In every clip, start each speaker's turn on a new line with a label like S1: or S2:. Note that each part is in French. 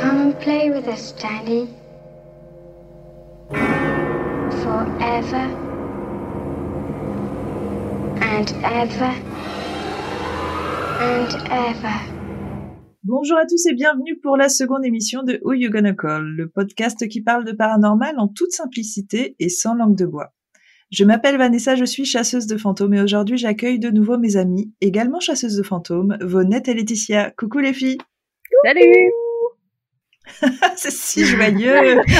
S1: Come play with us, Danny. Forever and ever and ever.
S2: Bonjour à tous et bienvenue pour la seconde émission de Who You Gonna Call, le podcast qui parle de paranormal en toute simplicité et sans langue de bois. Je m'appelle Vanessa, je suis chasseuse de fantômes et aujourd'hui j'accueille de nouveau mes amis, également chasseuses de fantômes, Vonette et Laetitia. Coucou les filles
S3: Salut
S2: C'est si joyeux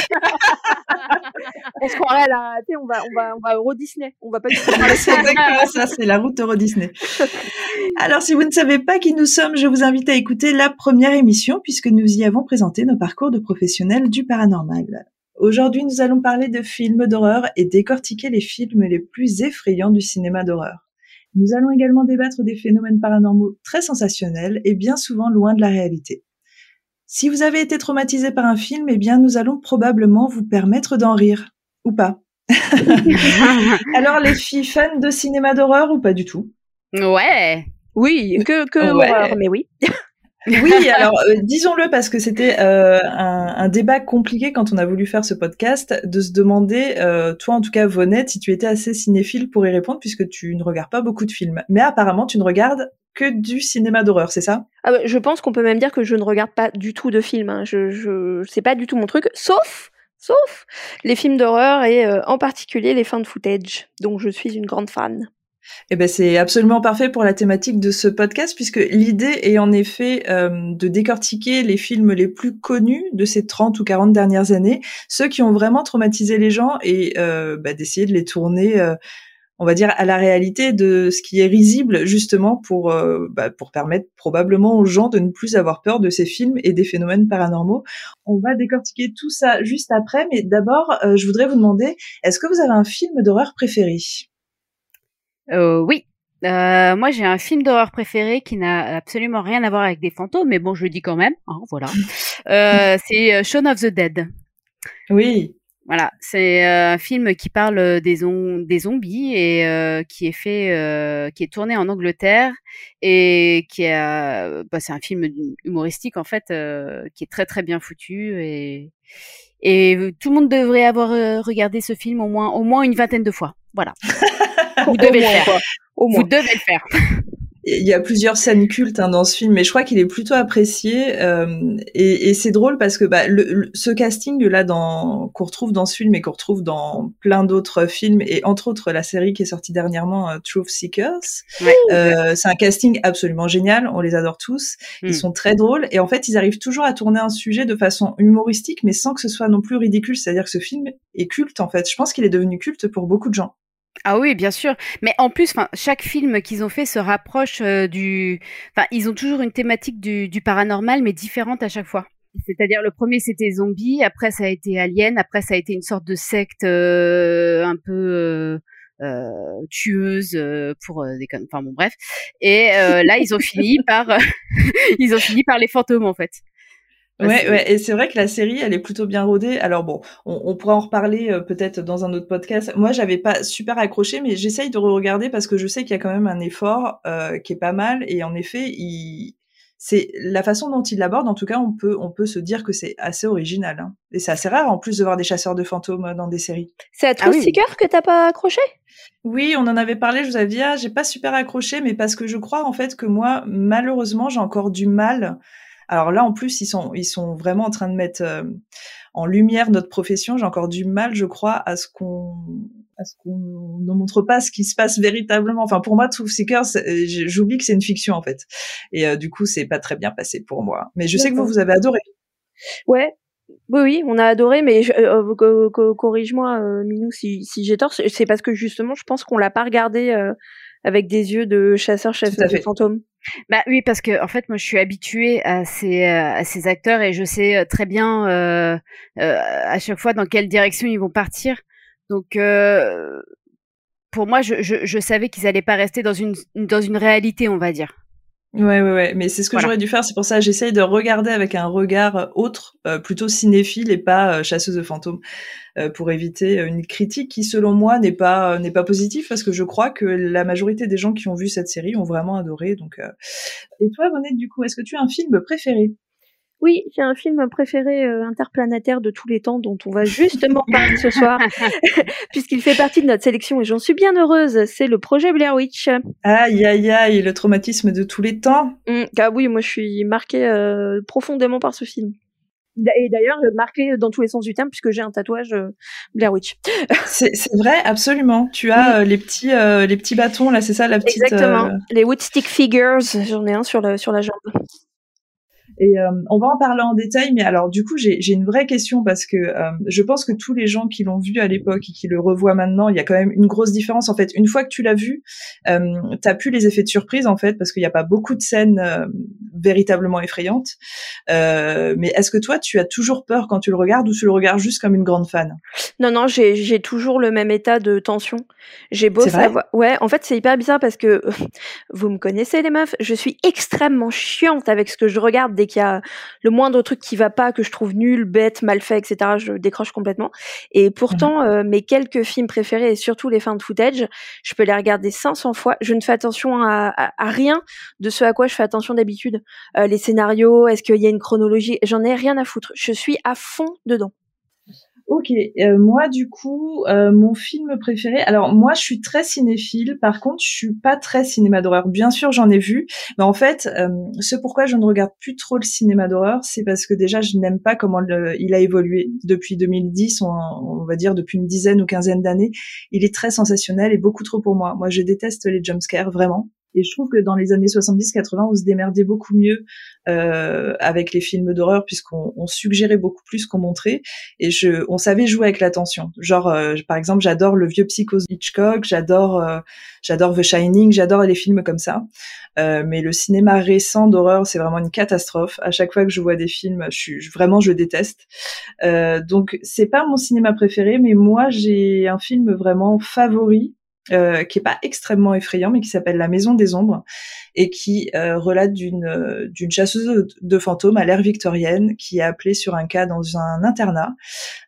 S3: On se croirait là, tu sais, on va, on va, on va Euro Disney. On va pas
S2: C'est exactement ça, c'est la route Euro Disney. Alors si vous ne savez pas qui nous sommes, je vous invite à écouter la première émission puisque nous y avons présenté nos parcours de professionnels du paranormal. Aujourd'hui, nous allons parler de films d'horreur et décortiquer les films les plus effrayants du cinéma d'horreur. Nous allons également débattre des phénomènes paranormaux très sensationnels et bien souvent loin de la réalité. Si vous avez été traumatisé par un film, eh bien, nous allons probablement vous permettre d'en rire. Ou pas. Alors, les filles fans de cinéma d'horreur ou pas du tout?
S4: Ouais.
S3: Oui, que, que
S2: Ouais.
S3: horreur, mais oui.
S2: Oui, alors euh, disons-le parce que c'était euh, un, débat compliqué quand on a voulu faire ce podcast, de se demander, euh, toi en tout cas Vonette, si tu étais assez cinéphile pour y répondre puisque tu ne regardes pas beaucoup de films. Mais apparemment, tu ne regardes que du cinéma d'horreur, c'est ça?
S3: Ah bah, je pense qu'on peut même dire que je ne regarde pas du tout de films. Hein. Je, je, c'est pas du tout mon truc, sauf, sauf les films d'horreur et euh, en particulier les found footage. Donc je suis une grande fan.
S2: Eh ben c'est absolument parfait pour la thématique de ce podcast puisque l'idée est en effet euh, de décortiquer les films les plus connus de ces 30 ou 40 dernières années, ceux qui ont vraiment traumatisé les gens et euh, bah, d'essayer de les tourner euh, on va dire à la réalité de ce qui est risible justement pour euh, bah, pour permettre probablement aux gens de ne plus avoir peur de ces films et des phénomènes paranormaux. On va décortiquer tout ça juste après, mais d'abord je voudrais vous demander est-ce que vous avez un film d'horreur préféré?
S4: Euh, oui. Euh, moi, j'ai un film d'horreur préféré qui n'a absolument rien à voir avec des fantômes, mais bon, je le dis quand même. hein, voilà. Euh, c'est euh, Shaun of the Dead.
S2: Oui.
S4: Voilà, c'est euh, un film qui parle des, des zombies et euh, qui est fait, euh, qui est tourné en Angleterre et qui est, euh, bah, c'est un film humoristique en fait, euh, qui est très très bien foutu et et tout le monde devrait avoir regardé ce film au moins au moins une vingtaine de fois. Voilà, vous devez le faire.
S3: quoi. Au
S4: Vous devez le faire.
S2: Il y a plusieurs scènes cultes hein, dans ce film, mais je crois qu'il est plutôt apprécié. euh, et et c'est drôle parce que bah, le, le- ce casting là dans qu'on retrouve dans ce film et qu'on retrouve dans plein d'autres films, et entre autres la série qui est sortie dernièrement, euh, Truth Seekers,
S4: Ouais.
S2: euh, c'est un casting absolument génial. On les adore tous.
S4: Mm.
S2: Ils sont très drôles et en fait ils arrivent toujours à tourner un sujet de façon humoristique, mais sans que ce soit non plus ridicule. C'est-à-dire que ce film est culte en fait. Je pense qu'il est devenu culte pour beaucoup de gens.
S4: Ah oui, bien sûr. Mais en plus, chaque film qu'ils ont fait se rapproche euh, du. Enfin, ils ont toujours une thématique du, du paranormal, mais différente à chaque fois. C'est-à-dire, le premier c'était zombie, après ça a été alien, après ça a été une sorte de secte euh, un peu euh, euh, tueuse euh, pour des. Enfin bon, bref. Et là, ils ont fini par, ils ont fini par les fantômes en fait. Bah,
S2: Ouais, ouais, et c'est vrai que la série, elle est plutôt bien rodée. Alors bon, on, on pourra en reparler euh, peut-être dans un autre podcast. Moi, j'avais pas super accroché, mais j'essaye de re-regarder parce que je sais qu'il y a quand même un effort euh, qui est pas mal. Et en effet, il... c'est la façon dont il l'aborde. En tout cas, on peut on peut se dire que c'est assez original. Hein. Et c'est assez rare en plus de voir des chasseurs de fantômes euh, dans des séries.
S3: C'est à Truth
S4: oui.
S3: Seeker que t'as pas accroché?
S2: Oui, on en avait parlé. Je vous avais dit, ah, j'ai pas super accroché, mais parce que je crois en fait que moi, malheureusement, j'ai encore du mal. Alors là, en plus, ils sont, ils sont vraiment en train de mettre euh, en lumière notre profession. J'ai encore du mal, je crois, à ce qu'on, à ce qu'on ne montre pas ce qui se passe véritablement. Enfin, pour moi, Truth Seekers, c'est- euh, j'oublie que c'est une fiction en fait. Et euh, du coup, c'est pas très bien passé pour moi. Mais je sais que vous, vous avez adoré.
S3: Ouais. Oui, oui, on a adoré, mais euh, co- corrige-moi, euh, Minou, si, si j'ai tort. C'est parce que justement, je pense qu'on l'a pas regardé euh, avec des yeux de chasseur,
S2: Tout à
S3: chasseur de fantômes.
S4: Bah oui, parce que en fait, moi, je suis habituée à ces euh, acteurs et je sais euh, très bien euh, à chaque fois dans quelle direction ils vont partir. Donc, pour moi, je, je, je savais qu'ils allaient pas rester dans une dans une réalité, on va dire.
S2: Ouais, ouais, ouais. Mais c'est ce que
S4: Voilà.
S2: j'aurais dû faire. C'est pour ça que j'essaye de regarder avec un regard autre, euh, plutôt cinéphile et pas euh, chasseuse de fantômes, euh, pour éviter une critique qui, selon moi, n'est pas euh, n'est pas positive parce que je crois que la majorité des gens qui ont vu cette série ont vraiment adoré. Donc, euh... et toi, Bonnet, du coup, est-ce que tu as un film préféré?
S3: Oui, j'ai un film préféré euh, interplanétaire de tous les temps dont on va justement parler ce soir, puisqu'il fait partie de notre sélection et j'en suis bien heureuse. C'est le projet Blair Witch.
S2: Aïe, aïe, aïe, le traumatisme de tous les temps.
S3: Mm, ah oui, moi je suis marquée euh, profondément par ce film. Et d'ailleurs, marqué dans tous les sens du terme, puisque j'ai un tatouage euh, Blair Witch.
S2: c'est vrai, absolument. Tu as les petits les petits bâtons là, c'est ça, la petite.
S3: Exactement. Les Woodstick Figures. J'en ai un sur le sur la jambe.
S2: Et euh, on va en parler en détail, mais alors du coup j'ai une vraie question parce que euh, je pense que tous les gens qui l'ont vu à l'époque et qui le revoient maintenant, il y a quand même une grosse différence en fait. Une fois que tu l'as vu, euh, t'as plus les effets de surprise en fait parce qu'il n'y a pas beaucoup de scènes euh, véritablement effrayantes. mais est-ce que toi tu as toujours peur quand tu le regardes ou tu le regardes juste comme une grande fan?
S3: Non non, j'ai toujours le même état de tension. J'ai beau savoir, ouais, en fait c'est hyper bizarre parce que vous me connaissez les meufs, je suis extrêmement chiante avec ce que je regarde dès qu'il y a le moindre truc qui va pas, que je trouve nul, bête, mal fait, etc., je décroche complètement. Et pourtant, mmh. euh, mes quelques films préférés, et surtout les fins de footage, je peux les regarder 500 fois. Je ne fais attention à, rien de ce à quoi je fais attention d'habitude. Euh, les scénarios, est-ce qu'il y a une chronologie? J'en ai rien à foutre. Je suis à fond dedans.
S2: Ok, euh, moi du coup, euh, mon film préféré. Alors moi, je suis très cinéphile. Par contre, je suis pas très cinéma d'horreur. Bien sûr, j'en ai vu, mais en fait, euh, ce pourquoi je ne regarde plus trop le cinéma d'horreur, c'est parce que déjà, je n'aime pas comment il a évolué depuis 2010. On, on, va dire depuis une dizaine ou quinzaine d'années. Il est très sensationnel et beaucoup trop pour moi. Moi, je déteste les jumpscares vraiment. Et je trouve que dans les années 70-80, on se démerdait beaucoup mieux euh, avec les films d'horreur puisqu'on on suggérait beaucoup plus qu'on montrait et je, on savait jouer avec l'attention. Genre, euh, par exemple, j'adore le vieux Psycho Hitchcock, j'adore, euh, j'adore The Shining, j'adore les films comme ça. Euh, mais le cinéma récent d'horreur, c'est vraiment une catastrophe. À chaque fois que je vois des films, je suis vraiment, je déteste. donc, c'est pas mon cinéma préféré, mais moi, j'ai un film vraiment favori euh, qui est pas extrêmement effrayant, mais qui s'appelle La Maison des Ombres et qui euh, relate d'une euh, d'une chasseuse de fantômes à l'ère victorienne qui est appelée sur un cas dans un internat,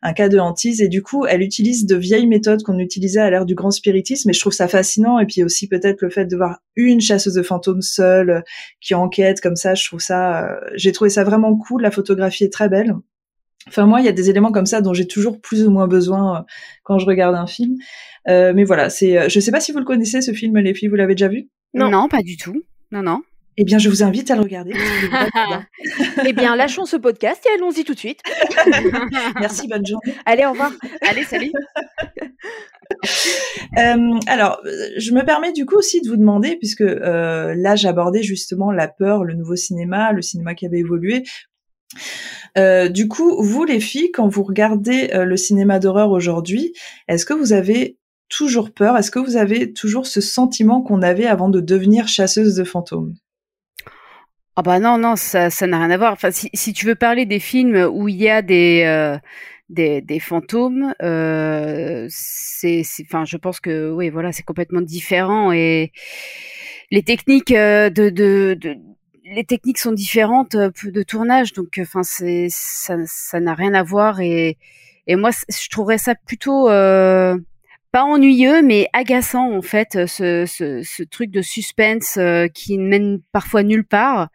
S2: un cas de hantise et du coup elle utilise de vieilles méthodes qu'on utilisait à l'ère du grand spiritisme et je trouve ça fascinant et puis aussi peut-être le fait de voir une chasseuse de fantômes seule qui enquête comme ça, je trouve ça j'ai trouvé ça vraiment cool, la photographie est très belle. Enfin moi, il y a des éléments comme ça dont j'ai toujours plus ou moins besoin quand je regarde un film. Euh, mais voilà, c'est. Euh, je sais pas si vous le connaissez ce film, les filles. Vous l'avez déjà vu?
S4: Non, non, pas du tout. Non, non.
S2: Eh bien, je vous invite à le regarder.
S3: eh bien, lâchons ce podcast et allons-y tout de suite.
S2: Merci, bonne journée.
S3: Allez, au revoir.
S4: Allez, salut.
S2: euh, alors, je me permets du coup aussi de vous demander, puisque euh, là j'abordais justement la peur, le nouveau cinéma, le cinéma qui avait évolué. Euh, du coup, vous les filles, quand vous regardez euh, le cinéma d'horreur aujourd'hui, est-ce que vous avez toujours peur. Est-ce que vous avez toujours ce sentiment qu'on avait avant de devenir chasseuse de fantômes?
S4: Ah bah non, non, ça, ça n'a rien à voir. Enfin, si, tu veux parler des films où il y a des euh, des, des, fantômes, c'est, enfin, je pense que oui, voilà, c'est complètement différent et les techniques de, de, de les techniques sont différentes euh, de tournage, donc euh, enfin c'est ça n'a rien à voir et et moi je trouverais ça plutôt euh, pas ennuyeux mais agaçant en fait ce, ce, ce truc de suspense qui ne mène parfois nulle part.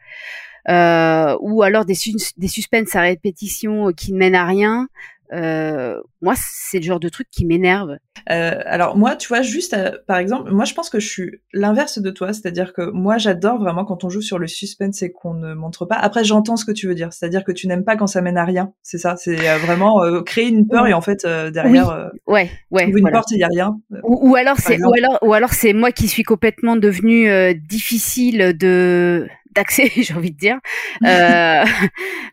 S4: Euh, ou alors des, des suspens à répétition qui ne mènent à rien. Euh, moi, c'est le genre de truc qui m'énerve.
S2: Euh, alors moi, tu vois, juste euh, par exemple, moi je pense que je suis l'inverse de toi, c'est-à-dire que moi j'adore vraiment quand on joue sur le suspense et qu'on ne montre pas. Après, j'entends ce que tu veux dire, c'est-à-dire que tu n'aimes pas quand ça mène à rien, c'est ça, c'est vraiment créer une peur et en fait derrière,
S4: oui. ouais, ouais,
S2: une porte il y a rien.
S4: Ou, ou alors c'est, ou alors, ou alors c'est moi qui suis complètement devenue difficile de d'accès, j'ai envie de dire. Euh,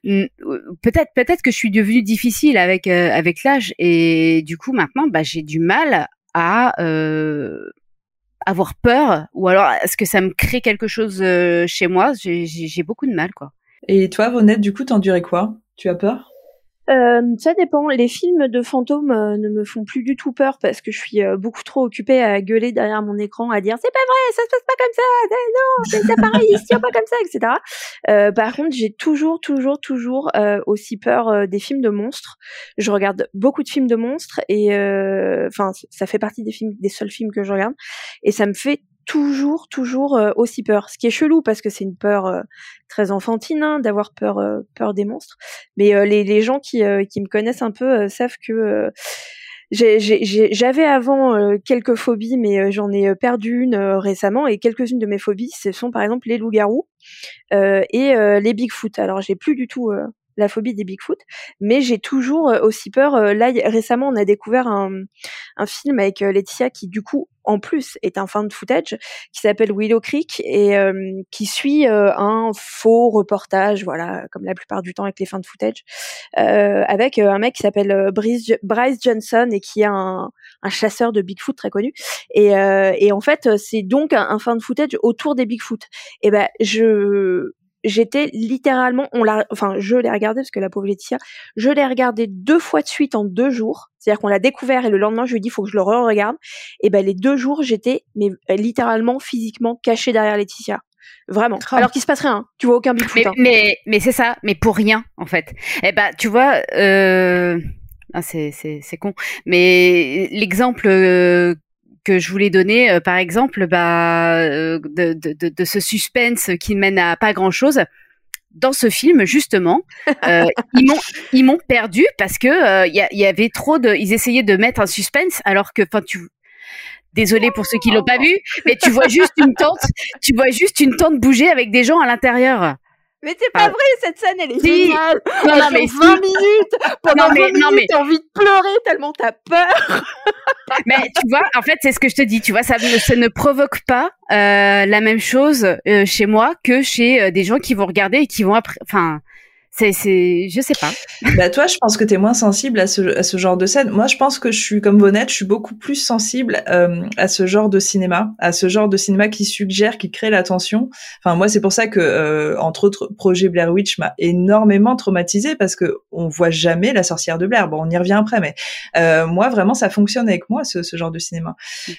S4: peut-être, peut-être que je suis devenue difficile avec euh, avec l'âge et du coup maintenant, bah, j'ai du mal à euh, avoir peur ou alors est-ce que ça me crée quelque chose euh, chez moi? J'ai beaucoup de mal, quoi.
S2: Et toi, Vonette, du coup, t'endurais quoi? Tu as peur?
S3: Euh, ça dépend. Les films de fantômes euh, ne me font plus du tout peur parce que je suis euh, beaucoup trop occupée à gueuler derrière mon écran, à dire c'est pas vrai, ça se passe pas comme ça, non, c'est pareil, il se pas comme ça, etc. par contre, j'ai toujours, toujours, toujours aussi peur des films de monstres. Je regarde beaucoup de films de monstres et enfin, ça fait partie des films, des seuls films que je regarde et ça me fait toujours, toujours aussi peur. Ce qui est chelou parce que c'est une peur très enfantine hein, d'avoir peur, peur des monstres. Mais les, les, gens qui, qui me connaissent un peu savent que j'avais avant quelques phobies, mais j'en ai perdu une récemment. Et quelques-unes de mes phobies, ce sont par exemple les loups-garous et les Bigfoot. Alors j'ai plus du tout la phobie des Bigfoot, mais j'ai toujours euh, aussi peur. Euh, là, récemment, on a découvert un, un film avec euh, Laetitia qui, du coup, en plus, est un fan de footage qui s'appelle Willow Creek et qui suit un faux reportage, voilà, comme la plupart du temps avec les fins de footage, avec un mec qui s'appelle Bryce, Bryce, Johnson et qui est un, chasseur de Bigfoot très connu. Et, et en fait, c'est donc un, un fan de footage autour des Bigfoot. Et ben, je j'étais littéralement, on l'a, enfin, je l'ai regardé parce que la pauvre Laetitia, je l'ai regardé deux fois de suite en deux jours. C'est-à-dire qu'on l'a découvert et le lendemain, je lui ai dit, faut que je le re-regarde. Et ben, les deux jours, j'étais, mais littéralement, physiquement cachée derrière Laetitia. Vraiment. Alors qu'il se passe rien. Hein. Tu vois aucun Bigfoot.
S4: Mais, hein. mais, mais c'est ça. Mais pour rien, en fait. Eh ben, tu vois, euh... Ah, c'est, c'est, c'est con. Mais l'exemple euh, que je voulais donner, euh, par exemple, bah, euh, de, de, de, ce suspense qui mène à pas grand-chose. Dans ce film, justement, euh, ils m'ont ils m'ont perdu parce que il y, y, avait trop de, ils essayaient de mettre un suspense alors que, enfin, tu, désolé pour ceux qui l'ont pas vu, mais tu vois juste une tente, tu vois juste une tente bouger avec des gens à l'intérieur.
S3: Mais c'est pas vrai, cette scène, elle est géniale.
S4: Non, non, mais
S3: 20 minutes. Pendant non, mais, 20 minutes, non, mais... t'as envie de pleurer tellement t'as peur.
S4: mais tu vois, en fait, c'est ce que je te dis. Tu vois, ça, ça ne provoque pas euh, la même chose euh, chez moi que chez euh, des gens qui vont regarder et qui vont après. Enfin, c'est, c'est, je sais pas.
S2: Bah toi, je pense que tu es moins sensible à ce, à ce genre de scène. Moi, je pense que je suis comme Vonette, je suis beaucoup plus sensible euh, à ce genre de cinéma, à ce genre de cinéma qui suggère, qui crée l'attention. Enfin, moi, c'est pour ça que, euh, entre autres, Projet Blair Witch m'a énormément traumatisé parce que on voit jamais la sorcière de Blair. Bon, on y revient après, mais euh, moi, vraiment, ça fonctionne avec moi ce, ce genre de cinéma.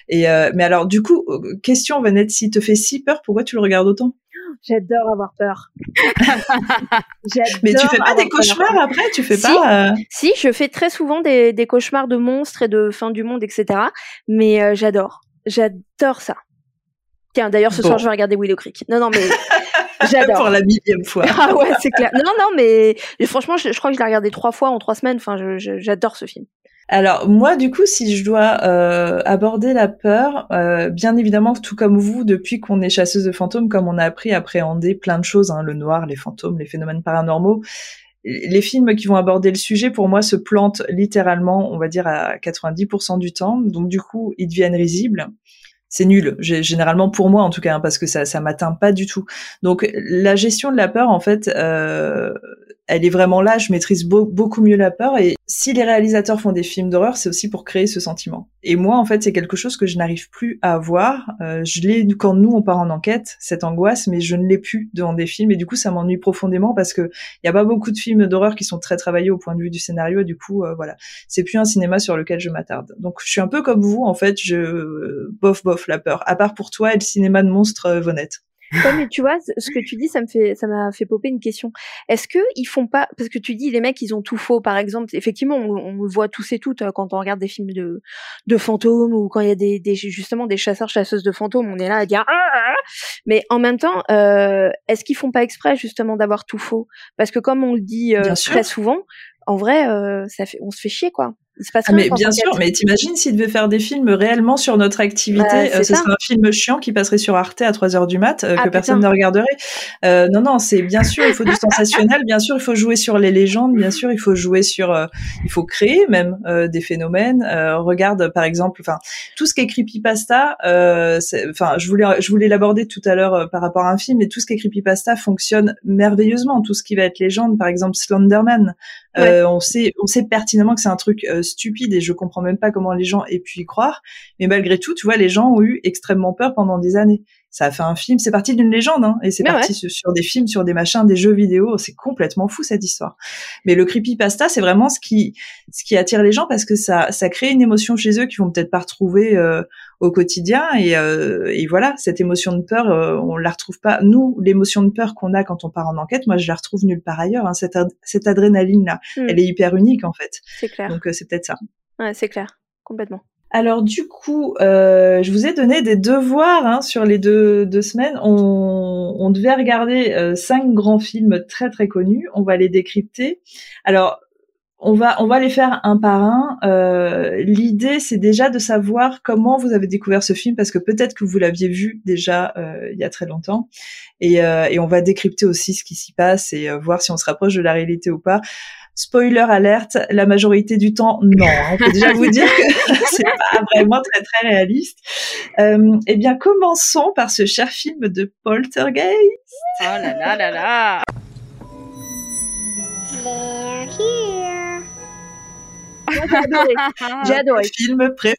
S2: Et mais alors, du coup, question Vonette, s'il te fait si peur, pourquoi tu le regardes autant?
S3: J'adore avoir peur.
S2: Mais tu fais pas des cauchemars après? Tu fais pas
S3: euh, Si, je fais très souvent des, des, cauchemars de monstres et de fin du monde, etc. Mais euh, j'adore. J'adore ça. Tiens, d'ailleurs, ce soir, je vais regarder Willow Creek. Non, non, mais j'adore.
S2: Pour la millième fois.
S3: ah ouais, c'est clair. Non, non, mais franchement, je, je, crois que je l'ai regardé trois fois en trois semaines. Enfin, j'adore ce film.
S2: Alors moi, du coup, si je dois euh, aborder la peur, euh, bien évidemment, tout comme vous, depuis qu'on est chasseuse de fantômes, comme on a appris à appréhender plein de choses, hein, le noir, les fantômes, les phénomènes paranormaux, les films qui vont aborder le sujet, pour moi, se plantent littéralement, on va dire, à 90% du temps. Donc du coup, ils deviennent risibles c'est nul. Généralement pour moi en tout cas, hein, parce que ça ça m'atteint pas du tout. Donc la gestion de la peur, en fait, euh, elle est vraiment là. Je maîtrise beaucoup mieux la peur. Et si les réalisateurs font des films d'horreur, c'est aussi pour créer ce sentiment. Et moi, en fait, c'est quelque chose que je n'arrive plus à avoir. Euh, je l'ai quand nous on part en enquête, cette angoisse, mais je ne l'ai plus devant des films. Et du coup, ça m'ennuie profondément parce que il y a pas beaucoup de films d'horreur qui sont très travaillés au point de vue du scénario. Et du coup, euh, voilà, c'est plus un cinéma sur lequel je m'attarde. Donc, je suis un peu comme vous, en fait. Je bof bof la peur. À part pour toi et le cinéma de monstres, euh.
S3: Ouais, mais tu vois, ce que tu dis, ça me fait, ça m'a fait popper une question. Est-ce que ils font pas, parce que tu dis les mecs, ils ont tout faux, par exemple. Effectivement, on, on le voit tous et toutes euh, quand on regarde des films de, de fantômes ou quand il y a des, des, justement des chasseurs chasseuses de fantômes, on est là à dire. Ah, ah, ah. mais en même temps, euh, est-ce qu'ils font pas exprès justement d'avoir tout faux? Parce que comme on le dit euh, très souvent, en vrai, euh, ça fait, on se fait chier quoi.
S2: Ah, mais bien sûr, mais t'imagines s'il devait faire des films réellement sur notre activité, bah, euh, ce serait un film chiant qui passerait sur Arte à 3 heures du mat, euh, ah, que personne ne regarderait. Euh, non, non, c'est bien sûr, il faut du sensationnel, bien sûr, il faut jouer sur les légendes, bien sûr, il faut jouer sur, euh, il faut créer même des phénomènes. regarde, par exemple, enfin, tout ce qui est creepypasta, enfin, je voulais, je voulais l'aborder tout à l'heure par rapport à un film, mais tout ce qui est creepypasta fonctionne merveilleusement. Tout ce qui va être légende, par exemple, Slenderman, on sait, on sait pertinemment que c'est un truc stupide et je comprends même pas comment les gens aient pu y croire. Mais malgré tout, tu vois, les gens ont eu extrêmement peur pendant des années. Ça a fait un film, c'est parti d'une légende, hein, et c'est parti sur des films, sur des machins, des jeux vidéo. C'est complètement fou cette histoire. Mais le creepypasta, c'est vraiment ce qui, ce qui attire les gens parce que ça, ça crée une émotion chez eux qu'ils vont peut-être pas retrouver euh, au quotidien. Et, euh, et, voilà, cette émotion de peur, euh, on la retrouve pas. Nous, l'émotion de peur qu'on a quand on part en enquête, moi, je la retrouve nulle part ailleurs. Hein, cette, cette adrénaline là, hmm. elle est hyper unique en fait.
S3: C'est clair.
S2: Donc c'est peut-être ça.
S3: Ouais, c'est clair, complètement.
S2: Alors du coup, euh, je vous ai donné des devoirs hein, sur les deux, deux semaines. On, devait regarder euh, cinq grands films très très connus. On va les décrypter. Alors on va on va les faire un par un. Euh, L'idée c'est déjà de savoir comment vous avez découvert ce film parce que peut-être que vous l'aviez vu déjà il y a très longtemps et, on va décrypter aussi ce qui s'y passe et voir si on se rapproche de la réalité ou pas. Spoiler alerte, la majorité du temps, non. On peut déjà vous dire que c'est pas vraiment très très réaliste. Euh, eh bien, commençons par ce cher film de Poltergeist.
S4: Oh là là là là.
S1: They're here.
S3: J'ai adoré. J'ai adoré.
S2: Film préféré.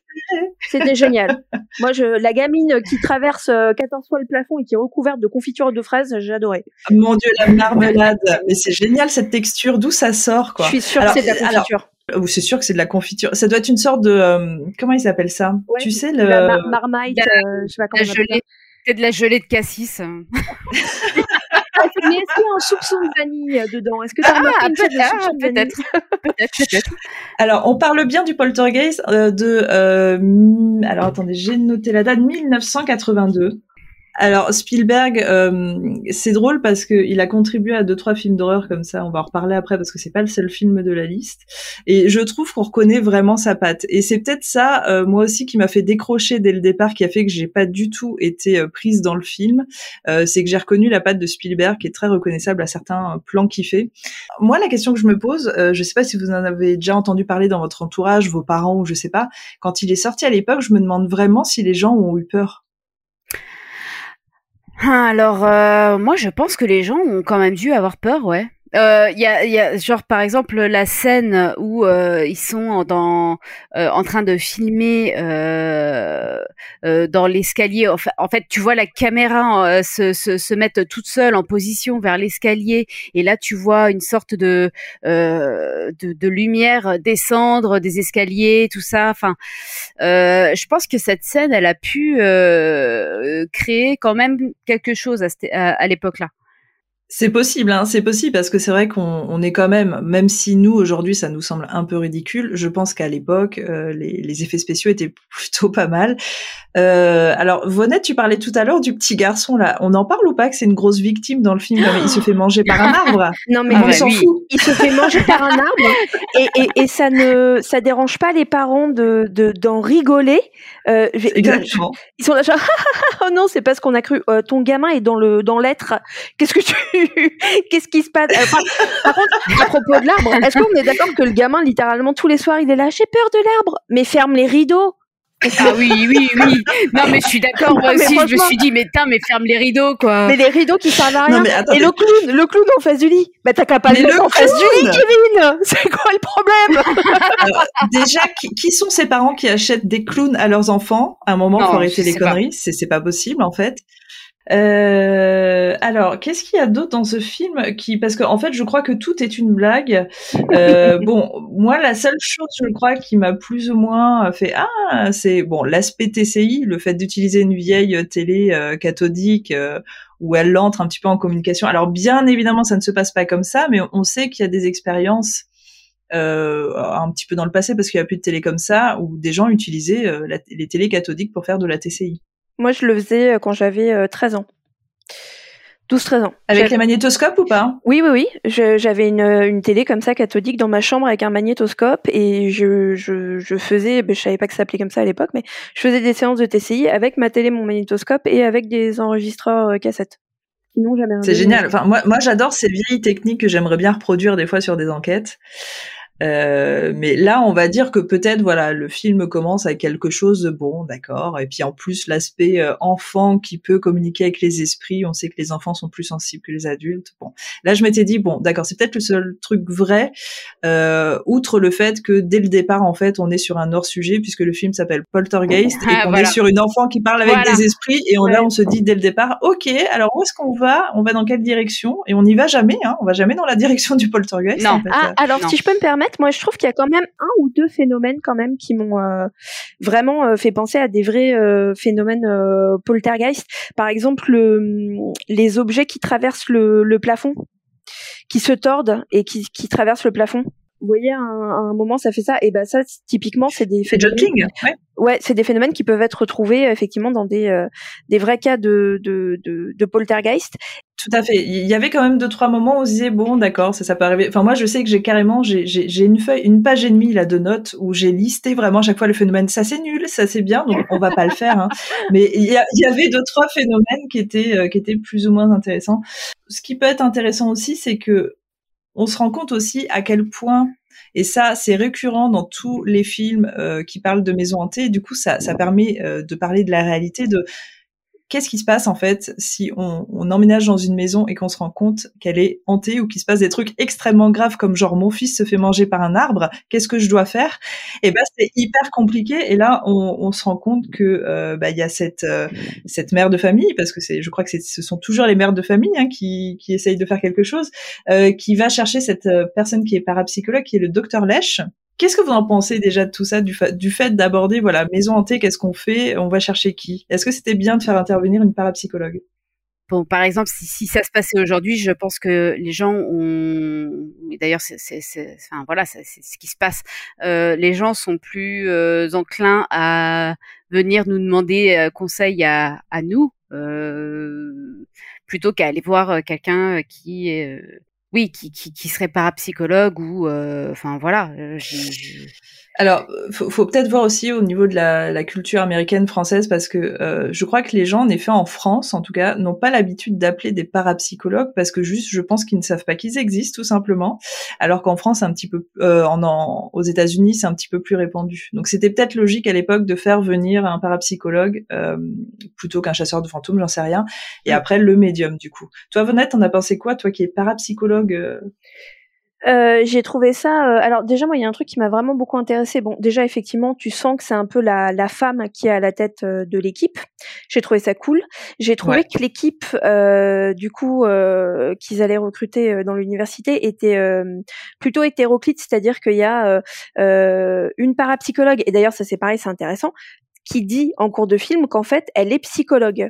S3: C'était génial. Moi, je, la gamine qui traverse euh, 14 fois le plafond et qui est recouverte de confiture de fraises, j'ai adoré.
S2: Mon Dieu, la marmelade. Mais c'est génial cette texture. D'où ça sort, quoi?
S3: Je suis sûre
S2: Alors,
S3: que c'est de la confiture.
S2: Ou c'est sûr que c'est de la confiture. Ça doit être une sorte de euh, comment ils appellent ça?
S3: Ouais,
S2: Tu sais le
S3: la mar- marmite,
S4: la-
S3: euh, je sais pas comment
S4: La gelée. C'est de la gelée de cassis.
S3: Mais est-ce qu'il y a un soupçon de vanille euh, dedans? Est-ce que tu as remarqué
S4: Ah, peut-être, peut-être, peut-être, peut-être.
S2: Alors, on parle bien du poltergeist euh, de. euh, alors, attendez, j'ai noté la date 1982. Alors Spielberg, euh, c'est drôle parce que il a contribué à deux trois films d'horreur comme ça. On va en reparler après parce que c'est pas le seul film de la liste. Et je trouve qu'on reconnaît vraiment sa patte. Et c'est peut-être ça, euh, moi aussi, qui m'a fait décrocher dès le départ, qui a fait que j'ai pas du tout été euh, prise dans le film. Euh, c'est que j'ai reconnu la patte de Spielberg, qui est très reconnaissable à certains plans qu'il fait. Moi, la question que je me pose, euh, je sais pas si vous en avez déjà entendu parler dans votre entourage, vos parents ou je sais pas. Quand il est sorti à l'époque, je me demande vraiment si les gens ont eu peur.
S4: Ah, Alors, euh, moi, je pense que les gens ont quand même dû avoir peur, ouais. Euh, y, a, y a, genre, par exemple, la scène où euh, ils sont dans, euh, en train de filmer euh, euh, dans l'escalier. En, fa- en fait, tu vois la caméra euh, se, se, se mettre toute seule en position vers l'escalier, et là, tu vois une sorte de, de, de lumière descendre des escaliers, tout ça. Enfin, je pense que cette scène, elle a pu créer quand même quelque chose à, à, à l'époque-là.
S2: C'est possible, hein, c'est possible parce que c'est vrai qu'on on est quand même, même si nous aujourd'hui ça nous semble un peu ridicule, je pense qu'à l'époque euh, les, les effets spéciaux étaient plutôt pas mal. Euh, alors Vonette, tu parlais tout à l'heure du petit garçon là. On en parle ou pas que c'est une grosse victime dans le film comme Il se fait manger par un arbre?
S3: Non, mais
S4: Ah
S2: on
S4: bah
S2: s'en fout.
S3: il se fait manger par un arbre et, et, et ça ne ça dérange pas les parents de de- d'en rigoler. Euh,
S2: Exactement.
S3: Ils sont là genre oh non c'est pas ce qu'on a cru. Euh, ton gamin est dans le dans l'être. Qu'est-ce que tu qu'est-ce qui se passe? Euh, par, par contre à propos de l'arbre, est-ce qu'on est d'accord que le gamin littéralement tous les soirs il est là? J'ai peur de l'arbre mais ferme les rideaux.
S4: Ah oui, oui, oui. Non, mais je suis d'accord. Moi aussi, je me suis dit, mais putain, mais ferme les rideaux, quoi.
S3: Mais les rideaux qui servent à rien.
S2: Non mais attendez,
S3: Et le clown, le clown en face du lit. Bah t'as qu'à pas le mettre en face du lit, Kevin. C'est quoi le problème?
S2: Alors, déjà qui, qui sont ces parents qui achètent des clowns à leurs enfants? À un moment, faut
S4: je
S2: arrêter les conneries. C'est c'est pas possible en fait. Euh, alors, qu'est-ce qu'il y a d'autre dans ce film qui, parce qu'en en fait, je crois que tout est une blague. Euh, bon, moi, la seule chose, je crois, qui m'a plus ou moins fait ah, c'est bon l'aspect TCI, le fait d'utiliser une vieille télé euh, cathodique euh, où elle entre un petit peu en communication. Alors, bien évidemment, ça ne se passe pas comme ça, mais on sait qu'il y a des expériences. Euh, un petit peu dans le passé parce qu'il n'y a plus de télé comme ça où des gens utilisaient la- les télés cathodiques pour faire de la TCI.
S3: Moi je le faisais euh, quand j'avais euh, 13 ans. 12-13 ans.
S2: Avec les magnétoscopes ou pas?
S3: Oui, oui, oui. J'avais une, une télé comme ça cathodique dans ma chambre avec un magnétoscope et je, je, je faisais, ben, je savais pas que ça s'appelait comme ça à l'époque, mais je faisais des séances de TCI avec ma télé, mon magnétoscope et avec des enregistreurs euh, cassettes. Sinon, jamais.
S2: C'est génial. Enfin, moi, moi j'adore ces vieilles techniques que j'aimerais bien reproduire des fois sur des enquêtes. Euh, mais là, on va dire que peut-être, voilà, le film commence avec quelque chose de bon, d'accord. Et puis en plus, l'aspect euh, enfant qui peut communiquer avec les esprits. On sait que les enfants sont plus sensibles que les adultes. Bon, là, je m'étais dit, bon, d'accord, c'est peut-être le seul truc vrai, euh, outre le fait que dès le départ, en fait, on est sur un hors sujet puisque le film s'appelle Poltergeist et
S4: Ah,
S2: qu'on
S4: voilà.
S2: est sur une enfant qui parle avec
S4: Voilà.
S2: des esprits. Et on, là, on se dit dès le départ, ok, alors où est-ce qu'on va? On va dans quelle direction Et on n'y va jamais. Hein, on va jamais dans la direction du Poltergeist.
S4: Non.
S2: en fait.
S3: Ah, alors
S4: Non.
S3: si je peux me permettre, moi je trouve qu'il y a quand même un ou deux phénomènes quand même qui m'ont euh, vraiment euh, fait penser à des vrais euh, phénomènes poltergeist. Par exemple, le- les objets qui traversent le, plafond, qui se tordent et qui traversent le plafond. Vous voyez, à un, moment, ça fait ça. Et ben ça, typiquement, c'est des
S2: phénomènes. ouais.
S3: Ouais, c'est des phénomènes qui peuvent être retrouvés effectivement dans des euh, des vrais cas de, de de, de poltergeist.
S2: Tout à fait. Il y avait quand même deux trois moments où on se disait bon d'accord ça ça peut arriver. Enfin moi je sais que j'ai carrément j'ai j'ai une feuille une page et demie là de notes où j'ai listé vraiment à chaque fois le phénomène ça c'est nul ça c'est bien donc on va pas le faire. Hein. Mais il y, y, avait deux trois phénomènes qui étaient euh, qui étaient plus ou moins intéressants. Ce qui peut être intéressant aussi c'est que on se rend compte aussi à quel point et ça, c'est récurrent dans tous les films euh, qui parlent de maisons hantées. Du coup, ça, ça permet euh, de parler de la réalité de qu'est-ce qui se passe en fait si on, on emménage dans une maison et qu'on se rend compte qu'elle est hantée ou qu'il se passe des trucs extrêmement graves comme genre mon fils se fait manger par un arbre, qu'est-ce que je dois faire? Et eh ben c'est hyper compliqué et là on, on se rend compte que euh, bah il y a cette euh, cette mère de famille parce que c'est je crois que ce sont toujours les mères de famille hein, qui qui essayent de faire quelque chose euh, qui va chercher cette euh, personne qui est parapsychologue qui est le docteur Lèche Qu'est-ce que vous en pensez déjà de tout ça, du, fait d'aborder, voilà, maison hantée, qu'est-ce qu'on fait? On va chercher qui? Est-ce que c'était bien de faire intervenir une parapsychologue?
S4: Bon, par exemple, si, ça se passait aujourd'hui, je pense que les gens ont, d'ailleurs, c'est, enfin voilà, c'est ce qui se passe. Euh, les gens sont plus euh, enclins à venir nous demander euh, conseil à, à nous, plutôt qu'à aller voir quelqu'un qui oui, qui, qui, qui serait parapsychologue ou, euh, enfin voilà. Euh,
S2: Alors, faut, faut peut-être voir aussi au niveau de la, la culture américaine française parce que euh, je crois que les gens, en effet, en France, en tout cas, n'ont pas l'habitude d'appeler des parapsychologues parce que juste, je pense qu'ils ne savent pas qu'ils existent, tout simplement. Alors qu'en France, un petit peu, euh, en, aux États-Unis, c'est un petit peu plus répandu. Donc, c'était peut-être logique à l'époque de faire venir un parapsychologue euh, plutôt qu'un chasseur de fantômes, j'en sais rien. Et après, le médium, du coup. Toi, Vonette, t'en as pensé quoi, toi qui es parapsychologue euh
S3: euh, j'ai trouvé ça. Euh, alors déjà, moi, il y a un truc qui m'a vraiment beaucoup intéressé. Bon, déjà, effectivement, tu sens que c'est un peu la, la femme qui est à la tête euh, de l'équipe. J'ai trouvé ça cool. J'ai trouvé que l'équipe, du coup, qu'ils allaient recruter dans l'université était plutôt hétéroclite, c'est-à-dire qu'il y a une parapsychologue. Et d'ailleurs, ça c'est pareil, c'est intéressant, qui dit en cours de film qu'en fait, elle est psychologue.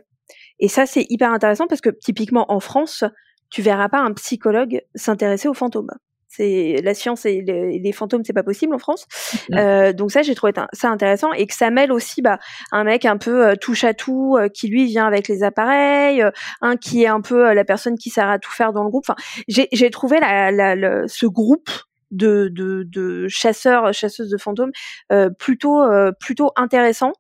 S3: Et ça, c'est hyper intéressant parce que typiquement en France, tu verras pas un psychologue s'intéresser aux fantômes c'est la science et les, fantômes c'est pas possible en France. Euh, donc ça j'ai trouvé ça intéressant et que ça mêle aussi bah un mec un peu euh, touche à tout euh, qui lui vient avec les appareils un qui est un peu la personne qui sert à tout faire dans le groupe. Enfin j'ai trouvé la, la, ce groupe de, de, de chasseurs, chasseuses de fantômes euh, plutôt euh, plutôt intéressant.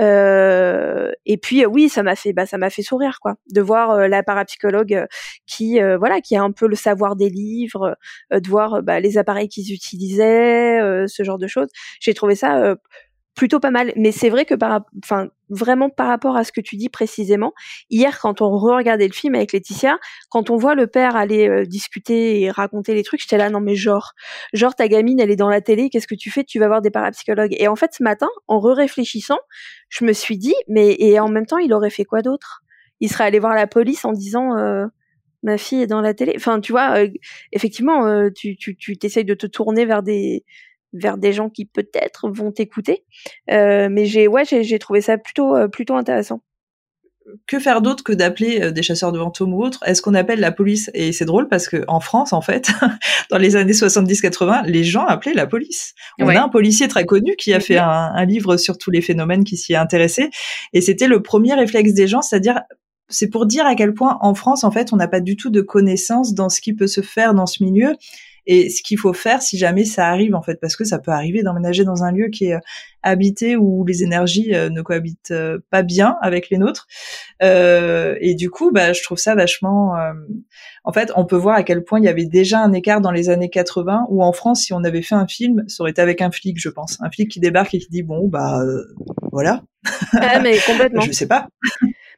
S3: Euh, et puis oui, ça m'a fait bah ça m'a fait sourire quoi, de voir la parapsychologue qui voilà qui a un peu le savoir des livres, de voir bah, les appareils qu'ils utilisaient, ce genre de choses. J'ai trouvé ça plutôt pas mal. Mais c'est vrai que par, enfin, vraiment par rapport à ce que tu dis précisément, hier quand on re-regardait le film avec Laetitia, quand on voit le père aller euh, discuter et raconter les trucs, j'étais là non mais genre, genre ta gamine elle est dans la télé, qu'est-ce que tu fais? Tu vas voir des parapsychologues. Et en fait ce matin, en re-réfléchissant, je me suis dit mais et en même temps il aurait fait quoi d'autre? Il serait allé voir la police en disant euh, ma fille est dans la télé. Enfin tu vois, euh, effectivement tu tu tu t'essayes de te tourner vers des vers des gens qui peut-être vont t'écouter. Euh, mais j'ai ouais, j'ai trouvé ça plutôt euh, plutôt intéressant.
S2: Que faire d'autre que d'appeler euh, des chasseurs de fantômes ou autres? Est-ce qu'on appelle la police? Et c'est drôle parce que en France, en fait, dans les années 70-80, les gens appelaient la police. On a un policier très connu qui a fait un, un livre sur tous les phénomènes qui s'y est intéressé, et c'était le premier réflexe des gens, c'est-à-dire c'est pour dire à quel point en France, en fait, on n'a pas du tout de connaissances dans ce qui peut se faire dans ce milieu et ce qu'il faut faire si jamais ça arrive en fait parce que ça peut arriver d'emménager dans un lieu qui est euh, habité où les énergies euh, ne cohabitent euh, pas bien avec les nôtres. Euh, et du coup bah je trouve ça vachement en fait on peut voir à quel point il y avait déjà un écart dans les années 80 où en France si on avait fait un film ça aurait été avec un flic je pense. Un flic qui débarque et qui dit bon bah voilà.
S3: Ah, mais complètement.
S2: Je sais pas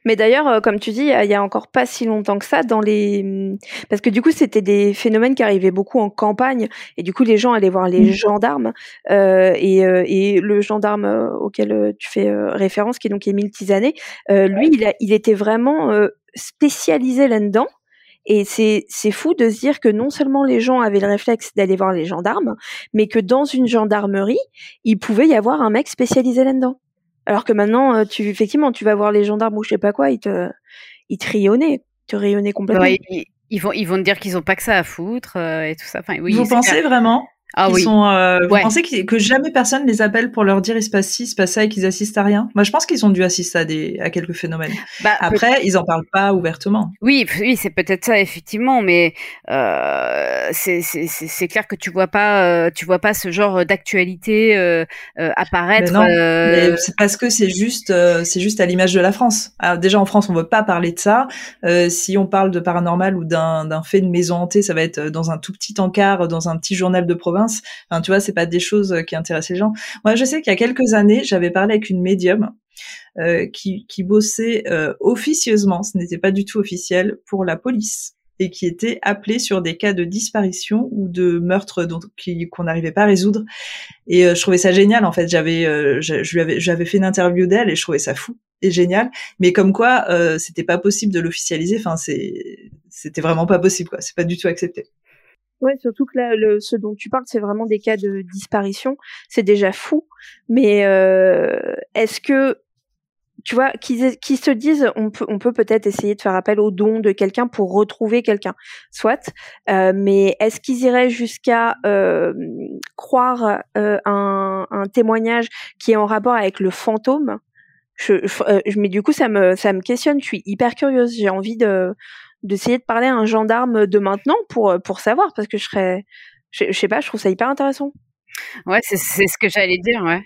S3: mais d'ailleurs, euh, comme tu dis, il y a encore pas si longtemps que ça dans les parce que du coup c'était des phénomènes qui arrivaient beaucoup en campagne et du coup les gens allaient voir les mmh. gendarmes euh, et, euh, et, le gendarme euh, auquel tu fais référence, qui est donc Émile Tisanet, lui il, a, il était vraiment spécialisé là-dedans. Et c'est c'est fou de se dire que non seulement les gens avaient le réflexe d'aller voir les gendarmes, mais que dans une gendarmerie, il pouvait y avoir un mec spécialisé là-dedans. Alors que maintenant, euh, tu effectivement, tu vas voir les gendarmes ou je sais pas quoi, ils te, ils te rayonnaient, te rayonnaient complètement.
S4: ils, vont, ils vont te dire qu'ils ont pas que ça à foutre euh, et tout ça. Enfin, oui,
S2: Vous pensez vraiment Ah oui. Sont, euh, Vous pensez que, jamais personne les appelle pour leur dire il se passe ci, il se passe ça et qu'ils assistent à rien? Moi, je pense qu'ils ont dû assister à, des, à quelques phénomènes. Bah, Après, ils en parlent pas ouvertement.
S4: Oui, oui, c'est peut-être ça effectivement, mais euh, c'est clair que tu vois pas, euh, tu vois pas ce genre d'actualité apparaître.
S2: Mais non, c'est parce que c'est juste, c'est juste à l'image de la France. Alors déjà en France, on veut pas parler de ça. si on parle de paranormal ou d'un fait de maison hantée, ça va être dans un tout petit encart, dans un petit journal de province Enfin, tu vois, c'est pas des choses euh, qui intéressent les gens. Moi, je sais qu'il y a quelques années, j'avais parlé avec une médium euh, qui, qui bossait euh, officieusement, ce n'était pas du tout officiel, pour la police et qui était appelée sur des cas de disparition ou de meurtre qu'on n'arrivait pas à résoudre. Et je trouvais ça génial en fait. J'avais, j'avais fait une interview d'elle et je trouvais ça fou et génial. Mais comme quoi, c'était pas possible de l'officialiser. Enfin, c'est, c'était vraiment pas possible quoi. C'est pas du tout accepté.
S3: Ouais, surtout que là, le, ce dont tu parles, c'est vraiment des cas de disparition. C'est déjà fou. Mais euh, est-ce que, tu vois, qui, qui se disent, on peut, on peut peut-être essayer de faire appel au don de quelqu'un pour retrouver quelqu'un, soit. Euh, mais est-ce qu'ils iraient jusqu'à euh, croire euh, un, un témoignage qui est en rapport avec le fantôme? Je, euh, je, mais du coup, ça me, ça me questionne. Je suis hyper curieuse. J'ai envie de d'essayer de parler à un gendarme de maintenant pour euh, pour savoir parce que je serais je, sais pas je trouve ça hyper intéressant.
S4: Ouais c'est ce que j'allais dire ouais.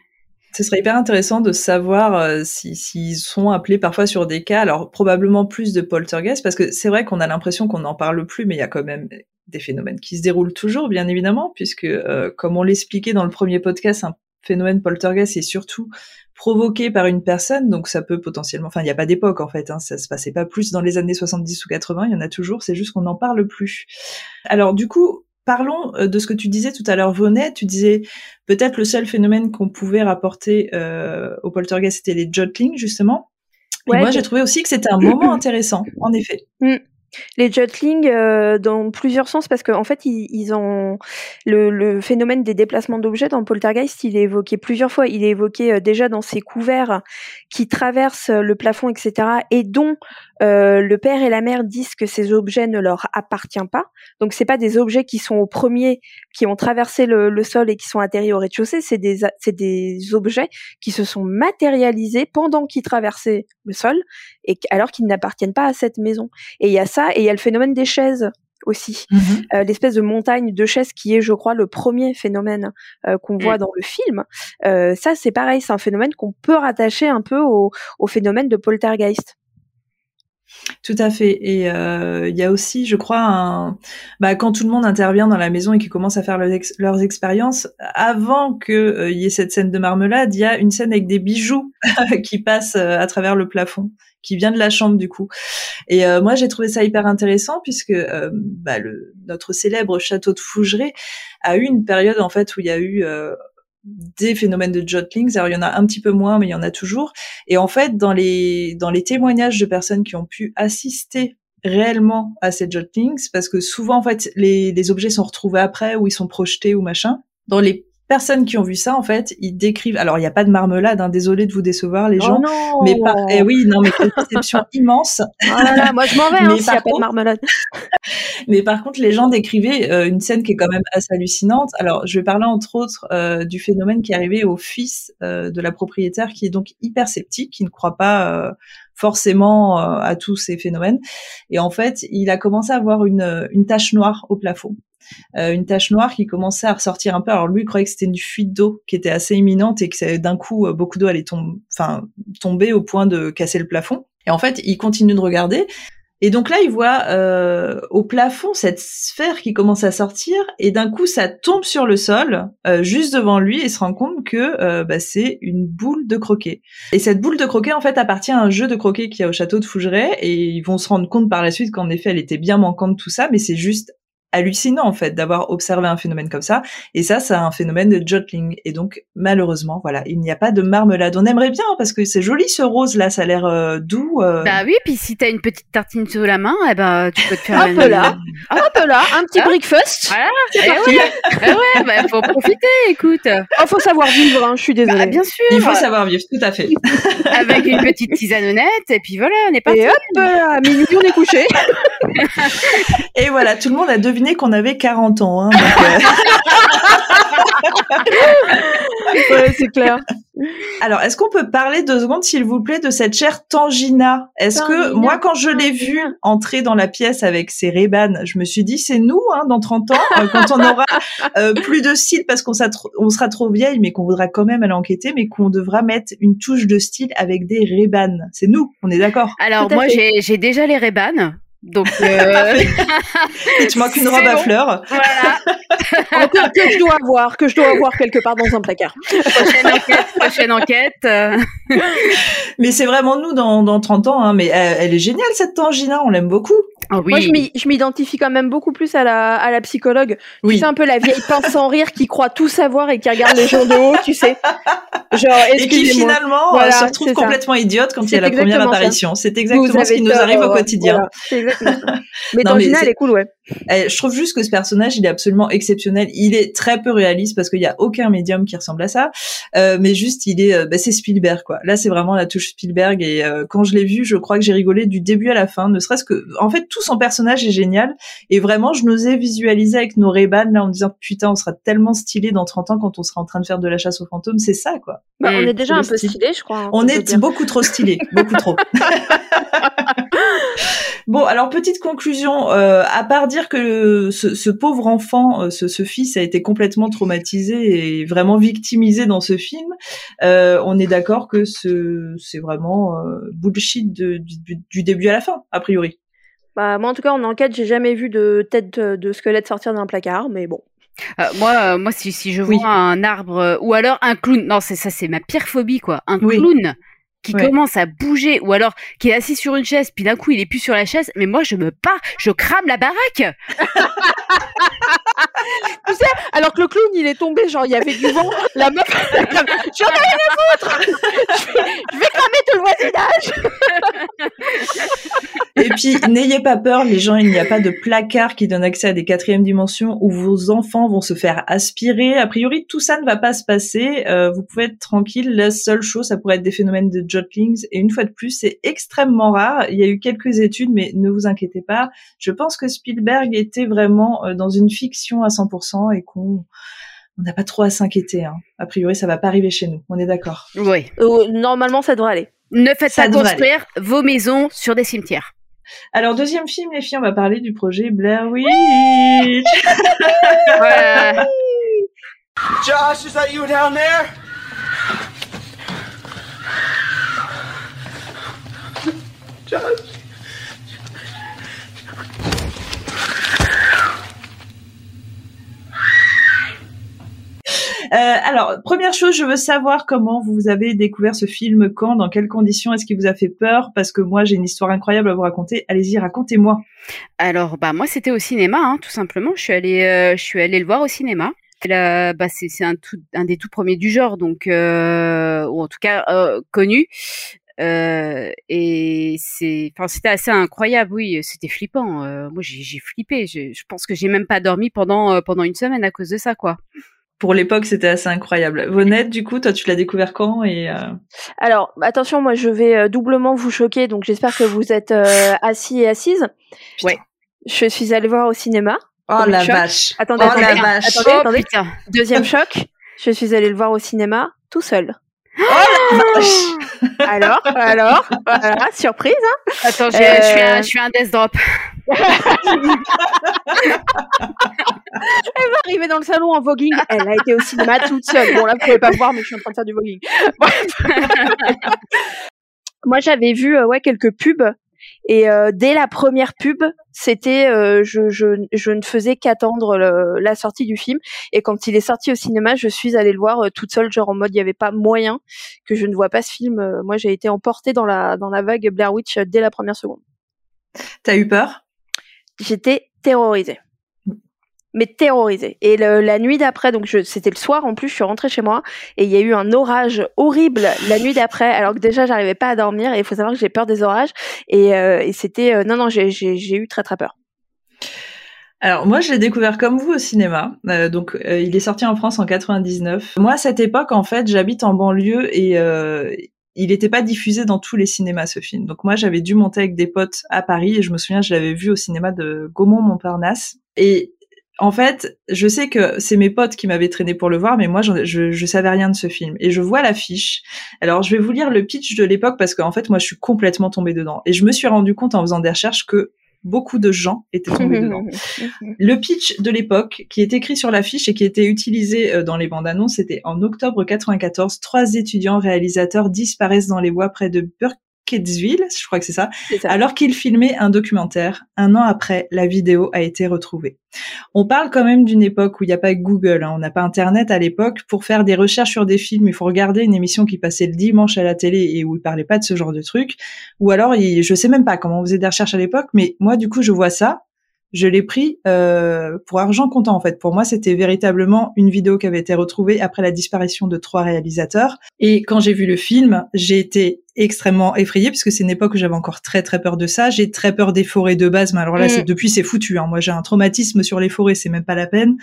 S2: Ce serait hyper intéressant de savoir euh, s'ils sont appelés parfois sur des cas, alors probablement plus de poltergeist, parce que c'est vrai qu'on a l'impression qu'on n'en parle plus, mais il y a quand même des phénomènes qui se déroulent toujours, bien évidemment, puisque euh, comme on l'expliquait dans le premier podcast, un phénomène poltergeist est surtout provoqué par une personne, donc ça peut potentiellement, enfin il n'y a pas d'époque en fait, hein, ça se passait pas plus dans les années 70 ou 80, il y en a toujours, c'est juste qu'on n'en parle plus. Alors du coup, parlons euh, de ce que tu disais tout à l'heure, Vonet, tu disais peut-être le seul phénomène qu'on pouvait rapporter euh, au poltergeist, c'était les jotlings justement. Et moi, j'ai trouvé aussi que c'était un moment intéressant, en effet.
S3: Les jotlings euh, dans plusieurs sens parce qu'en en fait ils, ont le, phénomène des déplacements d'objets dans Poltergeist il est évoqué plusieurs fois. Il est évoqué euh, déjà dans ces couverts qui traversent le plafond etc et dont euh, le père et la mère disent que ces objets ne leur appartiennent pas donc c'est pas des objets qui sont au premier qui ont traversé le, le sol et qui sont atterris au rez-de-chaussée c'est des c'est des objets qui se sont matérialisés pendant qu'ils traversaient le sol et alors qu'ils n'appartiennent pas à cette maison et il y a ça et il y a le phénomène des chaises aussi, mmh euh, l'espèce de montagne de chaises qui est, je crois, le premier phénomène euh, qu'on voit mmh. dans le film. Euh, ça, c'est pareil, c'est un phénomène qu'on peut rattacher un peu au, au phénomène de poltergeist.
S2: Tout à fait. Et il y a aussi, je crois, un... bah, quand tout le monde intervient dans la maison et qu'ils commencent à faire leurs, expériences, avant qu'il y ait cette scène de marmelade, il y a une scène avec des bijoux qui passent à travers le plafond qui vient de la chambre du coup. Et euh, moi j'ai trouvé ça hyper intéressant puisque euh, bah, le, notre célèbre château de Fougeray a eu une période en fait où il y a eu euh, des phénomènes de jotlings. Alors il y en a un petit peu moins, mais il y en a toujours. Et en fait dans les dans les témoignages de personnes qui ont pu assister réellement à ces jotlings, parce que souvent en fait les, les objets sont retrouvés après ou ils sont projetés ou machin. Dans les personnes qui ont vu ça, en fait, ils décrivent. Alors, il n'y a pas de marmelade. Hein, désolé de vous décevoir, les oh gens.
S3: Non
S2: mais par... eh oui, non, mais quelle déception immense.
S3: Oh moi, je m'en vais. Hein, s'il n'y a pas de marmelade.
S2: mais par contre, les gens décrivaient euh, une scène qui est quand même assez hallucinante. Alors, je vais parler entre autres euh, du phénomène qui est arrivé au fils euh, de la propriétaire, qui est donc hyper sceptique, qui ne croit pas forcément à tous ces phénomènes. Et en fait, il a commencé à avoir une, une tache noire au plafond. Euh, une tache noire qui commençait à ressortir un peu. Alors lui, il croyait que c'était une fuite d'eau qui était assez imminente et que d'un coup, euh, beaucoup d'eau allait tomber au point de casser le plafond. Et en fait, il continue de regarder. Et donc là, il voit euh, au plafond cette sphère qui commence à sortir, et d'un coup, ça tombe sur le sol, juste devant lui, et se rend compte que bah, c'est une boule de croquet. Et cette boule de croquet, en fait, appartient à un jeu de croquet qui a au château de Fougeray, et ils vont se rendre compte par la suite qu'en effet, elle était bien manquante tout ça, mais c'est juste hallucinant en fait d'avoir observé un phénomène comme ça. Et ça c'est un phénomène de jotling et donc malheureusement voilà il n'y a pas de marmelade. On aimerait bien parce que c'est joli ce rose là. Ça a l'air euh, doux euh.
S4: bah oui puis si t'as une petite tartine sous la main eh ben tu peux te faire
S3: un peu là. un peu là. Un petit ah. breakfast.
S4: Voilà. C'est eh parti. ouais, eh ouais bah, faut profiter écoute.
S3: Oh faut savoir vivre hein, je suis désolée. Bah,
S4: bien sûr.
S2: Il faut savoir vivre tout à fait.
S4: Avec une petite tisane honnête et puis voilà on est parti.
S3: et hop à minuit on est couché.
S2: Et voilà tout le monde a deviné qu'on avait 40 ans. Hein, euh.
S3: ouais, c'est clair.
S2: Alors, est-ce qu'on peut parler deux secondes, s'il vous plaît, de cette chère Tangina? Est-ce que moi, quand je l'ai vue entrer dans la pièce avec ses rébans, je me suis dit, c'est nous, hein, dans 30 ans, euh, quand on aura euh, plus de style parce qu'on on sera trop vieille, mais qu'on voudra quand même aller enquêter, mais qu'on devra mettre une touche de style avec des rébans. C'est nous, on est d'accord?
S4: Alors moi, j'ai déjà les rébans. Donc, euh...
S2: et tu manques une robe à fleurs.
S3: Voilà. que, que, je dois avoir, que je dois avoir quelque part dans un placard.
S4: Prochaine enquête, prochaine enquête.
S2: mais c'est vraiment nous dans, dans 30 ans. Hein. Mais elle, elle, est géniale cette Tangina, on l'aime beaucoup.
S3: Oh, oui. Moi, je m'identifie quand même beaucoup plus à la, à la psychologue. Oui. Tu sais, un peu la vieille pince sans rire qui croit tout savoir et qui regarde les gens de haut, tu sais.
S2: Genre, et qui finalement euh, se retrouve complètement ça. idiote quand il y a la première apparition. C'est exactement ce qui nous arrive au quotidien.
S3: Voilà. Mais dans elle est cool, ouais.
S2: Eh, je trouve juste que ce personnage, il est absolument exceptionnel. Il est très peu réaliste parce qu'il y a aucun médium qui ressemble à ça. Euh, mais juste, il est, euh, bah, c'est Spielberg, quoi. Là, c'est vraiment la touche Spielberg. Et euh, quand je l'ai vu, je crois que j'ai rigolé du début à la fin. Ne serait-ce que, en fait, tout son personnage est génial. Et vraiment, je n'osais visualiser avec nos ray là en disant putain, on sera tellement stylé dans 30 ans quand on sera en train de faire de la chasse aux fantômes. C'est ça, quoi.
S3: Bah, on est déjà un peu stylé, je crois. Hein,
S2: on est beaucoup trop stylé, beaucoup trop. bon, alors petite conclusion. Euh, à part dire que ce, ce pauvre enfant, euh, ce, ce, fils, a été complètement traumatisé et vraiment victimisé dans ce film, euh, on est d'accord que c'est vraiment euh, bullshit de, du, du, début à la fin, a priori.
S3: Bah, moi, en tout cas, en enquête, j'ai jamais vu de tête de squelette sortir d'un placard, mais bon.
S4: Euh, moi, moi, si, si je vois un arbre ou alors un clown, non, c'est ça, c'est ma pire phobie, quoi. Un clown qui commence à bouger ou alors qui est assis sur une chaise puis d'un coup il est plus sur la chaise mais moi je me pars je crame la baraque
S3: alors que le clown il est tombé genre il y avait du vent la meuf j'en ai rien à foutre je vais, cramer tout le voisinage
S2: et puis n'ayez pas peur les gens il n'y a pas de placard qui donne accès à des quatrièmes dimensions où vos enfants vont se faire aspirer a priori tout ça ne va pas se passer euh, vous pouvez être tranquille la seule chose ça pourrait être des phénomènes de Jotlings. Et une fois de plus, c'est extrêmement rare. Il y a eu quelques études, mais ne vous inquiétez pas. Je pense que Spielberg était vraiment euh, dans une fiction à 100% et qu'on on n'a pas trop à s'inquiéter. Hein. A priori, ça va pas arriver chez nous. On est d'accord.
S4: Oui.
S3: Euh, normalement, ça devrait aller.
S4: Ne faites pas construire vos maisons sur des cimetières.
S2: Alors, deuxième film, les filles, on va parler du projet Blair Witch. Josh, is that you down there? Euh, alors, première chose, je veux savoir comment vous avez découvert ce film, quand, dans quelles conditions, est-ce qu'il vous a fait peur? Parce que moi, j'ai une histoire incroyable à vous raconter. Allez-y, racontez-moi.
S4: Alors, bah moi, c'était au cinéma, hein, tout simplement. Je suis allée, euh, je suis allée le voir au cinéma. Là, bah, c'est un, des tout premiers du genre, donc euh, ou en tout cas euh, connu. Euh, et c'est, enfin, c'était assez incroyable. Oui, c'était flippant. Euh, moi, j'ai flippé. Je, pense que j'ai même pas dormi pendant euh, pendant une semaine à cause de ça, quoi.
S2: Pour l'époque, c'était assez incroyable. Vonette, du coup, toi, tu l'as découvert quand et
S3: Alors, attention, moi, je vais doublement vous choquer, donc j'espère que vous êtes assis et assises.
S4: Ouais.
S3: Je suis allée voir au cinéma.
S2: Oh la vache.
S3: Attendez,
S2: oh
S3: attendez,
S2: la vache.
S3: attendez, attendez. Oh, Deuxième choc. Je suis allée le voir au cinéma tout seul.
S2: Oh la vache
S3: alors, alors, voilà, surprise. Hein
S4: Attends, je, euh... je, suis un, je suis un death drop.
S3: Elle va arriver dans le salon en voguing. Elle a été au cinéma toute seule. Bon, là, vous pouvez pas voir, mais je suis en train de faire du voguing. Moi, j'avais vu euh, ouais quelques pubs et euh, dès la première pub, c'était euh, je, je, je, ne faisais qu'attendre la sortie du film. Et quand il est sorti au cinéma, je suis allée le voir toute seule, genre en mode il n'y avait pas moyen que je ne vois pas ce film. Moi, j'ai été emportée dans la dans la vague Blair Witch dès la première seconde.
S2: T'as eu peur?
S3: J'étais terrorisée mais terrorisée. Et la nuit d'après, donc c'était le soir en plus, je suis rentrée chez moi et il y a eu un orage horrible la nuit d'après, alors que déjà j'arrivais pas à dormir. Et il faut savoir que j'ai peur des orages et, euh, c'était euh, non non j'ai eu très très peur.
S2: Alors moi je l'ai découvert comme vous au cinéma, euh, donc il est sorti en France en 99. Moi à cette époque en fait j'habite en banlieue et il n'était pas diffusé dans tous les cinémas ce film. Donc moi j'avais dû monter avec des potes à Paris et je me souviens je l'avais vu au cinéma de Gaumont Montparnasse et en fait, je sais que c'est mes potes qui m'avaient traîné pour le voir, mais moi, je, je, savais rien de ce film. Et je vois l'affiche. Alors, je vais vous lire le pitch de l'époque parce qu'en fait, moi, je suis complètement tombée dedans. Et je me suis rendu compte en faisant des recherches que beaucoup de gens étaient tombés dedans. Le pitch de l'époque, qui est écrit sur l'affiche et qui était utilisé euh, dans les bandes annonces, c'était en octobre 94, trois étudiants réalisateurs disparaissent dans les bois près de Burke je crois que c'est ça, alors qu'il filmait un documentaire. Un an après, la vidéo a été retrouvée. On parle quand même d'une époque où il n'y a pas Google, hein. on n'a pas Internet à l'époque. Pour faire des recherches sur des films, il faut regarder une émission qui passait le dimanche à la télé et où il parlait pas de ce genre de trucs. Ou alors, il, je sais même pas comment on faisait des recherches à l'époque, mais moi, du coup, je vois ça je l'ai pris euh, pour argent comptant en fait. Pour moi, c'était véritablement une vidéo qui avait été retrouvée après la disparition de trois réalisateurs. Et quand j'ai vu le film, j'ai été extrêmement effrayée puisque c'est une époque où j'avais encore très très peur de ça. J'ai très peur des forêts de base, mais alors là, c'est mm. depuis c'est foutu. Hein. Moi, j'ai un traumatisme sur les forêts, c'est même pas la peine.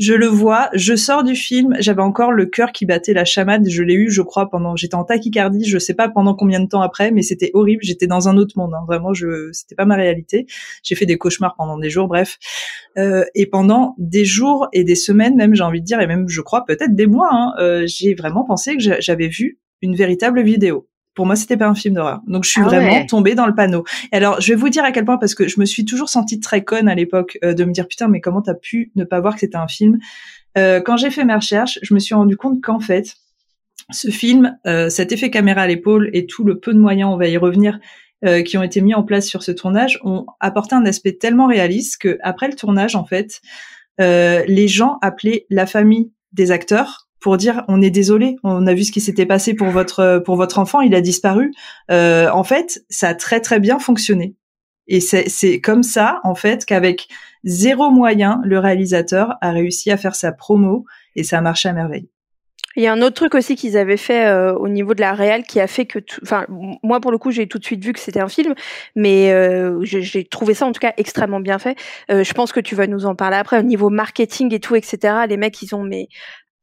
S2: Je le vois, je sors du film, j'avais encore le cœur qui battait la chamade, je l'ai eu, je crois, pendant, j'étais en tachycardie, je sais pas pendant combien de temps après, mais c'était horrible, j'étais dans un autre monde, hein. vraiment, je, c'était pas ma réalité. J'ai fait des cauchemars pendant des jours, bref, euh, et pendant des jours et des semaines, même j'ai envie de dire, et même je crois peut-être des mois, hein, euh, j'ai vraiment pensé que j'avais vu une véritable vidéo pour moi, c'était pas un film d'horreur. Donc, je suis ah vraiment tombée dans le panneau. Et alors, je vais vous dire à quel point, parce que je me suis toujours sentie très conne à l'époque euh, de me dire putain, mais comment t'as pu ne pas voir que c'était un film? Euh, Quand j'ai fait mes recherches, je me suis rendu compte qu'en fait, ce film, euh, cet effet caméra à l'épaule et tout le peu de moyens, on va y revenir, qui ont été mis en place sur ce tournage, ont apporté un aspect tellement réaliste que après le tournage, en fait, les gens appelaient la famille des acteurs pour dire on est désolé, on a vu ce qui s'était passé pour votre pour votre enfant, il a disparu. Euh, en fait, ça a très très bien fonctionné. Et c'est comme ça, en fait, qu'avec zéro moyen, le réalisateur a réussi à faire sa promo et ça a marché à merveille.
S3: Il y a un autre truc aussi qu'ils avaient fait euh, au niveau de la réal qui a fait que, enfin, moi pour le coup j'ai tout de suite vu que c'était un film, mais euh, j'ai trouvé ça en tout cas extrêmement bien fait. Je pense que tu vas nous en parler après au niveau marketing et tout, etc. Les mecs ils ont mais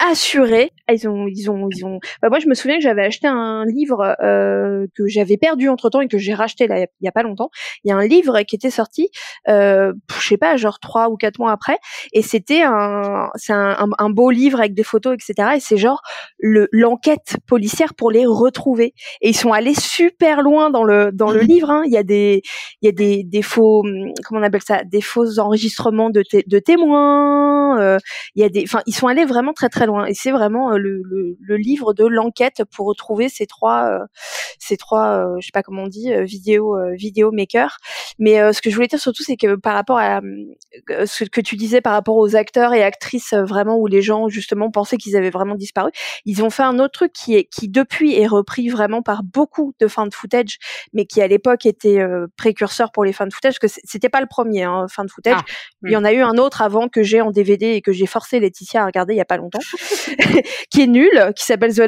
S3: assuré. Ils ont, ils ont, ils ont. Bah, moi, je me souviens que j'avais acheté un livre euh, que j'avais perdu entre temps et que j'ai racheté là il y a pas longtemps. Il y a un livre qui était sorti, euh, je sais pas, genre trois ou quatre mois après, et c'était un, c'est un, un, beau livre avec des photos, etc. Et c'est genre le l'enquête policière pour les retrouver. Et ils sont allés super loin dans le dans le mmh. livre. Hein. Il y a des, il y a des, des faux, comment on appelle ça, des faux enregistrements de, de témoins. Euh, il y a des, enfin, ils sont allés vraiment très très loin et c'est vraiment euh, le, le, le, livre de l'enquête pour retrouver ces trois, euh, ces trois, je sais pas comment on dit, vidéo, vidéo maker. Mais ce que je voulais dire surtout, c'est que par rapport à ce que tu disais par rapport aux acteurs et actrices vraiment où les gens justement pensaient qu'ils avaient vraiment disparu, ils ont fait un autre truc qui est qui depuis est repris vraiment par beaucoup de fans de footage, mais qui à l'époque était précurseur pour les fans de footage, parce que c'était pas le premier hein, fin de footage. Ah, il y en a eu un autre avant que j'ai en DVD et que j'ai forcé Laetitia à regarder il y a pas longtemps. qui est nul, qui s'appelle The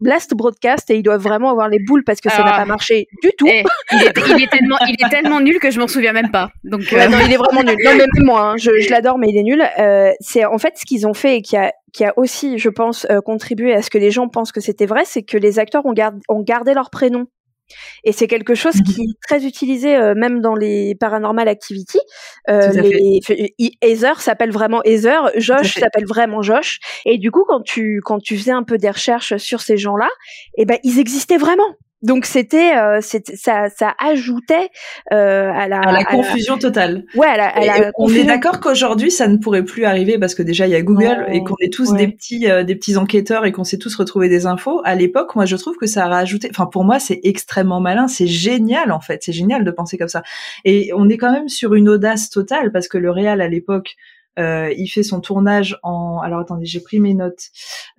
S3: Last Broadcast et ils doivent vraiment avoir les boules parce que ça n'a pas marché du tout. Eh,
S4: il, est, tellement, il est tellement nul que je m'en souviens même pas. Donc
S3: euh, non, il est vraiment nul. Non, même moi, hein, je, je l'adore, mais il est nul. Euh, c'est en fait ce qu'ils ont fait et qui a qui a aussi, je pense, euh, contribué à ce que les gens pensent que c'était vrai, c'est que les acteurs ont, ont gardé leur prénom et c'est quelque chose mmh qui est très utilisé euh, même dans les paranormal activity. Euh, les, Heather s'appelle vraiment Heather, Josh s'appelle vraiment Josh. Et du coup, quand tu quand tu faisais un peu des recherches sur ces gens-là, eh ben ils existaient vraiment. Donc c'était, euh, ça, ça ajoutait euh, à la,
S2: à la confusion totale.
S3: Ouais, à la,
S2: on est d'accord qu'aujourd'hui ça ne pourrait plus arriver parce que déjà il y a Google et qu'on est tous des petits, euh, des petits enquêteurs et qu'on sait tous retrouver des infos. À l'époque, moi je trouve que ça a rajouté. Enfin pour moi c'est extrêmement malin, c'est génial en fait, c'est génial de penser comme ça. Et on est quand même sur une audace totale parce que le réal à l'époque euh, il fait son tournage en, alors attendez, j'ai pris mes notes,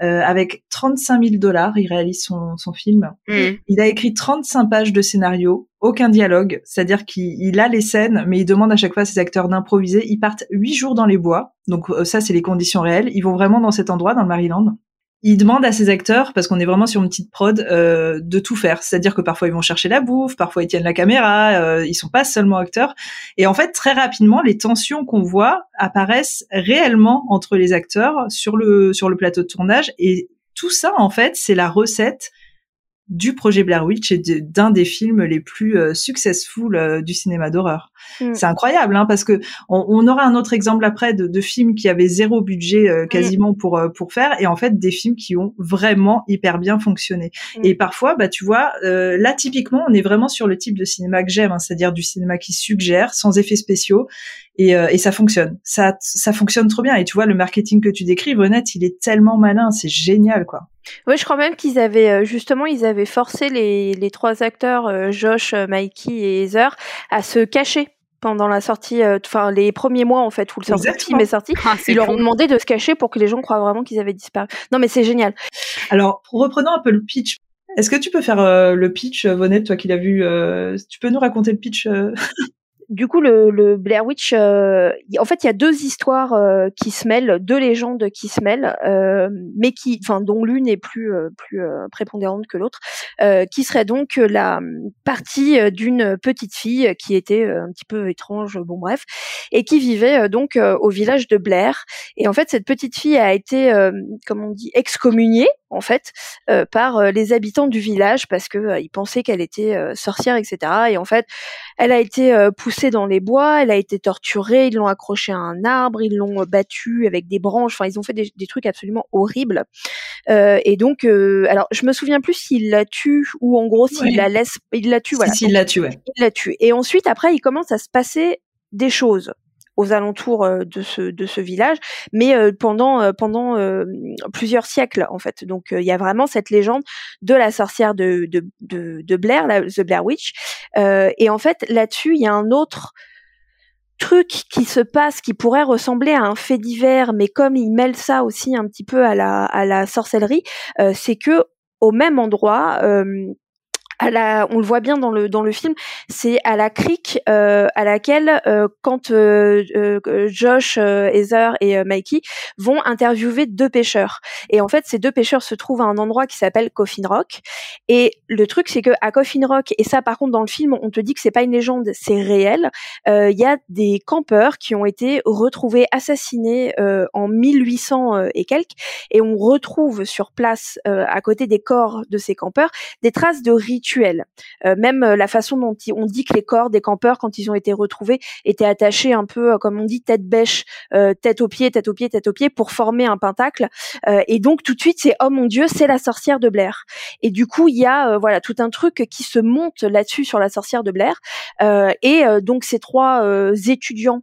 S2: euh, avec 35 000 dollars, il réalise son, son film. Mm. Il a écrit 35 pages de scénario, aucun dialogue, c'est-à-dire qu'il a les scènes, mais il demande à chaque fois à ses acteurs d'improviser. Ils partent huit jours dans les bois, donc euh, ça c'est les conditions réelles. Ils vont vraiment dans cet endroit, dans le Maryland il demande à ses acteurs, parce qu'on est vraiment sur une petite prod, euh, de tout faire. C'est-à-dire que parfois ils vont chercher la bouffe, parfois ils tiennent la caméra, euh, ils sont pas seulement acteurs. Et en fait, très rapidement, les tensions qu'on voit apparaissent réellement entre les acteurs sur le sur le plateau de tournage. Et tout ça, en fait, c'est la recette du projet Blair Witch et d'un des films les plus euh, successful euh, du cinéma d'horreur. Mm. C'est incroyable, hein, parce que on, aura un autre exemple après de, de films qui avaient zéro budget euh, mm. quasiment pour pour faire, et en fait des films qui ont vraiment hyper bien fonctionné. Mm. Et parfois, bah tu vois, là typiquement, on est vraiment sur le type de cinéma que j'aime, hein, c'est-à-dire du cinéma qui suggère, sans effets spéciaux, et, et ça fonctionne. Ça ça fonctionne trop bien. Et tu vois, le marketing que tu décris, Renette, il est tellement malin, c'est génial, quoi.
S3: Oui, je crois même qu'ils avaient euh, justement ils avaient forcé les, les trois acteurs euh, Josh, euh, Mikey et Heather à se cacher pendant la sortie, enfin les premiers mois en fait où le film est sorti, ah, ils leur ont demandé de se cacher pour que les gens croient vraiment qu'ils avaient disparu. Non mais c'est génial.
S2: Alors reprenons un peu le pitch. Est-ce que tu peux faire le pitch, Vonette, toi qui l'as vu Tu peux nous raconter le pitch
S3: du coup, le, le Blair Witch, euh, en fait, il y a deux histoires euh, qui se mêlent, deux légendes qui se mêlent, euh, mais qui, enfin, dont l'une est plus plus prépondérante que l'autre, qui serait donc la partie d'une petite fille qui était un petit peu étrange, bon bref, et qui vivait donc au village de Blair. Et en fait, cette petite fille a été, comme on dit, excommuniée en fait par les habitants du village parce que ils pensaient qu'elle était sorcière, etc. Et en fait, elle a été poussée dans les bois, elle a été torturée, ils l'ont accrochée à un arbre, ils l'ont battue avec des branches, enfin ils ont fait des, trucs absolument horribles. Euh, et donc, euh, alors je me souviens plus s'il la tue ou en gros s'il la laisse, il la tue, voilà.
S2: S'il la tue,
S3: Il la tue. Et ensuite, après, il commence à se passer des choses aux alentours euh, de ce de ce village, mais euh, pendant euh, pendant plusieurs siècles en fait. Donc il y a vraiment cette légende de la sorcière de de de, Blair, la, the Blair Witch. et en fait là-dessus il y a un autre truc qui se passe qui pourrait ressembler à un fait divers, mais comme il mêle ça aussi un petit peu à la à la sorcellerie, c'est que au même endroit, à la, on le voit bien dans le dans le film, c'est à la crique euh, à laquelle euh, quand euh, euh Josh, euh, Heather et Mikey vont interviewer deux pêcheurs. Et en fait, ces deux pêcheurs se trouvent à un endroit qui s'appelle Coffin Rock. Et le truc, c'est que à Coffin Rock, et ça par contre dans le film, on te dit que c'est pas une légende, c'est réel. Il y a des campeurs qui ont été retrouvés assassinés en 1800 et quelques, et on retrouve sur place, à côté des corps de ces campeurs, des traces de rituels euh, même euh, la façon dont on dit que les corps des campeurs, quand ils ont été retrouvés, étaient attachés un peu, euh, comme on dit, tête bêche, tête au pied, tête au pied, tête au pied, pour former un pentacle. et donc tout de suite, c'est oh mon Dieu, c'est la sorcière de Blair. Et du coup, il y a voilà tout un truc qui se monte là-dessus sur la sorcière de Blair. et donc ces trois étudiants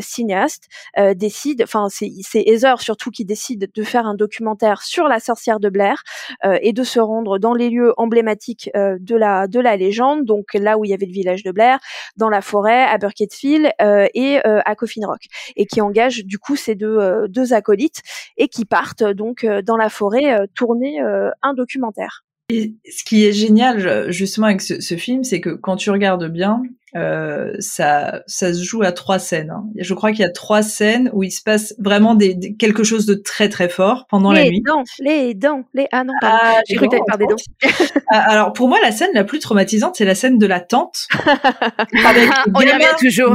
S3: cinéastes décident, enfin c'est c'est Heather surtout qui décide de faire un documentaire sur la sorcière de Blair et de se rendre dans les lieux emblématiques de la de la légende, donc là où il y avait le village de Blair, dans la forêt, à Burkittsville euh, et euh, à Coffin Rock, et qui engage du coup ces deux euh, deux acolytes et qui partent donc dans la forêt tourner un documentaire.
S2: Et ce qui est génial justement avec ce, ce film, c'est que quand tu regardes bien, euh, ça, ça se joue à trois scènes. Hein. Je crois qu'il y a trois scènes où il se passe vraiment des, quelque chose de très très fort pendant
S3: la
S2: nuit.
S3: Dents, les dents, les ah non, pardon. Ah, j'ai cru par des dents.
S2: Ah, alors pour moi, la scène la plus traumatisante, c'est la scène de la tente.
S4: avec On y toujours.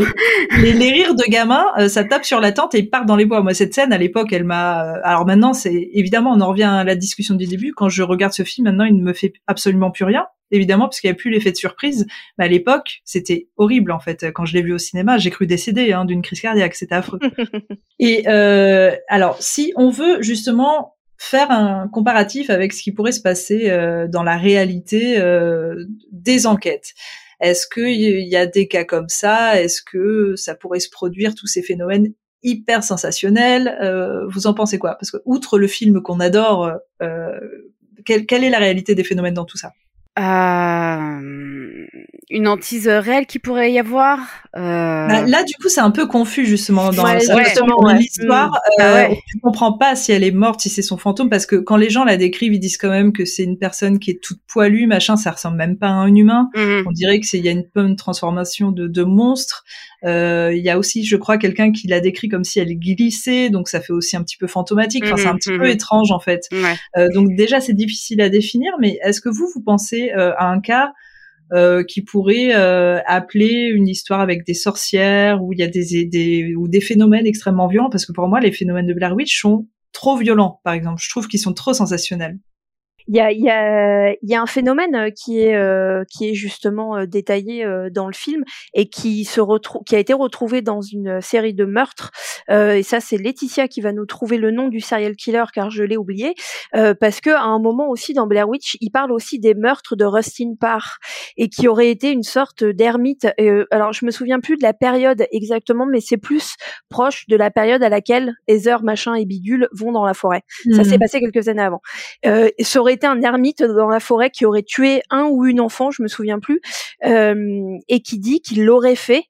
S2: Les, les, rires de gamins, euh, ça tape sur la tente et ils partent dans les bois. Moi, cette scène à l'époque, elle m'a. Euh, alors maintenant, c'est évidemment, on en revient à la discussion du début. Quand je regarde ce film, maintenant, il ne me fait absolument plus rien évidemment, parce qu'il n'y a plus l'effet de surprise. Mais à l'époque, c'était horrible, en fait. Quand je l'ai vu au cinéma, j'ai cru décéder hein, d'une crise cardiaque. C'était affreux. Et euh, alors, si on veut justement faire un comparatif avec ce qui pourrait se passer euh, dans la réalité euh, des enquêtes. Est-ce qu'il y a des cas comme ça? Est-ce que ça pourrait se produire tous ces phénomènes hyper sensationnels? Vous en pensez quoi? Parce que outre le film qu'on adore, quelle, quelle est la réalité des phénomènes dans tout ça?
S4: Euh, une hantise réelle qui pourrait y avoir.
S2: Euh... Bah, là, du coup, c'est un peu confus justement dans l'histoire. Mm. Euh, ah tu comprends pas si elle est morte, si c'est son fantôme, parce que quand les gens la décrivent, ils disent quand même que c'est une personne qui est toute poilue, machin. Ça ressemble même pas à un humain. Mm. On dirait que c'est il y a une bonne transformation de, de monstre. Euh, il y a aussi, je crois, quelqu'un qui l'a décrit comme si elle glissait, donc ça fait aussi un petit peu fantomatique. Enfin, c'est un petit peu étrange en fait. Euh, donc déjà, c'est difficile à définir. Mais est-ce que vous, vous pensez euh, à un cas euh, qui pourrait euh, appeler une histoire avec des sorcières où il y a des, des ou des phénomènes extrêmement violents parce que pour moi les phénomènes de Blair Witch sont trop violents par exemple. Je trouve qu'ils sont trop sensationnels
S3: Il y a, y, a, y a un phénomène euh, qui est, euh, qui est justement euh, détaillé dans le film et qui, se retrouve, qui a été retrouvé dans une série de meurtres. et ça, c'est Laetitia qui va nous trouver le nom du serial killer car je l'ai oublié. parce que à un moment aussi dans Blair Witch, il parle aussi des meurtres de Rustin Parr et qui aurait été une sorte d'ermite. alors, je me souviens plus de la période exactement, mais c'est plus proche de la période à laquelle Heather, machin et bidule vont dans la forêt. Ça s'est mmh. passé quelques années avant. Euh, ça aurait été un ermite dans la forêt qui aurait tué un ou une enfant, je me souviens plus, euh, et qui dit qu'il l'aurait fait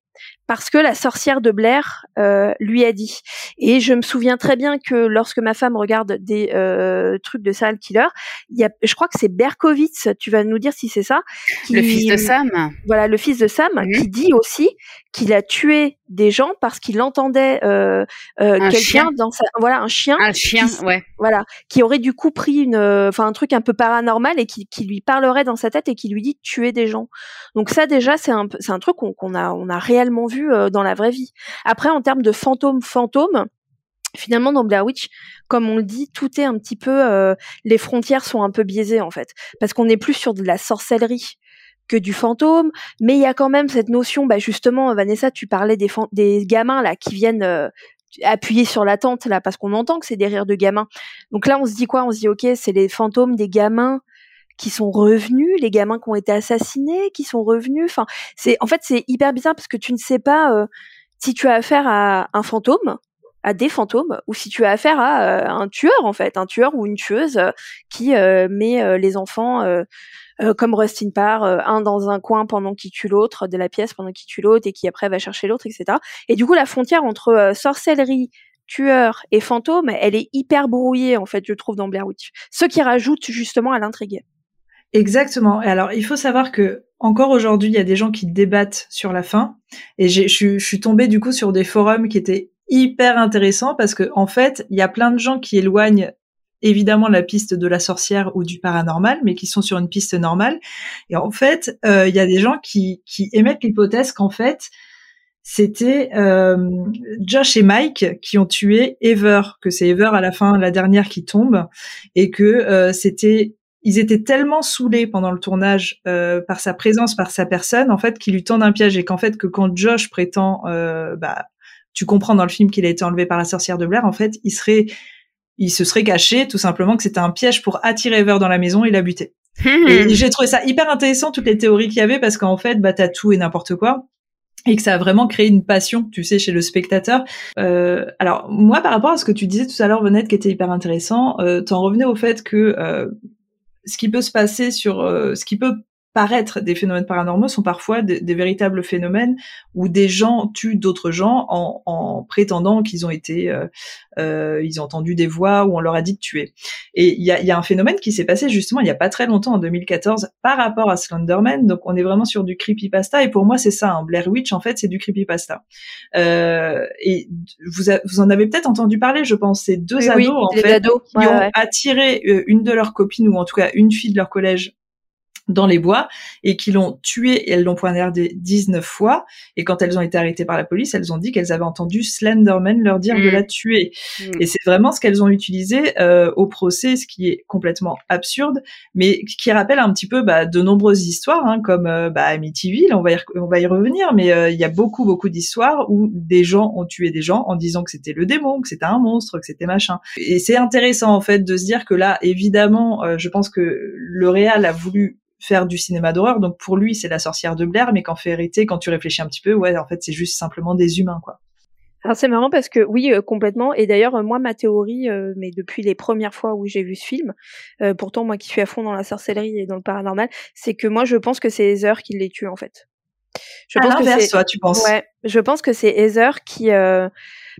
S3: parce que la sorcière de Blair euh, lui a dit. Et je me souviens très bien que lorsque ma femme regarde des euh, trucs de serial killer, il y a, je crois que c'est Berkowitz, tu vas nous dire si c'est ça.
S4: le fils de Sam.
S3: Voilà, le fils de Sam, qui dit aussi qu'il a tué des gens parce qu'il entendait euh, euh quelqu'un dans sa voilà un chien
S4: un chien ouais.
S3: voilà qui aurait du coup pris une enfin un truc un peu paranormal et qui, qui lui parlerait dans sa tête et qui lui dit de tuer des gens. Donc ça déjà c'est un c'est un truc qu'on a on a réellement vu euh, dans la vraie vie. Après en termes de fantômes fantômes finalement dans Blair Witch comme on le dit tout est un petit peu euh, les frontières sont un peu biaisées en fait. Parce qu'on est plus sur de la sorcellerie que du fantôme, mais il y a quand même cette notion, bah justement, Vanessa, tu parlais des, gamins là qui viennent euh, appuyer sur la tente là parce qu'on entend que c'est des rires de gamins. Donc là, on se dit quoi? On se dit ok, c'est les fantômes des gamins qui sont revenus, les gamins qui ont été assassinés, qui sont revenus. Enfin, c'est en fait c'est hyper bizarre parce que tu ne sais pas euh, si tu as affaire à un fantôme à des fantômes ou si tu as affaire à euh, un tueur en fait, un tueur ou une tueuse qui met les enfants euh, comme Rustin euh, un dans un coin pendant qu'il tue l'autre de la pièce pendant qu'il tue l'autre et qui après va chercher l'autre, etc. Et du coup, la frontière entre euh, sorcellerie, tueur et fantôme, elle est hyper brouillée en fait, je trouve dans Blair Witch. Ce qui rajoute justement à l'intrigue.
S2: Exactement. Alors, il faut savoir que encore aujourd'hui, il y a des gens qui débattent sur la fin. Et je suis tombée du coup sur des forums qui étaient hyper intéressants parce que en fait, il y a plein de gens qui éloignent évidemment la piste de la sorcière ou du paranormal, mais qui sont sur une piste normale. Et en fait, euh, il y a des gens qui, qui émettent l'hypothèse qu'en fait, c'était euh, Josh et Mike qui ont tué Ever, que c'est Ever à la fin, la dernière qui tombe, et que euh, c'était ils étaient tellement saoulés pendant le tournage euh, par sa présence, par sa personne, en fait, qu'ils lui tendent un piège et qu'en fait, que quand Josh prétend, euh, bah, tu comprends dans le film qu'il a été enlevé par la sorcière de Blair, en fait, il serait il se serait caché tout simplement que c'était un piège pour attirer Ever dans la maison et la buter. et j'ai trouvé ça hyper intéressant toutes les théories qu'il y avait parce qu'en fait bah t'as tout et n'importe quoi et que ça a vraiment créé une passion, tu sais, chez le spectateur. Euh, alors moi, par rapport à ce que tu disais tout à l'heure, Venette, qui était hyper intéressant, euh, t'en revenais au fait que euh, ce qui peut se passer sur, euh, ce qui peut paraître des phénomènes paranormaux sont parfois des, véritables phénomènes où des gens tuent d'autres gens en, en prétendant qu'ils ont été, euh, euh, ils ont entendu des voix ou on leur a dit de tuer. Et il y a, y a, un phénomène qui s'est passé justement il y a pas très longtemps en 2014 par rapport à Slenderman. Donc on est vraiment sur du creepypasta et pour moi c'est ça. Hein. Blair Witch en fait c'est du creepypasta. Euh, et vous, vous en avez peut-être entendu parler, je pense. C'est deux ados en fait qui ont attiré euh, une de leurs copines ou en tout cas une fille de leur collège dans les bois et qui l'ont tué et elles l'ont poignardé 19 fois. Et quand elles ont été arrêtées par la police, elles ont dit qu'elles avaient entendu Slenderman leur dire de mm. la tuer. Mm. Et c'est vraiment ce qu'elles ont utilisé euh, au procès, ce qui est complètement absurde, mais qui rappelle un petit peu bah, de nombreuses histoires, hein, comme euh, bah, Amityville, on va y, on va y revenir, mais euh, il y a beaucoup, beaucoup d'histoires où des gens ont tué des gens en disant que c'était le démon, que c'était un monstre, que c'était machin. Et c'est intéressant en fait de se dire que là, évidemment, euh, je pense que le réal a voulu faire du cinéma d'horreur. Donc pour lui, c'est la sorcière de Blair, mais qu'en vérité, quand tu réfléchis un petit peu, ouais, en fait, c'est juste simplement des humains, quoi.
S3: Alors c'est marrant parce que oui, euh, complètement. Et d'ailleurs, moi, ma théorie, euh, mais depuis les premières fois où j'ai vu ce film, euh, pourtant moi qui suis à fond dans la sorcellerie et dans le paranormal, c'est que moi je pense que c'est Heather qui les tue en fait.
S2: Je pense que c'est toi, tu penses
S3: Ouais, je pense que c'est Heather qui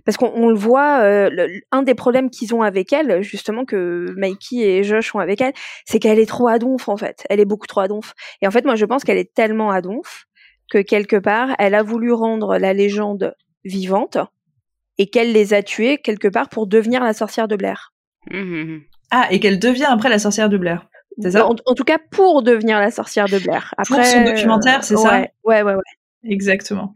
S3: parce qu'on le voit, euh, un des problèmes qu'ils ont avec elle, justement que Mikey et Josh ont avec elle, c'est qu'elle est trop adonf en fait. Elle est beaucoup trop adonf. Et en fait, moi, je pense qu'elle est tellement adonf que quelque part, elle a voulu rendre la légende vivante et qu'elle les a tués quelque part pour devenir la sorcière de Blair.
S2: Mmh ah, et qu'elle devient après la sorcière de Blair. C'est ça?
S3: En, tout cas, pour devenir la sorcière de Blair. Après,
S2: pour son documentaire, c'est
S3: ça? Ouais, ouais, ouais.
S2: Exactement.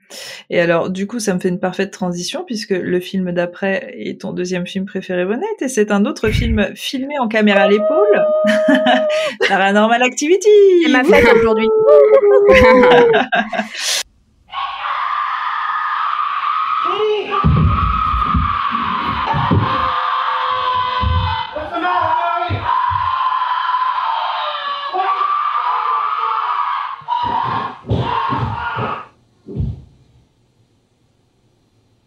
S2: Et alors, du coup, ça me fait une parfaite transition puisque le film d'après est ton deuxième film préféré, Bonnette, et c'est un autre film filmé en caméra à l'épaule, Paranormal Activity.
S3: C'est ma fête aujourd'hui.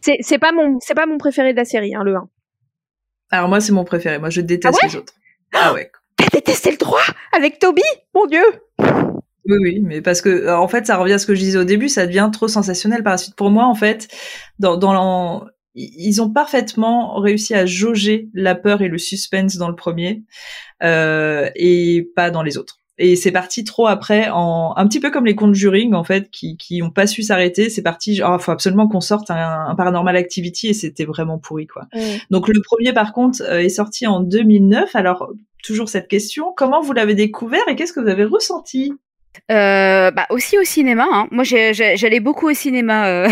S3: C'est pas mon c'est pas mon préféré de la série, hein, le 1.
S2: Alors moi c'est mon préféré. Moi je déteste ah les autres.
S3: Ah ouais. T'as détesté le 3 avec Toby Mon Dieu.
S2: Oui, oui, mais parce que en fait, ça revient à ce que je disais au début, ça devient trop sensationnel par la suite. Pour moi, en fait, dans, dans ils ont parfaitement réussi à jauger la peur et le suspense dans le premier, euh, et pas dans les autres. Et c'est parti trop après, en un petit peu comme les Conjuring en fait, qui qui ont pas su s'arrêter. C'est parti, genre, faut absolument qu'on sorte un, Paranormal Activity et c'était vraiment pourri quoi. Donc le premier par contre euh, est sorti en 2009. Alors toujours cette question, comment vous l'avez découvert et qu'est-ce que vous avez ressenti?
S4: Euh, bah aussi au cinéma. Hein. Moi, j'allais beaucoup au cinéma euh.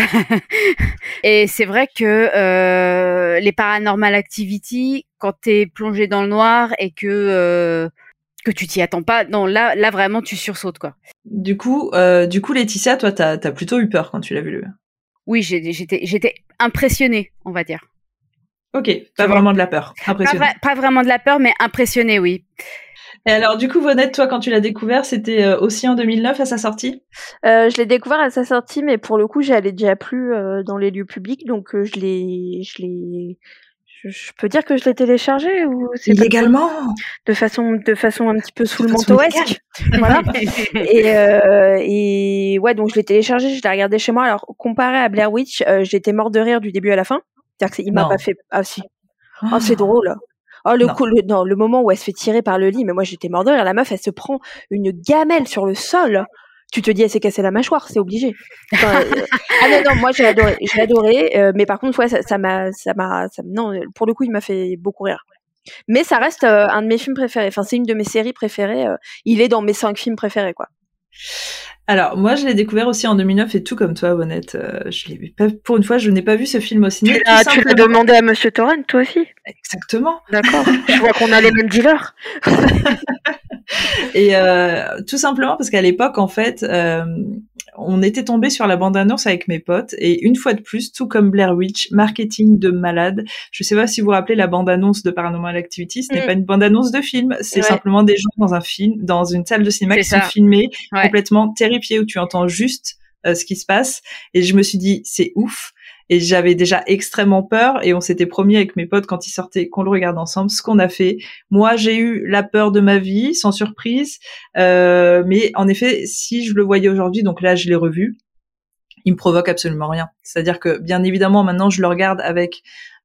S4: et c'est vrai que euh, les paranormal activity, quand t'es plongé dans le noir et que que tu t'y attends pas. Non, là, là vraiment, tu sursautes quoi.
S2: Du coup, euh, du coup, Laetitia, toi, t'as as plutôt eu peur quand tu l'as vu.
S4: Oui, j'étais, j'étais impressionnée, on va dire.
S2: Ok, pas vraiment de la peur, impressionnée.
S4: Pas, vraiment de la peur, mais impressionnée, oui.
S2: Et alors, du coup, Vonette, toi, quand tu l'as découvert, c'était euh, aussi en 2009 à sa sortie?
S3: Euh, Je l'ai découvert à sa sortie, mais pour le coup, j'allais déjà plus euh, dans les lieux publics, donc euh, je l'ai, je l'ai, je, peux dire que je l'ai téléchargé ou
S2: c'est illégalement
S3: de façon de façon un petit peu sous le manteau voilà. Et euh, et ouais donc je l'ai téléchargé je l'ai regardé chez moi. Alors comparé à Blair Witch euh, j'étais mort de rire du début à la fin. C'est-à-dire qu'il m'a pas fait ah si. Oh, c'est drôle. Oh le coup le, non, le moment où elle se fait tirer par le lit mais moi j'étais mort de rire. La meuf elle se prend une gamelle sur le sol tu te dis elle s'est cassée la mâchoire, c'est obligé. Euh, ah non non, moi j'ai adoré, j'ai adoré, euh, mais par contre ouais ça m'a ça m'a non pour le coup il m'a fait beaucoup rire. Mais ça reste euh, un de mes films préférés. Enfin c'est une de mes séries préférées. il est dans mes cinq films préférés quoi.
S2: Alors moi je l'ai découvert aussi en 2009 et tout comme toi honnête, je l'ai pas pour une fois je n'ai pas vu ce film au cinéma.
S3: Tu l'as demandé à Monsieur Torrent toi aussi
S2: Exactement.
S3: D'accord. je vois qu'on a les mêmes dealers.
S2: et euh, tout simplement parce qu'à l'époque, en fait, euh, on était tombé sur la bande-annonce avec mes potes et une fois de plus, tout comme Blair Witch, marketing de malade. Je sais pas si vous vous rappelez la bande-annonce de Paranormal Activity, ce n'est mm. pas une bande-annonce de film, c'est simplement des gens dans un film, dans une salle de cinéma qui sont filmés, complètement terrifiés où tu entends juste euh, ce qui se passe. Et je me suis dit, c'est ouf et j'avais déjà extrêmement peur et on s'était promis avec mes potes quand ils sortaient qu'on le regarde ensemble ce qu'on a fait. Moi j'ai eu la peur de ma vie sans surprise euh, mais en effet si je le voyais aujourd'hui donc là je l'ai revu il me provoque absolument rien. C'est à dire que bien évidemment maintenant je le regarde avec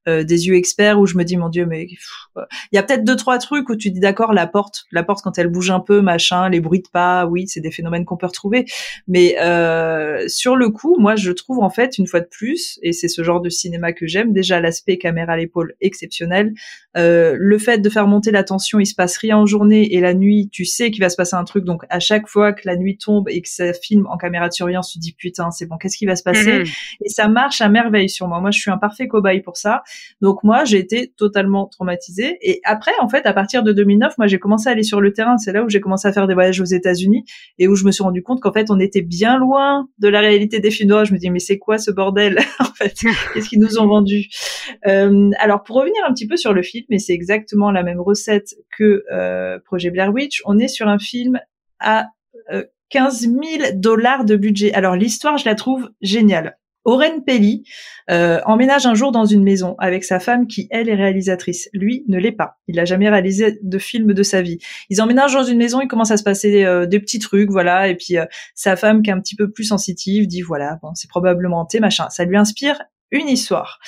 S2: euh, des yeux experts où je me dis mon dieu mais il y a peut-être deux trois trucs où tu dis d'accord la porte la porte quand elle bouge un peu machin les bruits de pas oui c'est des phénomènes qu'on peut retrouver. Mais euh, sur le coup moi je trouve en fait une fois de plus et c'est ce genre de cinéma que j'aime déjà l'aspect caméra à l'épaule exceptionnel euh, le fait de faire monter la tension il se passe rien en journée et la nuit tu sais qu'il va se passer un truc donc à chaque fois que la nuit tombe et que ça filme en caméra de surveillance tu dis putain c'est bon qu'est-ce qui va se passer? Mm-hmm. et ça marche à merveille sur moi. Moi je suis un parfait cobaye pour ça donc moi, j'ai été totalement traumatisée. Et après, en fait, à partir de 2009, moi, j'ai commencé à aller sur le terrain. C'est là où j'ai commencé à faire des voyages aux États-Unis et où je me suis rendu compte qu'en fait, on était bien loin de la réalité des films Je me dis, mais c'est quoi ce bordel En fait, qu'est-ce qu'ils nous ont vendu? Euh, Alors, pour revenir un petit peu sur le film, et c'est exactement la même recette que euh, Projet Blair Witch, on est sur un film à 15 000 dollars de budget. Alors l'histoire, je la trouve géniale. Oren Pelli euh, emménage un jour dans une maison avec sa femme qui, elle, est réalisatrice. Lui ne l'est pas. Il n'a jamais réalisé de film de sa vie. Ils emménagent dans une maison, il commence à se passer euh, des petits trucs, voilà. Et puis euh, sa femme, qui est un petit peu plus sensitive, dit voilà, bon, c'est probablement thé, machin. Ça lui inspire une histoire.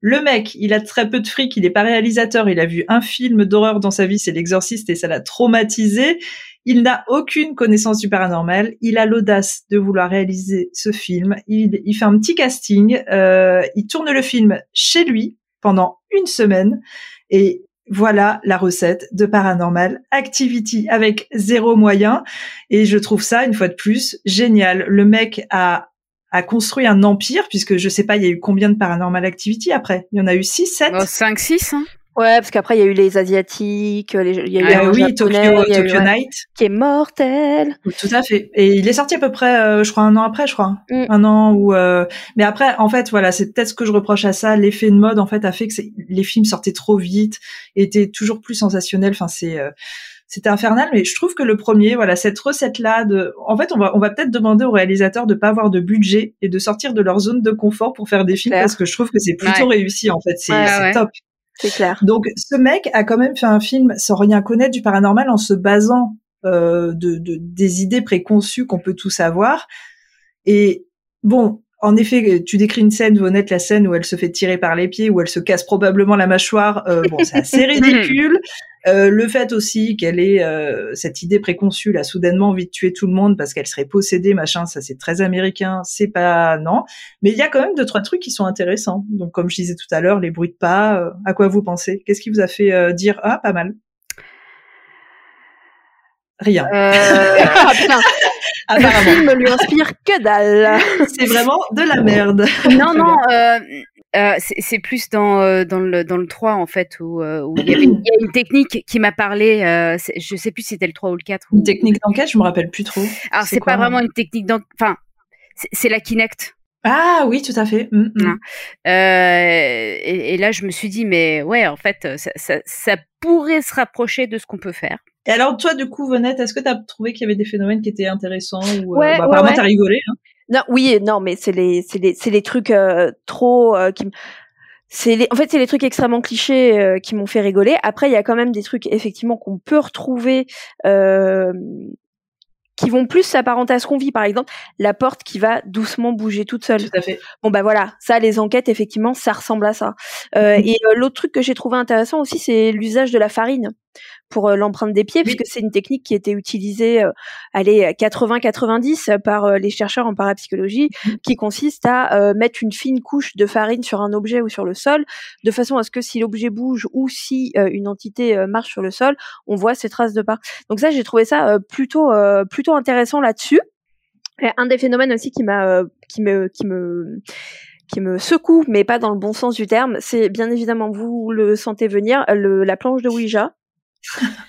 S2: Le mec, il a très peu de fric, il n'est pas réalisateur, il a vu un film d'horreur dans sa vie, c'est L'Exorciste, et ça l'a traumatisé. Il n'a aucune connaissance du paranormal. Il a l'audace de vouloir réaliser ce film. Il, fait un petit casting. Euh, il tourne le film chez lui pendant une semaine. Et voilà la recette de Paranormal Activity avec zéro moyen. Et je trouve ça, une fois de plus, génial. Le mec a a construit un empire, puisque je sais pas, il y a eu combien de Paranormal Activity après? Il y en a eu 6, 7
S4: 5, 6 hein
S3: Ouais, parce qu'après il y a eu les asiatiques, il y a eu
S2: ah, oui, Tokyo, Tokyo Night,
S3: qui est mortel.
S2: Tout à fait. Et il est sorti à peu près, euh, je crois, un an après, je crois, mm. un an ou. Euh... Mais après, en fait, voilà, c'est peut-être ce que je reproche à ça. L'effet de mode, en fait, a fait que les films sortaient trop vite, étaient toujours plus sensationnels. Enfin, c'est. Euh, c'était infernal, mais je trouve que le premier, voilà, cette recette-là de, en fait, on va, on va peut-être demander aux réalisateurs de pas avoir de budget et de sortir de leur zone de confort pour faire des films parce que je trouve que c'est plutôt réussi, en fait, c'est top.
S3: C'est clair.
S2: Donc, ce mec a quand même fait un film sans rien connaître du paranormal en se basant euh, de, de, des idées préconçues qu'on peut tous avoir. Et bon, en effet, tu décris une scène, Vonette, la scène où elle se fait tirer par les pieds, où elle se casse probablement la mâchoire. Euh, bon, c'est assez ridicule. Euh, le fait aussi qu'elle ait euh, cette idée préconçue, là, soudainement envie de tuer tout le monde parce qu'elle serait possédée, machin, ça c'est très américain, c'est pas non. Mais il y a quand même deux trois trucs qui sont intéressants. Donc comme je disais tout à l'heure, les bruits de pas. Euh, à quoi vous pensez? Qu'est-ce qui vous a fait dire ah pas mal? Rien.
S3: ah putain. Le film lui inspire que dalle.
S2: C'est vraiment de la merde.
S4: Non, non, euh, euh, c'est plus dans, euh, dans, le, dans le 3, en fait, où, où il, y avait, il, y a une technique qui m'a parlé. je sais plus si c'était le 3 ou le 4.
S2: Une technique d'enquête, je me rappelle plus trop.
S4: Alors, c'est pas vraiment une technique d'enquête. Enfin, c'est la Kinect.
S2: Ah oui, tout à fait. Mmh.
S4: Hein. et, et, là, je me suis dit, mais ouais, en fait, ça, ça, ça pourrait se rapprocher de ce qu'on peut faire.
S2: Et alors, toi, du coup, Vonette, est-ce que tu as trouvé qu'il y avait des phénomènes qui étaient intéressants ou euh, ouais, bah, apparemment, t'as rigolé. Hein
S3: non, oui, non, mais c'est les, c'est les, c'est les trucs euh, trop euh, qui c'est les, en fait c'est les trucs extrêmement clichés qui m'ont fait rigoler. Après il y a quand même des trucs effectivement qu'on peut retrouver qui vont plus s'apparenter à ce qu'on vit. Par exemple, la porte qui va doucement bouger toute seule.
S2: Tout à fait.
S3: Bon bah voilà, ça, les enquêtes, effectivement, ça ressemble à ça. Euh, mm-hmm. Et euh, l'autre truc que j'ai trouvé intéressant aussi, c'est l'usage de la farine pour euh, l'empreinte des pieds, puisque c'est une technique qui était utilisée, euh, allez, 80-90 par euh, les chercheurs en parapsychologie, mmh. qui consiste à mettre une fine couche de farine sur un objet ou sur le sol, de façon à ce que si l'objet bouge ou si une entité marche sur le sol, on voit ces traces de pas. Donc ça, j'ai trouvé ça plutôt plutôt intéressant là-dessus. Un des phénomènes aussi qui m'a qui me qui me qui me secoue, mais pas dans le bon sens du terme, c'est bien évidemment, vous le sentez venir, le, la planche de Ouija. 哈 哈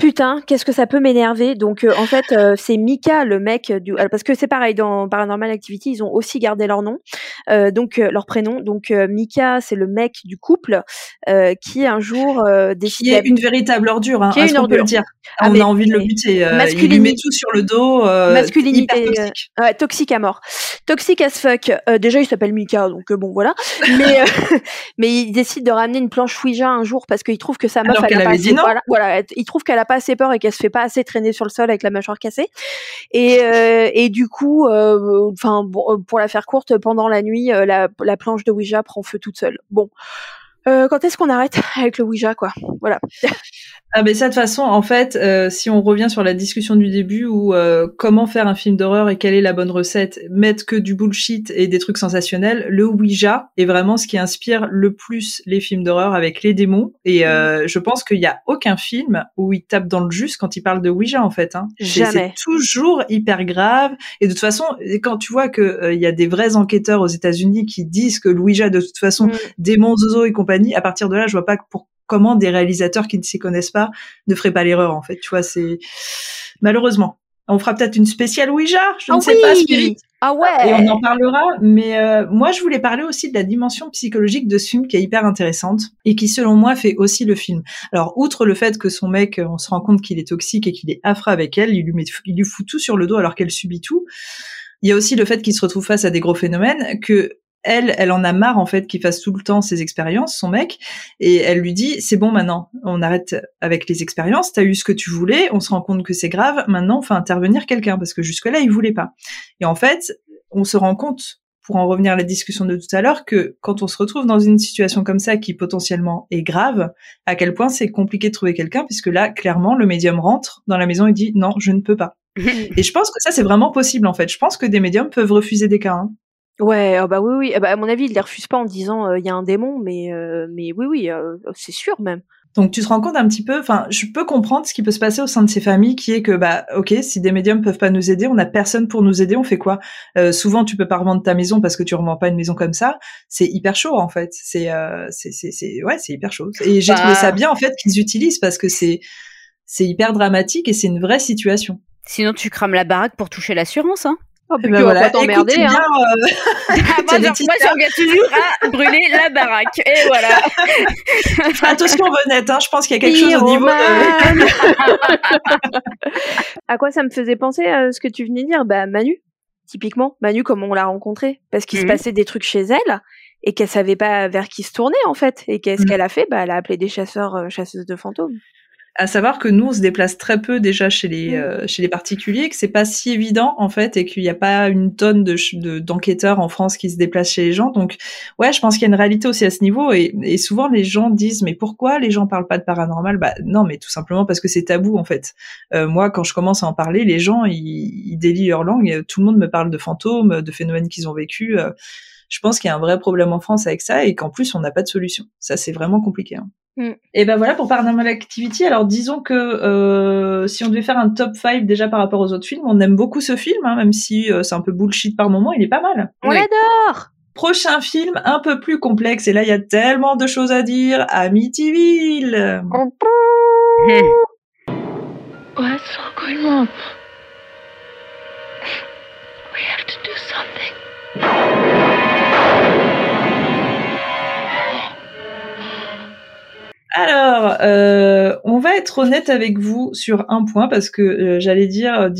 S3: Putain, qu'est-ce que ça peut m'énerver. Donc euh, en fait, euh, c'est Mika le mec du parce que c'est pareil dans Paranormal Activity, ils ont aussi gardé leur nom, euh, donc leur prénom. Donc Mika, c'est le mec du couple qui un jour décide
S2: qui est une véritable ordure, hein, qui est une ordure. dire. Ah, on a envie de le buter. il lui met tout sur le dos. masculinité toxique.
S3: Ouais, toxique à mort, toxique as fuck. déjà, il s'appelle Mika, donc bon voilà. Mais mais il décide de ramener une planche Ouija un jour parce qu'il trouve que sa meuf
S2: Alors elle, avait dit non.
S3: Voilà, voilà, il trouve qu'elle a pas assez peur et qu'elle se fait pas assez traîner sur le sol avec la mâchoire cassée. Et, euh, et du coup, euh, enfin, euh, pour la faire courte, pendant la nuit, la, la planche de Ouija prend feu toute seule. Bon. Quand est-ce qu'on arrête avec le Ouija, quoi? Voilà.
S2: Ah mais ça de toute façon, en fait, euh, si on revient sur la discussion du début où euh, comment faire un film d'horreur et quelle est la bonne recette, mettre que du bullshit et des trucs sensationnels, le Ouija est vraiment ce qui inspire le plus les films d'horreur avec les démons. Et euh, je pense qu'il y a aucun film où il tape dans le juste quand il parle de Ouija en fait. Hein.
S3: Jamais.
S2: C'est toujours hyper grave. Et de toute façon, quand tu vois que il y a des vrais enquêteurs aux États-Unis qui disent que le Ouija de toute façon, mm. démons, zozo et compagnie, à partir de là, je vois pas pour comment des réalisateurs qui ne s'y connaissent pas ne feraient pas l'erreur en fait. Tu vois, c'est malheureusement. On fera peut-être une spéciale Ouija, je ne ah sais pas, Spirit.
S3: Ah ouais.
S2: Et on en parlera. Mais euh, moi, je voulais parler aussi de la dimension psychologique de ce film qui est hyper intéressante et qui, selon moi, fait aussi le film. Alors, outre le fait que son mec, on se rend compte qu'il est toxique et qu'il est affreux avec elle, il lui, met, il lui fout tout sur le dos alors qu'elle subit tout. Il y a aussi le fait qu'il se retrouve face à des gros phénomènes que elle, elle en a marre en fait qu'il fasse tout le temps ses expériences, son mec, et elle lui dit c'est bon maintenant, on arrête avec les expériences, t'as eu ce que tu voulais, on se rend compte que c'est grave, maintenant on fait intervenir quelqu'un parce que jusque là il voulait pas. Et en fait, on se rend compte, pour en revenir à la discussion de tout à l'heure, que quand on se retrouve dans une situation comme ça qui potentiellement est grave, à quel point c'est compliqué de trouver quelqu'un puisque là clairement le médium rentre dans la maison et dit non je ne peux pas. et je pense que ça c'est vraiment possible en fait. Je pense que des médiums peuvent refuser des cas. Hein.
S3: Ouais, ah bah oui, oui. Ah bah, à mon avis, il les refuse pas en disant il y a un démon, mais mais oui, oui, c'est sûr même.
S2: Donc tu te rends compte un petit peu, enfin, je peux comprendre ce qui peut se passer au sein de ces familles, qui est que bah, ok, si des médiums peuvent pas nous aider, on n'a personne pour nous aider, on fait quoi? Euh, Souvent, tu peux pas revendre ta maison parce que tu revends pas une maison comme ça. C'est hyper chaud en fait. C'est, euh, c'est, c'est, ouais, c'est hyper chaud. Et j'ai trouvé ça bah. bien en fait qu'ils utilisent parce que c'est, c'est hyper dramatique et c'est une vraie situation.
S4: Sinon, tu crames la baraque pour toucher l'assurance, hein
S3: Oh, ben tu voilà. pas t'emmerder. Hein.
S4: Euh... ah, moi, toujours à brûler la baraque. Et voilà.
S2: Attention, Bonnette, hein, je pense qu'il y a quelque chose au niveau
S3: à quoi ça me faisait penser à euh, ce que tu venais de dire? Bah, Manu, typiquement. Manu, comme on l'a rencontrée. Parce qu'il se mhm. passait des trucs chez elle et qu'elle savait pas vers qui se tourner, en fait. Et qu'est-ce mhm. qu'elle a fait? Bah, elle a appelé des chasseurs, euh, chasseuses de fantômes.
S2: À savoir que nous, on se déplace très peu déjà chez les, mm. euh, chez les particuliers, que c'est pas si évident en fait, et qu'il n'y a pas une tonne de, d'enquêteurs en France qui se déplacent chez les gens. Donc, ouais, je pense qu'il y a une réalité aussi à ce niveau. Et, et souvent, les gens disent, mais pourquoi les gens parlent pas de paranormal? Bah non, mais tout simplement parce que c'est tabou en fait. Euh, moi, quand je commence à en parler, les gens, ils, ils délient leur langue. Tout le monde me parle de fantômes, de phénomènes qu'ils ont vécu. Euh, je pense qu'il y a un vrai problème en France avec ça et qu'en plus, on n'a pas de solution. Ça, c'est vraiment compliqué. Hein. Mm. Et ben voilà pour Paranormal Activity. Alors disons que euh, si on devait faire un top 5 déjà par rapport aux autres films, on aime beaucoup ce film, hein, même si euh, c'est un peu bullshit par moment, il est pas mal.
S3: On l'adore.
S2: Prochain film un peu plus complexe et là il y a tellement de choses à dire. Amityville. What's going on? We have to do something. Alors, euh, on va être honnête avec vous sur un point parce que euh, j'allais dire,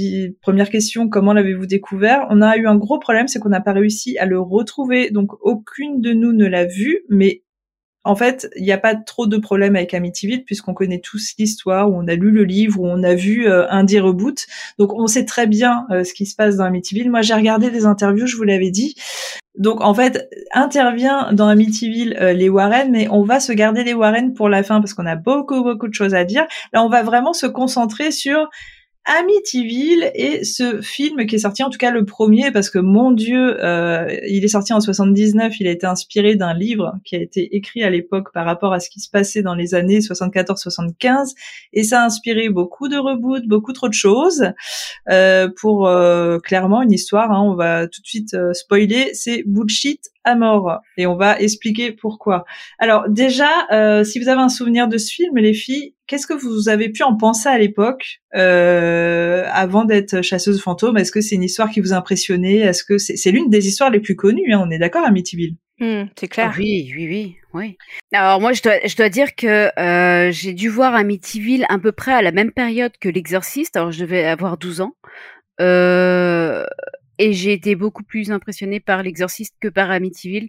S2: première question, comment l'avez-vous découvert? On a eu un gros problème, c'est qu'on n'a pas réussi à le retrouver, donc aucune de nous ne l'a vu, mais en fait, il n'y a pas trop de problème avec Amityville puisqu'on connaît tous l'histoire, où on a lu le livre, où on a vu euh, un dit reboot. Donc on sait très bien euh, ce qui se passe dans Amityville. Moi, j'ai regardé des interviews, je vous l'avais dit. Donc en fait, intervient dans Amityville euh, les Warren, mais on va se garder les Warren pour la fin parce qu'on a beaucoup beaucoup de choses à dire. Là, on va vraiment se concentrer sur Amityville et ce film qui est sorti, en tout cas le premier, parce que mon Dieu, euh, il est sorti en 79, il a été inspiré d'un livre qui a été écrit à l'époque par rapport à ce qui se passait dans les années 74-75, et ça a inspiré beaucoup de reboots, beaucoup trop de choses, euh, pour euh, clairement une histoire, hein, on va tout de suite spoiler, c'est bullshit à mort, et on va expliquer pourquoi. Alors déjà, si vous avez un souvenir de ce film, les filles, Qu'est-ce que vous avez pu en penser à l'époque, euh, avant d'être chasseuse fantôme Est-ce que c'est une histoire qui vous a impressionné Est-ce que c'est l'une des histoires les plus connues hein, On est d'accord, Amityville?
S3: Mmh, C'est clair.
S4: oui, oui, oui, oui. Alors moi, je dois, je dois dire que euh, j'ai dû voir Amityville à peu près à la même période que l'Exorciste. Alors je devais avoir 12 ans. Euh, et j'ai été beaucoup plus impressionnée par l'exorciste que par Amityville.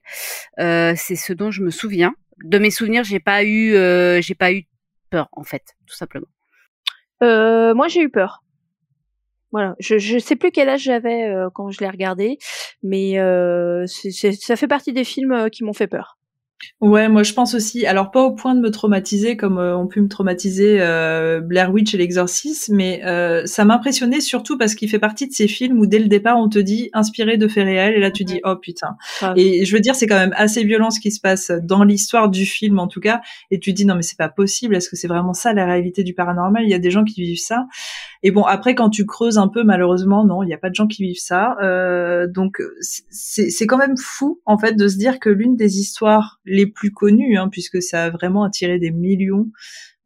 S4: Euh, c'est ce dont je me souviens. De mes souvenirs, j'ai pas eu, euh, j'ai pas eu peur, en fait, tout simplement.
S3: Euh, moi, j'ai eu peur. Voilà, je je sais plus quel âge j'avais quand je l'ai regardé, mais ça fait partie des films qui m'ont fait peur.
S2: Ouais, moi je pense aussi. Alors pas au point de me traumatiser comme euh, ont pu me traumatiser euh, Blair Witch et l'Exorcisme, mais euh, ça m'impressionnait surtout parce qu'il fait partie de ces films où dès le départ on te dit inspiré de faits réels et là tu dis oh putain. Et je veux dire c'est quand même assez violent ce qui se passe dans l'histoire du film en tout cas et tu dis non mais c'est pas possible. Est-ce que c'est vraiment ça la réalité du paranormal? Il y a des gens qui vivent ça. Et bon après quand tu creuses un peu malheureusement non il y a pas de gens qui vivent ça. donc c'est quand même fou en fait de se dire que l'une des histoires les plus connus, hein, puisque ça a vraiment attiré des millions.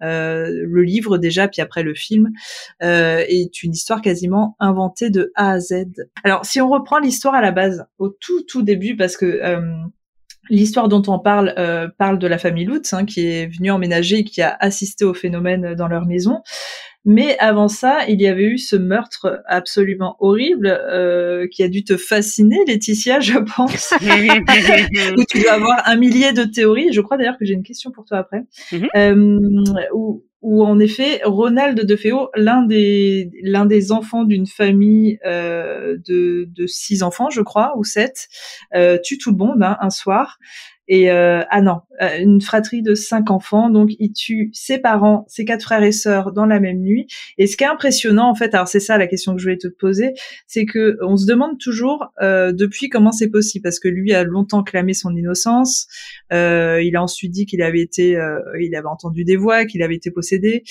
S2: Euh, le livre déjà, puis après le film, euh, est une histoire quasiment inventée de A à Z. Alors, si on reprend l'histoire à la base, au tout tout début, parce que euh, L'histoire dont on parle parle de la famille Lutz, hein, qui est venue emménager et qui a assisté au phénomène dans leur maison. Mais avant ça, il y avait eu ce meurtre absolument horrible euh, qui a dû te fasciner, Laetitia, je pense. où tu dois avoir un millier de théories. Je crois d'ailleurs que j'ai une question pour toi après. Mhm. euh, où, où, en effet, Ronald de Feo, l'un des l'un des enfants d'une famille euh, de, de six enfants, je crois, ou sept, euh, tue tout le monde hein, un soir. Et euh, ah non, euh, une fratrie de cinq enfants, donc il tue ses parents, ses quatre frères et sœurs dans la même nuit. Et ce qui est impressionnant en fait, alors c'est ça la question que je voulais te poser, c'est que on se demande toujours euh, depuis comment c'est possible, parce que lui a longtemps clamé son innocence. Euh, il a ensuite dit qu'il avait été, euh, il avait entendu des voix, qu'il avait été possédé.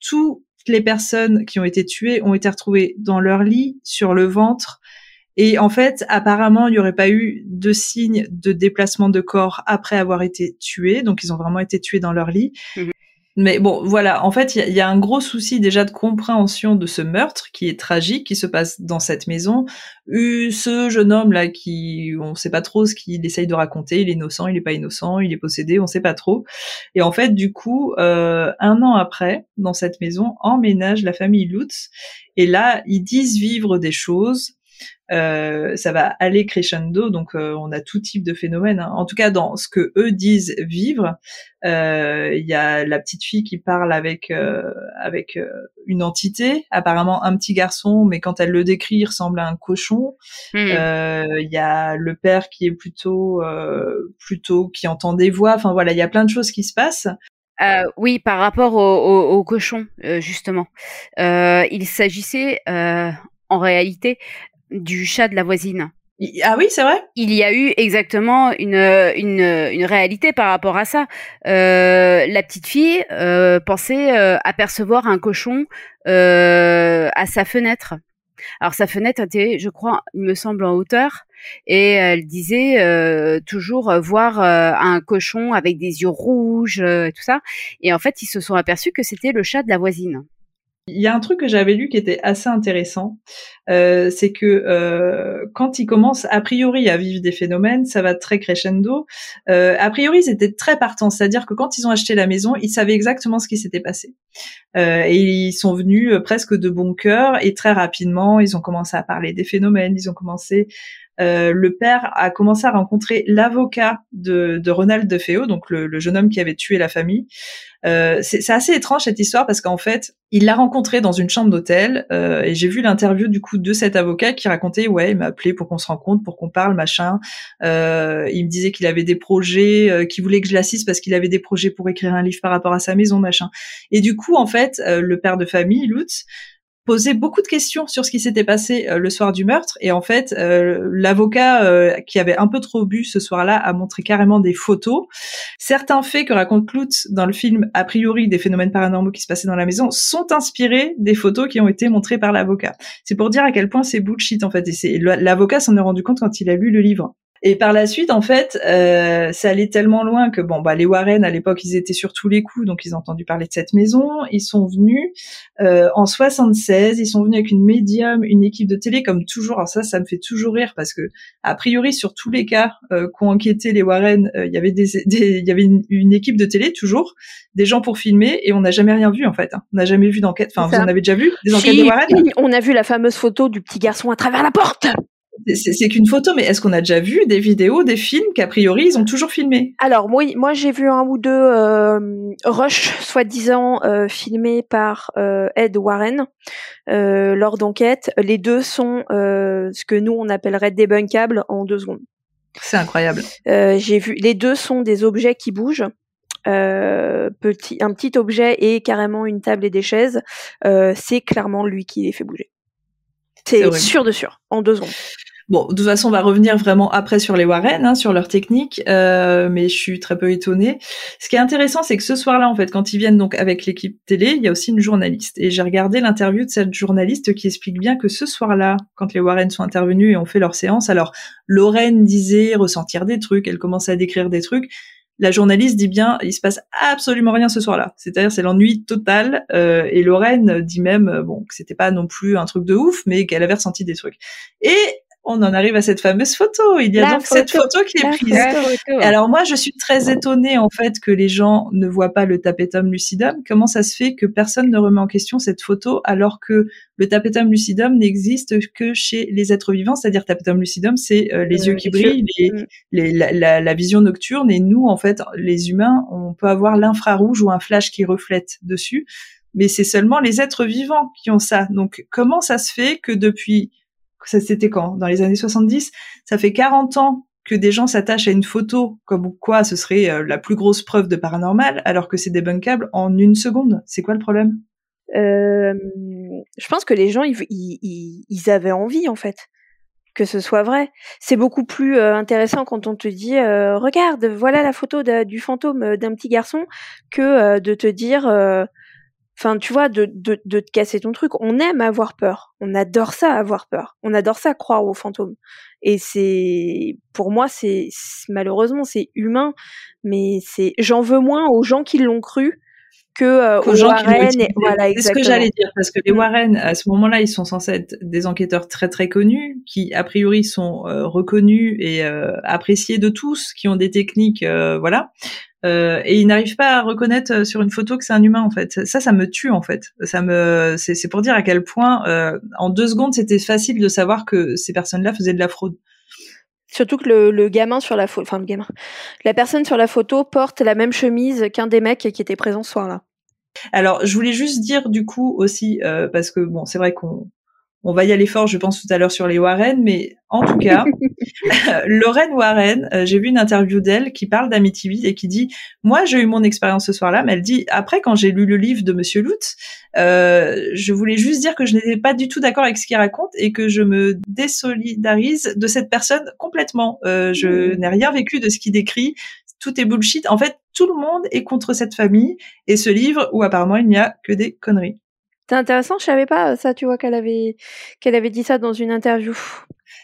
S2: toutes les personnes qui ont été tuées ont été retrouvées dans leur lit, sur le ventre, et en fait, apparemment, il n'y aurait pas eu de signe de déplacement de corps après avoir été tués. Donc, ils ont vraiment été tués dans leur lit. Mhm. Mais bon, voilà. En fait, il y, a un gros souci déjà de compréhension de ce meurtre qui est tragique, qui se passe dans cette maison. Euh, ce jeune homme là, qui, on sait pas trop ce qu'il essaye de raconter. Il est innocent, il est pas innocent, il est possédé, on sait pas trop. Et en fait, du coup, euh, un an après, dans cette maison, emménage la famille Lutz. Et là, ils disent vivre des choses ça va aller crescendo, donc euh, on a tout type de phénomène. Hein. En tout cas, dans ce que eux disent vivre, euh, il y a la petite fille qui parle avec avec une entité, apparemment un petit garçon, mais quand elle le décrit, il ressemble à un cochon. Hmm. Il y a le père qui est plutôt plutôt qui entend des voix. Enfin voilà, il y a plein de choses qui se passent.
S4: Euh, oui, par rapport au, au, au cochon, justement. Euh, il s'agissait en réalité du chat de la voisine.
S2: Ah oui, c'est vrai?
S4: Il y a eu exactement une, une, une réalité par rapport à ça. Euh, la petite fille euh, pensait euh, apercevoir un cochon à sa fenêtre. Alors sa fenêtre était, je crois, il me semble en hauteur, et elle disait toujours voir un cochon avec des yeux rouges, et tout ça. Et en fait, ils se sont aperçus que c'était le chat de la voisine.
S2: Il y a un truc que j'avais lu qui était assez intéressant, euh, c'est que euh, quand ils commencent a priori à vivre des phénomènes, ça va très crescendo. Euh, a priori, ils étaient très partants, c'est-à-dire que quand ils ont acheté la maison, ils savaient exactement ce qui s'était passé. Euh, et ils sont venus euh, presque de bon cœur et très rapidement, ils ont commencé à parler des phénomènes, ils ont commencé euh, le père a commencé à rencontrer l'avocat de, de Ronald DeFeo, donc le, le, jeune homme qui avait tué la famille. Euh, c'est assez étrange cette histoire parce qu'en fait, il l'a rencontré dans une chambre d'hôtel euh, et j'ai vu l'interview du coup de cet avocat qui racontait ouais, il m'a appelé pour qu'on se rencontre, pour qu'on parle, machin. Euh, il me disait qu'il avait des projets, euh, qu'il voulait que je l'assiste parce qu'il avait des projets pour écrire un livre par rapport à sa maison, machin. Et du coup, en fait, le père de famille, Lutz, posé beaucoup de questions sur ce qui s'était passé euh, le soir du meurtre et en fait euh, l'avocat euh, qui avait un peu trop bu ce soir-là a montré carrément des photos. Certains faits que raconte Klutz dans le film a priori des phénomènes paranormaux qui se passaient dans la maison sont inspirés des photos qui ont été montrées par l'avocat. C'est pour dire à quel point c'est bullshit en fait et l'avocat s'en est rendu compte quand il a lu le livre. Et par la suite, en fait, euh, ça allait tellement loin que bon, bah les Warren à l'époque, ils étaient sur tous les coups, donc ils ont entendu parler de cette maison. Ils sont venus euh, en 76, ils sont venus avec une médium, une équipe de télé, comme toujours. Alors ça, ça me fait toujours rire parce que a priori sur tous les cas euh, qu'ont enquêté les Warren, euh, il y avait des, il y avait une, équipe de télé toujours, des gens pour filmer, et on n'a jamais rien vu en fait. Hein. On n'a jamais vu d'enquête. Enfin, vous en avez déjà vu des enquêtes Warren?
S3: On a vu la fameuse photo du petit garçon à travers la porte
S2: c'est qu'une photo, mais est-ce qu'on a déjà vu des vidéos, des films qu'a priori ils ont toujours filmé?
S3: Alors oui, moi j'ai vu un ou deux euh, rush soi-disant euh, filmés par euh, Ed Warren euh, lors d'enquêtes. Les deux sont ce que nous on appellerait débunkables en deux secondes.
S2: C'est incroyable.
S3: j'ai vu, les deux sont des objets qui bougent. petit, un petit objet et carrément une table et des chaises. c'est clairement lui qui les fait bouger. C'est sûr de sûr, en deux secondes.
S2: Bon, de toute façon, on va revenir vraiment après sur les Warren, hein, sur leur technique, euh, mais je suis très peu étonnée. Ce qui est intéressant, c'est que ce soir-là, en fait, quand ils viennent donc avec l'équipe télé, il y a aussi une journaliste. Et j'ai regardé l'interview de cette journaliste qui explique bien que ce soir-là, quand les Warren sont intervenus et ont fait leur séance, alors Lorraine disait ressentir des trucs, elle commençait à décrire des trucs, la journaliste dit bien, il se passe absolument rien ce soir-là. C'est-à-dire c'est l'ennui total. Euh, et Lorraine dit même, bon, que c'était pas non plus un truc de ouf, mais qu'elle avait ressenti des trucs. Et on en arrive à cette fameuse photo. Il y a donc cette photo qui est prise. Alors moi, je suis très étonnée en fait que les gens ne voient pas le tapetum lucidum. Comment ça se fait que personne ne remet en question cette photo alors que le tapetum lucidum n'existe que chez les êtres vivants, c'est-à-dire tapetum lucidum, c'est euh, les yeux qui brillent, les, mm. la, la, vision nocturne, et nous en fait, les humains, on peut avoir l'infrarouge ou un flash qui reflète dessus, mais c'est seulement les êtres vivants qui ont ça. Donc comment ça se fait que depuis ça c'était quand? Dans les années 70, ça fait 40 ans que des gens s'attachent à une photo comme quoi ce serait euh, la plus grosse preuve de paranormal, alors que c'est débunkable en une seconde. C'est quoi le problème?
S3: Je pense que les gens, ils, avaient envie, en fait, que ce soit vrai. C'est beaucoup plus euh, intéressant quand on te dit euh, regarde, voilà la photo du fantôme d'un petit garçon, que de te dire Enfin, tu vois, de, de, de te casser ton truc. On aime avoir peur. On adore ça, avoir peur. On adore ça, croire aux fantômes. Et c'est, pour moi, c'est malheureusement, c'est humain, mais c'est, j'en veux moins aux gens qui l'ont cru que euh, aux, Warren.
S2: voilà, c'est ce que j'allais dire parce que les mm. Warren, à ce moment-là, ils sont censés être des enquêteurs très très connus, qui a priori sont euh, reconnus et euh, appréciés de tous, qui ont des techniques, euh, voilà. Euh, et ils n'arrivent pas à reconnaître euh, sur une photo que c'est un humain en fait. Ça, ça me tue en fait. Ça me, c'est pour dire à quel point euh, en deux secondes c'était facile de savoir que ces personnes-là faisaient de la fraude.
S3: Surtout que le, le gamin sur la photo, enfin le gamin, la personne sur la photo porte la même chemise qu'un des mecs qui était présent ce soir-là.
S2: Alors, je voulais juste dire du coup aussi, euh, parce que bon, c'est vrai qu'on on va y aller fort, je pense, tout à l'heure sur les Warren, mais en tout cas, Lorraine Warren, euh, j'ai vu une interview d'elle qui parle d'Amityville et qui dit, moi, j'ai eu mon expérience ce soir-là, mais elle dit, après, quand j'ai lu le livre de Monsieur Lutz, euh, je voulais juste dire que je n'étais pas du tout d'accord avec ce qu'il raconte et que je me désolidarise de cette personne complètement. Euh, je mmh. n'ai rien vécu de ce qu'il décrit. Tout est bullshit. En fait, tout le monde est contre cette famille et ce livre où apparemment il n'y a que des conneries.
S3: C'est intéressant, je savais pas ça, tu vois qu'elle avait qu'elle avait dit ça dans une interview.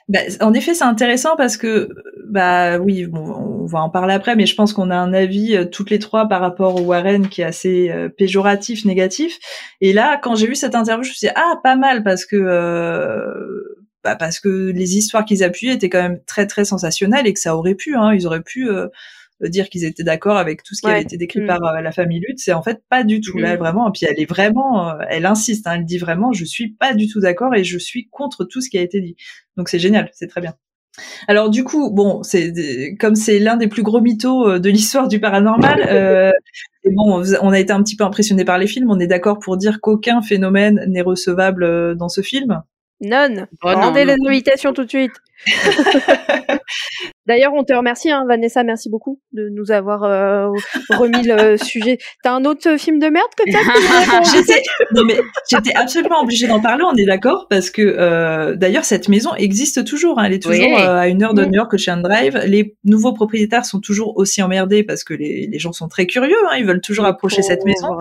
S2: Bah, en effet, c'est intéressant parce que bah oui, on va en parler après, mais je pense qu'on a un avis euh, toutes les trois par rapport au Warren qui est assez euh, péjoratif, négatif. Et là, quand j'ai vu cette interview, je me suis dit ah pas mal parce que euh, bah, parce que les histoires qu'ils appuyaient étaient quand même très très sensationnelles et que ça aurait pu, hein, ils auraient pu dire qu'ils étaient d'accord avec tout ce qui avait été décrit mm. par euh, la famille Lutte, c'est en fait pas du tout. Là, mm. vraiment, et puis elle est vraiment, euh, elle insiste, hein, elle dit vraiment, je suis pas du tout d'accord et je suis contre tout ce qui a été dit. Donc c'est génial, c'est très bien. Alors du coup, bon, c'est comme c'est l'un des plus gros mythos euh, de l'histoire du paranormal. Euh, et bon, on a été un petit peu impressionné par les films. On est d'accord pour dire qu'aucun phénomène n'est recevable dans ce film.
S3: Non. Oh, Rendez les invitations tout de suite. D'ailleurs, on te remercie, hein, Vanessa, merci beaucoup de nous avoir euh, remis le sujet. T'as un autre film de merde que
S2: j'étais, non mais j'étais absolument obligée d'en parler. On est d'accord parce que euh, d'ailleurs cette maison existe toujours. Hein, elle est toujours euh, à une heure de New York Ocean Drive. Les nouveaux propriétaires sont toujours aussi emmerdés parce que les, les gens sont très curieux. Hein, ils veulent toujours approcher cette maison.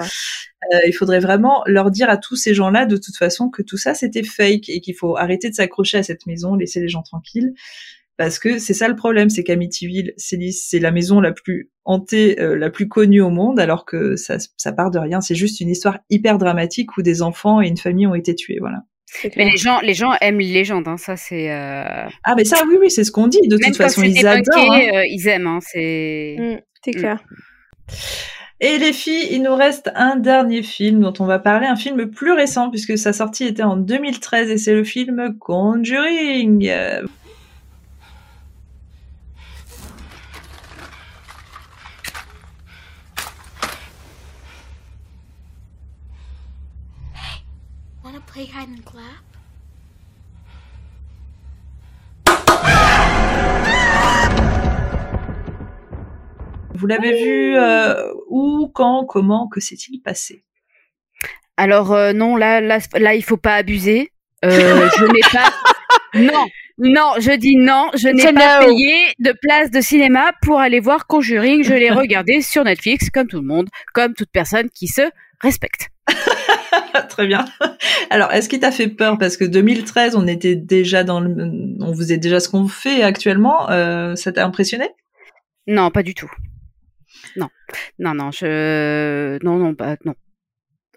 S2: il faudrait vraiment leur dire à tous ces gens-là de toute façon que tout ça c'était fake et qu'il faut arrêter de s'accrocher à cette maison, laisser les gens tranquilles parce que c'est ça le problème, c'est qu'Amityville, c'est la maison la plus hantée, euh, la plus connue au monde, alors que ça, ça part de rien. C'est juste une histoire hyper dramatique où des enfants et une famille ont été tués, voilà.
S4: Mais les gens, les gens aiment les légendes, hein, ça c'est. Euh...
S2: Ah mais ça, oui, oui, c'est ce qu'on dit. De toute façon, ils adorent. Hein.
S4: Euh, ils aiment, hein, c'est.
S3: Mm, c'est clair.
S2: Et les filles, il nous reste un dernier film dont on va parler, un film plus récent puisque sa sortie était en 2013 et c'est le film Conjuring. Play hide and clap? Vous l'avez vu euh, où, quand, comment, que s'est-il passé?
S4: Alors euh, non, là, là, là, il faut pas abuser. Euh, je n'ai pas. Non, non, je dis non, je n'ai pas payé de place de cinéma pour aller voir Conjuring. Je l'ai regardé sur Netflix, comme tout le monde, comme toute personne qui se respecte.
S2: Très bien. Alors, est-ce qu'il t'a fait peur? Parce que 2013, on était déjà dans le, on faisait déjà ce qu'on fait actuellement. Euh, ça t'a impressionné?
S4: Non, pas du tout. Non, non, non, je, non, non, pas, non.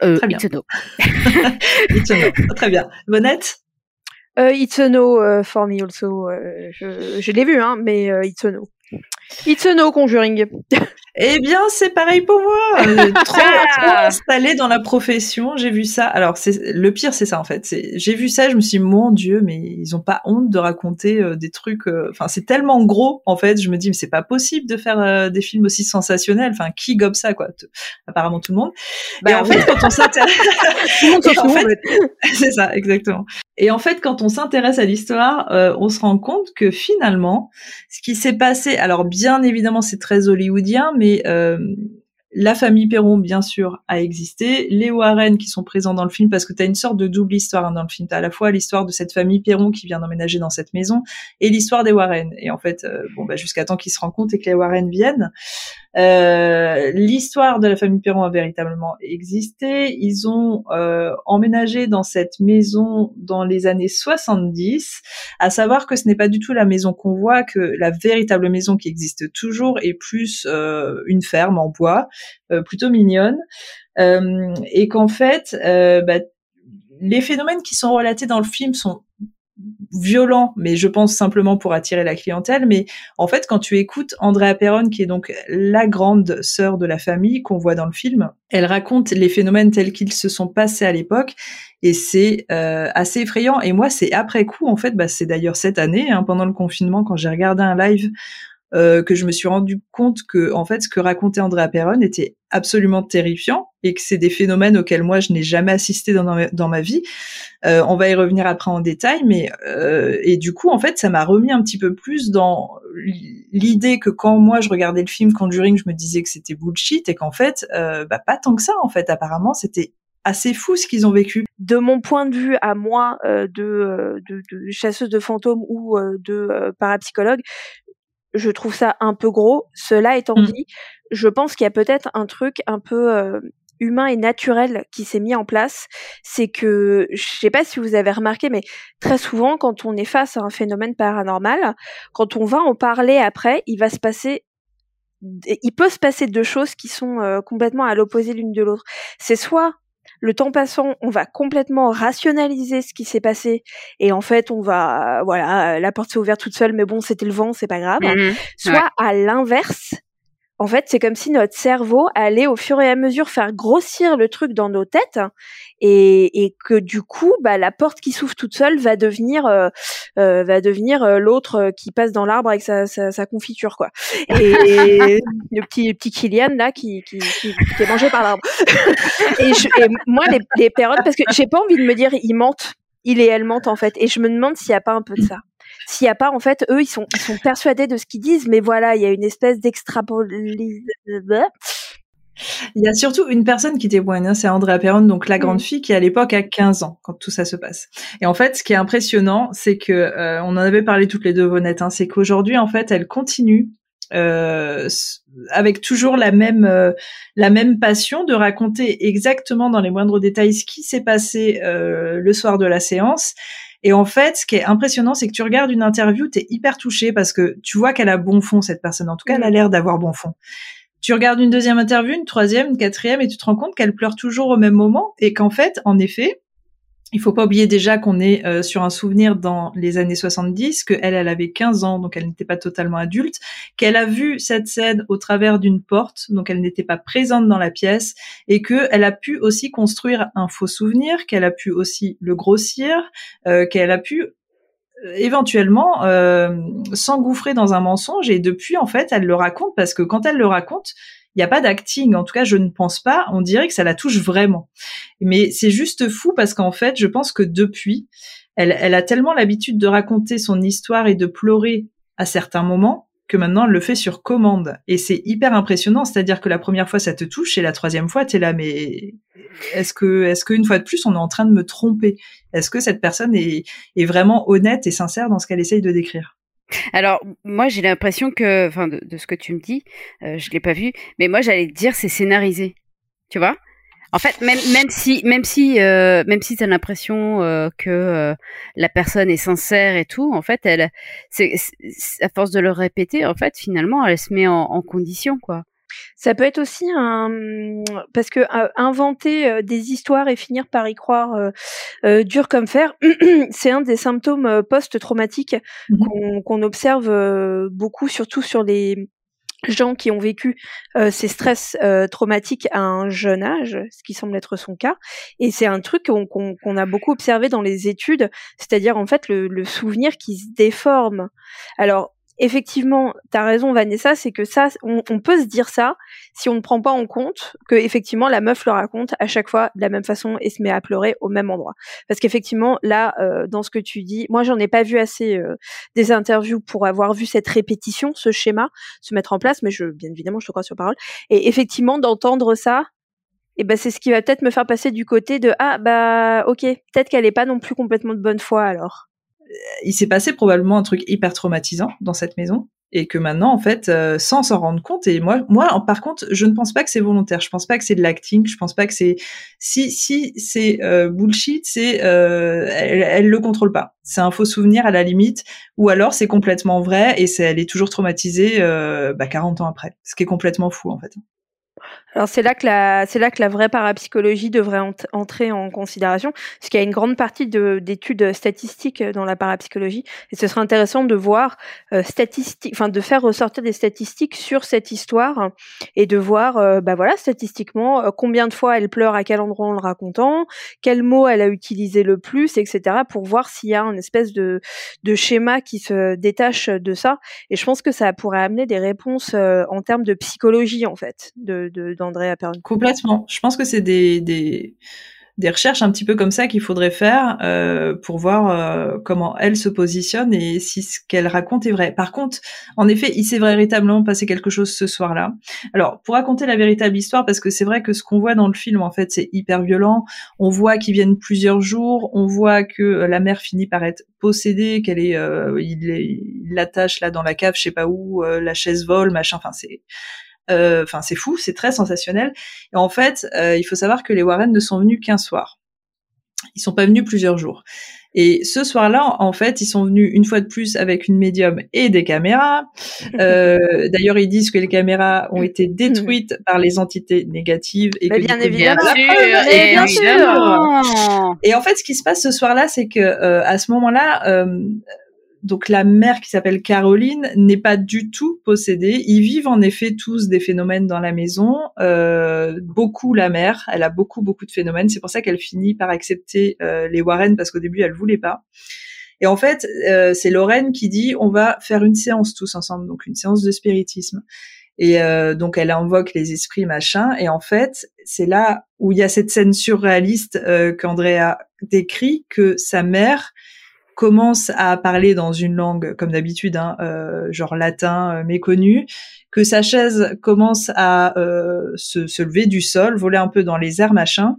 S4: Euh, Très bien. It's a no.
S2: it's a no. Très bien. Bonnette?
S3: Euh, It's a no uh, for me also. Euh, je, je l'ai vu, hein, mais it's a no. It's a no Conjuring.
S2: Eh bien, c'est pareil pour moi. Euh, trop, trop installé dans la profession. J'ai vu ça. Alors, c'est le pire, c'est ça en fait. J'ai vu ça, je me suis dit, mon Dieu, mais ils ont pas honte de raconter euh, des trucs. Euh, enfin, c'est tellement gros en fait. Je me dis, mais c'est pas possible de faire des films aussi sensationnels. Enfin, qui gobe ça quoi? Apparemment tout le monde. Bah, et en fait, quand on s'intéresse, C'est ça, exactement. Et en fait, quand on s'intéresse à l'histoire, euh, on se rend compte que finalement, ce qui s'est passé, alors bien évidemment, c'est très hollywoodien, mais euh, la famille Perron, bien sûr, a existé. Les Warren qui sont présents dans le film, parce que tu as une sorte de double histoire hein, dans le film. Tu as à la fois l'histoire de cette famille Perron qui vient d'emménager dans cette maison et l'histoire des Warren. Et en fait, euh, bon, bah, jusqu'à temps qu'ils se rencontrent et que les Warren viennent, euh, l'histoire de la famille Perron a véritablement existé. Ils ont euh, emménagé dans cette maison dans les années 70, à savoir que ce n'est pas du tout la maison qu'on voit, que la véritable maison qui existe toujours est plus euh, une ferme en bois, plutôt mignonne, et qu'en fait, bah, les phénomènes qui sont relatés dans le film sont violent, mais je pense simplement pour attirer la clientèle. Mais en fait, quand tu écoutes Andrea Perron, qui est donc la grande sœur de la famille qu'on voit dans le film, elle raconte les phénomènes tels qu'ils se sont passés à l'époque, et c'est euh, assez effrayant. Et moi, c'est après coup, en fait, bah, c'est d'ailleurs cette année, hein, pendant le confinement, quand j'ai regardé un live euh, que je me suis rendu compte que en fait ce que racontait Andrea Perron était absolument terrifiant et que c'est des phénomènes auxquels moi je n'ai jamais assisté dans ma, vie. Euh, on va y revenir après en détail, mais euh, et du coup en fait ça m'a remis un petit peu plus dans l'idée que quand moi je regardais le film Conjuring, je me disais que c'était bullshit et qu'en fait bah, pas tant que ça en fait apparemment c'était assez fou ce qu'ils ont vécu.
S3: De mon point de vue à moi de, chasseuse de fantômes ou de parapsychologue, je trouve ça un peu gros. Cela étant mmh. dit, je pense qu'il y a peut-être un truc un peu euh, humain et naturel qui s'est mis en place. C'est que, je sais pas si vous avez remarqué, mais très souvent, quand on est face à un phénomène paranormal, quand on va en parler après, il va se passer il peut se passer deux choses qui sont euh, complètement à l'opposé l'une de l'autre. C'est soit le temps passant, on va complètement rationaliser ce qui s'est passé et en fait, on va, voilà, la porte s'est ouverte toute seule, mais bon, c'était le vent, c'est pas grave. Mmh Soit à l'inverse, en fait, c'est comme si notre cerveau allait au fur et à mesure faire grossir le truc dans nos têtes et, et que du coup, bah, la porte qui s'ouvre toute seule va devenir, euh, euh va devenir euh, l'autre qui passe dans l'arbre avec sa, sa, sa, confiture, quoi. Et le petit petit Kylian là qui, qui, qui, qui est mangé par l'arbre. et, et, moi, les, les périodes, parce que j'ai pas envie de me dire ils mentent, il et elle mentent en fait, et je me demande s'il y a pas un peu de ça s'il n'y a pas, en fait, eux, ils sont, ils sont persuadés de ce qu'ils disent, mais voilà, il y a une espèce d'extrapolisation.
S2: Il y a surtout une personne qui témoigne, hein, c'est Andrea Perron, donc la grande mm. fille, qui à l'époque a 15 ans quand tout ça se passe. Et en fait, ce qui est impressionnant, c'est que euh, on en avait parlé toutes les deux, Vonette, hein, c'est qu'aujourd'hui, en fait, elle continue euh, avec toujours la même euh, la même passion de raconter exactement dans les moindres détails ce qui s'est passé euh, le soir de la séance et en fait, ce qui est impressionnant, c'est que tu regardes une interview, tu es hyper touché parce que tu vois qu'elle a bon fond, cette personne. En tout cas, elle a mm. l'air d'avoir bon fond. Tu regardes une deuxième interview, une troisième, une quatrième, et tu te rends compte qu'elle pleure toujours au même moment et qu'en fait, en effet, il faut pas oublier déjà qu'on est euh, sur un souvenir dans les années 70, que elle, elle avait 15 ans, donc elle n'était pas totalement adulte, qu'elle a vu cette scène au travers d'une porte, donc elle n'était pas présente dans la pièce, et que elle a pu aussi construire un faux souvenir, qu'elle a pu aussi le grossir, euh, qu'elle a pu euh, éventuellement s'engouffrer dans un mensonge et depuis en fait elle le raconte parce que quand elle le raconte il n'y a pas d'acting. En tout cas, je ne pense pas. On dirait que ça la touche vraiment. Mais c'est juste fou parce qu'en fait, je pense que depuis, elle, a tellement l'habitude de raconter son histoire et de pleurer à certains moments que maintenant elle le fait sur commande. Et c'est hyper impressionnant. C'est-à-dire que la première fois, ça te touche et la troisième fois, tu es là, mais est-ce que, est-ce qu'une fois de plus, on est en train de me tromper? Est-ce que cette personne est, est vraiment honnête et sincère dans ce qu'elle essaye de décrire?
S4: Alors, moi, j'ai l'impression que, enfin, de, ce que tu me dis, euh, je l'ai pas vu, mais moi, j'allais te dire, c'est scénarisé. Tu vois? En fait, même, même si, même si, euh, même si t'as l'impression euh, que euh, la personne est sincère et tout, en fait, elle, c'est, à force de le répéter, en fait, finalement, elle se met en, en condition, quoi.
S3: Ça peut être aussi un parce que euh, inventer euh, des histoires et finir par y croire euh, dur comme fer, c'est un des symptômes post-traumatiques mmh qu'on observe beaucoup, surtout sur les gens qui ont vécu ces stress traumatiques à un jeune âge, ce qui semble être son cas. Et c'est un truc qu'on a beaucoup observé dans les études, c'est-à-dire en fait le, le souvenir qui se déforme. Alors effectivement, tu raison Vanessa, c'est que ça, on, peut se dire ça si on ne prend pas en compte que effectivement la meuf le raconte à chaque fois de la même façon et se met à pleurer au même endroit. Parce qu'effectivement, là, euh, dans ce que tu dis, moi j'en ai pas vu assez euh, des interviews pour avoir vu cette répétition, ce schéma se mettre en place, mais je, bien évidemment, je te crois sur parole. Et effectivement, d'entendre ça, eh ben c'est ce qui va peut-être me faire passer du côté de ah bah ok, peut-être qu'elle est pas non plus complètement de bonne foi alors
S2: il s'est passé probablement un truc hyper traumatisant dans cette maison et que maintenant en fait euh, sans s'en rendre compte et moi moi par contre je ne pense pas que c'est volontaire. Je pense pas que c'est de l'acting. Je pense pas que c'est si si c'est euh, bullshit c'est euh, elle, elle le contrôle pas. C'est un faux souvenir à la limite. Ou alors c'est complètement vrai et c'est elle est toujours traumatisée bah, 40 ans après. Ce qui est complètement fou en fait
S3: alors c'est là que la c'est là que la vraie parapsychologie devrait entrer en considération, parce qu'il y a une grande partie d'études statistiques dans la parapsychologie, et ce serait intéressant de voir euh, enfin de faire ressortir des statistiques sur cette histoire et de voir, euh, bah voilà, statistiquement euh, combien de fois elle pleure à quel endroit en le racontant, quel mot elle a utilisé le plus, etc. pour voir s'il y a un espèce de de schéma qui se détache de ça. Et je pense que ça pourrait amener des réponses en termes de psychologie en fait, de, de
S2: Complètement. Je pense que c'est des, des, recherches un petit peu comme ça qu'il faudrait faire euh, pour voir euh, comment elle se positionne et si ce qu'elle raconte est vrai. Par contre, en effet, il s'est véritablement passé quelque chose ce soir-là. Alors, pour raconter la véritable histoire, parce que c'est vrai que ce qu'on voit dans le film, en fait, c'est hyper violent. On voit qu'ils viennent plusieurs jours. On voit que euh, la mère finit par être possédée, qu'elle est, il l'attache là dans la cave, je sais pas où, la chaise vole, machin. Enfin, c'est enfin, c'est fou, c'est très sensationnel. Et en fait, euh, il faut savoir que les Warren ne sont venus qu'un soir. Ils sont pas venus plusieurs jours. Et ce soir-là, en fait, ils sont venus une fois de plus avec une médium et des caméras. Euh, D'ailleurs, ils disent que les caméras ont été détruites par les entités négatives et que
S3: bien évidemment,
S2: et bien sûr. Et en fait, ce qui se passe ce soir-là, c'est que à ce moment-là, donc la mère qui s'appelle Caroline n'est pas du tout possédée. Ils vivent en effet tous des phénomènes dans la maison. Euh, beaucoup la mère, elle a beaucoup beaucoup de phénomènes. C'est pour ça qu'elle finit par accepter euh, les Warren parce qu'au début elle voulait pas. Et en fait, euh, c'est Lorraine qui dit on va faire une séance tous ensemble, donc une séance de spiritisme. Et donc elle invoque les esprits machin. Et en fait, c'est là où il y a cette scène surréaliste qu'Andrea décrit que sa mère commence à parler dans une langue comme d'habitude, hein, euh, genre latin euh, méconnu, que sa chaise commence à euh, se, lever du sol, voler un peu dans les airs, machin,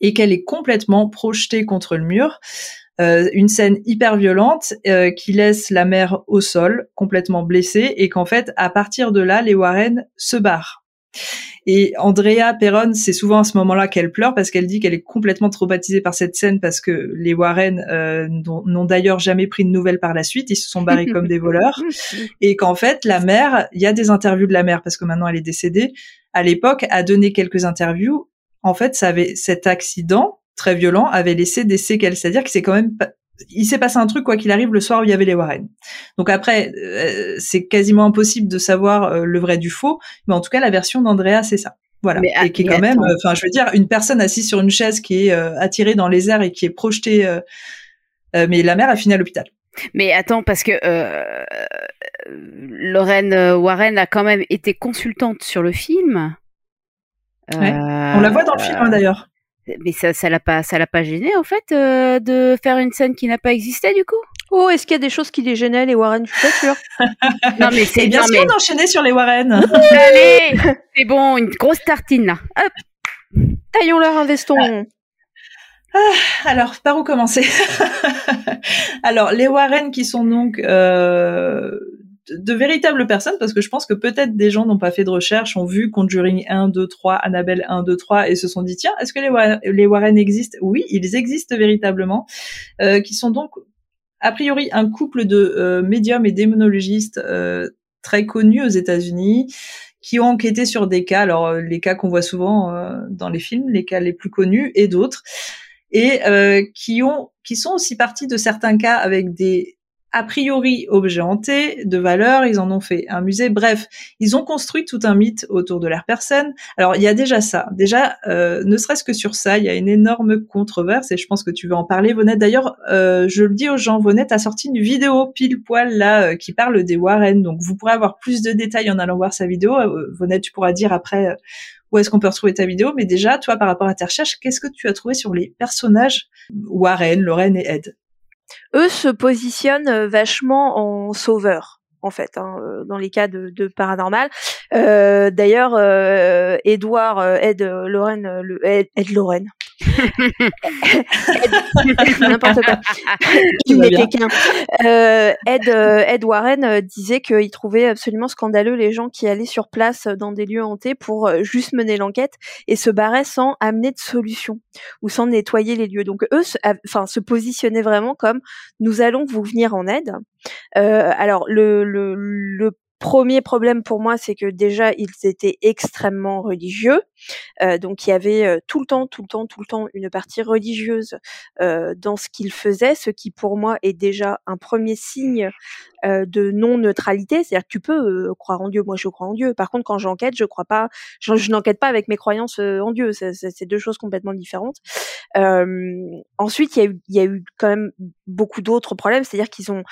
S2: et qu'elle est complètement projetée contre le mur. une scène hyper violente qui laisse la mère au sol, complètement blessée, et qu'en fait, à partir de là, les Warren se barrent. Et Andrea Perron, c'est souvent à ce moment-là qu'elle pleure parce qu'elle dit qu'elle est complètement traumatisée par cette scène parce que les Warren euh, n'ont d'ailleurs jamais pris de nouvelles par la suite, ils se sont barrés comme des voleurs. Et qu'en fait la mère, il y a des interviews de la mère parce que maintenant elle est décédée, à l'époque a donné quelques interviews. En fait, ça avait cet accident très violent avait laissé des séquelles, c'est-à-dire que c'est quand même il s'est passé un truc quoi qu'il arrive le soir où il y avait les Warren. Donc après, euh, c'est quasiment impossible de savoir euh, le vrai du faux, mais en tout cas la version d'Andrea c'est ça. Voilà, et qui est quand même, enfin je veux dire, une personne assise sur une chaise qui est euh, attirée dans les airs et qui est projetée, mais la mère a fini à l'hôpital.
S4: Mais attends, parce que Lorraine Warren a quand même été consultante sur le film.
S2: Ouais. On la voit dans le film hein, d'ailleurs.
S4: Mais ça, ça l'a pas, ça l'a pas gêné en fait euh, de faire une scène qui n'a pas existé du coup?
S3: Oh, est-ce qu'il y a des choses qui les gênaient les Warren? Je suis pas sûre.
S2: non mais c'est bien sûr d'enchaîner sur les Warren.
S4: Allez, c'est bon, une grosse tartine là. Hop,
S3: taillons-leur un veston.
S2: Ah, alors, par où commencer? Alors, les Warren qui sont donc euh, de véritables personnes parce que je pense que peut-être des gens n'ont pas fait de recherche, ont vu Conjuring 1, 2, 3, Annabelle 1, 2, 3 et se sont dit tiens, est-ce que les, les Warren existent? Oui, ils existent véritablement, euh, qui sont donc a priori un couple de euh, médiums et démonologistes euh, très connus aux États-Unis qui ont enquêté sur des cas, alors euh, les cas qu'on voit souvent euh, dans les films, les cas les plus connus et d'autres, et qui ont qui sont aussi partis de certains cas avec des a priori objet hanté, de valeur, ils en ont fait un musée. Bref, ils ont construit tout un mythe autour de leur personne. Alors il y a déjà ça. Déjà, euh, ne serait-ce que sur ça, il y a une énorme controverse et je pense que tu veux en parler, Vonette. D'ailleurs, euh, je le dis aux gens, Vonette a sorti une vidéo pile poil là euh, qui parle des Warren. Donc vous pourrez avoir plus de détails en allant voir sa vidéo. Vonette, tu pourras dire après où est-ce qu'on peut retrouver ta vidéo. Mais déjà, toi, par rapport à tes recherches, qu'est-ce que tu as trouvé sur les personnages Warren, Lorraine et Ed?
S3: Eux se positionnent euh, vachement en sauveur en fait, hein, euh, dans les cas de, paranormal. D'ailleurs, Edouard Ed, Ed Lorraine, N'importe quoi. Il n'était qu'un. Euh, Ed, euh, Ed Warren euh, disait qu'il trouvait absolument scandaleux les gens qui allaient sur place dans des lieux hantés pour juste mener l'enquête et se barraient sans amener de solution ou sans nettoyer les lieux. Donc eux, enfin, se positionnaient vraiment comme nous allons vous venir en aide. Euh, alors le, le, le premier problème pour moi, c'est que déjà ils étaient extrêmement religieux, euh, donc il y avait euh, tout le temps, tout le temps, tout le temps une partie religieuse euh, dans ce qu'ils faisaient, ce qui pour moi est déjà un premier signe euh, de non neutralité. C'est-à-dire que tu peux euh, croire en Dieu, moi je crois en Dieu. Par contre, quand j'enquête, je crois pas, je, n'enquête pas avec mes croyances en Dieu. C'est deux choses complètement différentes. ensuite, il y a eu, il y a eu quand même beaucoup d'autres problèmes, c'est-à-dire qu'ils ont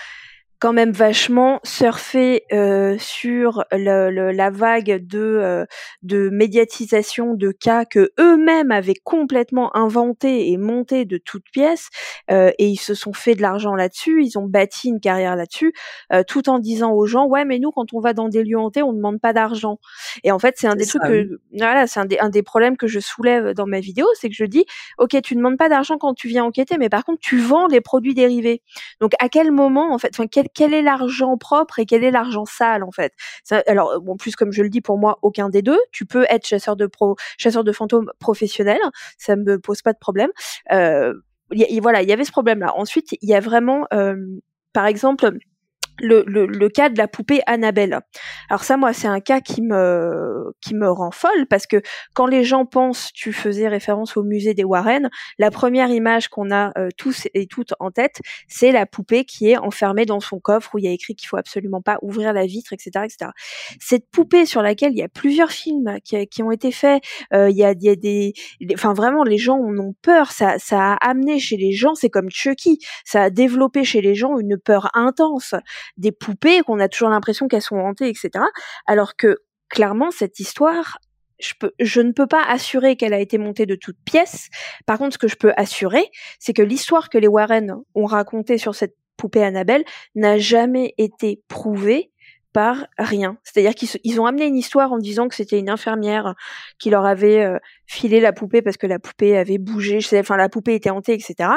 S3: quand même vachement surfé euh, sur le, le, la vague de, euh, de médiatisation de cas que eux-mêmes avaient complètement inventé et monté de toutes pièces, euh, et ils se sont fait de l'argent là-dessus, ils ont bâti une carrière là-dessus, euh, tout en disant aux gens ouais mais nous quand on va dans des lieux hantés on ne demande pas d'argent. Et en fait c'est un des trucs que voilà c'est un des, un des problèmes que je soulève dans ma vidéo, c'est que je dis ok tu ne demandes pas d'argent quand tu viens enquêter, mais par contre tu vends les produits dérivés. Donc à quel moment en fait, enfin quel quel est l'argent propre et quel est l'argent sale en fait? alors bon, plus comme je le dis pour moi, aucun des deux. Tu peux être chasseur de pro, chasseur de fantômes professionnel, ça me pose pas de problème. Euh, voilà, il y avait ce problème-là. Ensuite, il y a vraiment, euh, par exemple le, le, le, cas de la poupée Annabelle. Alors ça, moi, c'est un cas qui me qui me rend folle parce que quand les gens pensent, tu faisais référence au musée des Warren, la première image qu'on a euh, tous et toutes en tête, c'est la poupée qui est enfermée dans son coffre où il y a écrit qu'il faut absolument pas ouvrir la vitre, etc., etc. Cette poupée sur laquelle il y a plusieurs films qui, qui ont été faits, euh, il, y a, il y a des, enfin vraiment, les gens en ont peur. Ça, ça a amené chez les gens, c'est comme Chucky, ça a développé chez les gens une peur intense des poupées qu'on a toujours l'impression qu'elles sont hantées, etc. Alors que clairement cette histoire je, peux, je, ne peux pas assurer qu'elle a été montée de toutes pièces. Par contre, ce que je peux assurer, c'est que l'histoire que les Warren ont racontée sur cette poupée Annabelle n'a jamais été prouvée par rien. C'est-à-dire qu'ils ont amené une histoire en disant que c'était une infirmière qui leur avait euh, filé la poupée parce que la poupée avait bougé, enfin la poupée était hantée, etc.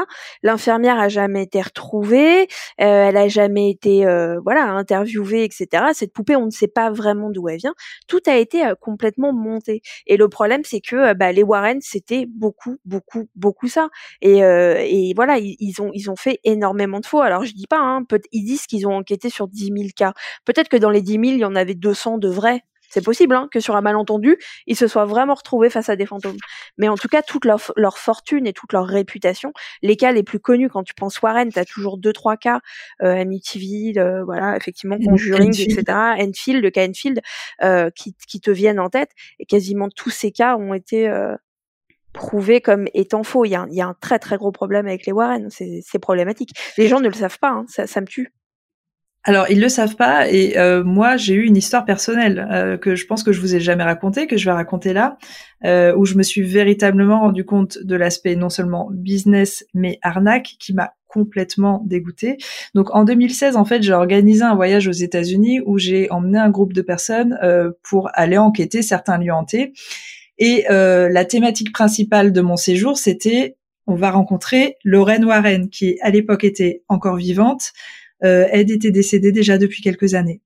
S3: L'infirmière a jamais été retrouvée, euh, elle a jamais été euh, voilà interviewée, etc. Cette poupée, on ne sait pas vraiment d'où elle vient. Tout a été complètement monté. Et le problème, c'est que bah, les Warren, c'était beaucoup, beaucoup, beaucoup ça. Et, voilà, ils, ont ils ont fait énormément de faux. Alors je dis pas, hein, ils disent qu'ils ont enquêté sur 10 000 cas. Peut-être que les 10 000, il y en avait 200 de vrais. C'est possible hein, que sur un malentendu, ils se soient vraiment retrouvés face à des fantômes. Mais en tout cas, toute leur, fortune et toute leur réputation, les cas les plus connus, quand tu penses Warren, tu as toujours deux trois cas, euh, Amityville, euh, voilà, effectivement, Conjuring, etc., Enfield, le cas Enfield, euh, qui, te viennent en tête. Et quasiment tous ces cas ont été prouvés comme étant faux. Il y, a un, très très gros problème avec les Warren, c'est problématique. Les gens ne le savent pas, hein, ça me tue.
S2: Alors ils le savent pas et euh, moi j'ai eu une histoire personnelle euh, que je pense que je vous ai jamais racontée, que je vais raconter là, euh, où je me suis véritablement rendu compte de l'aspect non seulement business mais arnaque qui m'a complètement dégoûtée. Donc en 2016 en fait j'ai organisé un voyage aux États-Unis où j'ai emmené un groupe de personnes pour aller enquêter certains lieux hantés et la thématique principale de mon séjour c'était on va rencontrer Lorraine Warren qui à l'époque était encore vivante euh, Ed était décédé déjà depuis quelques années.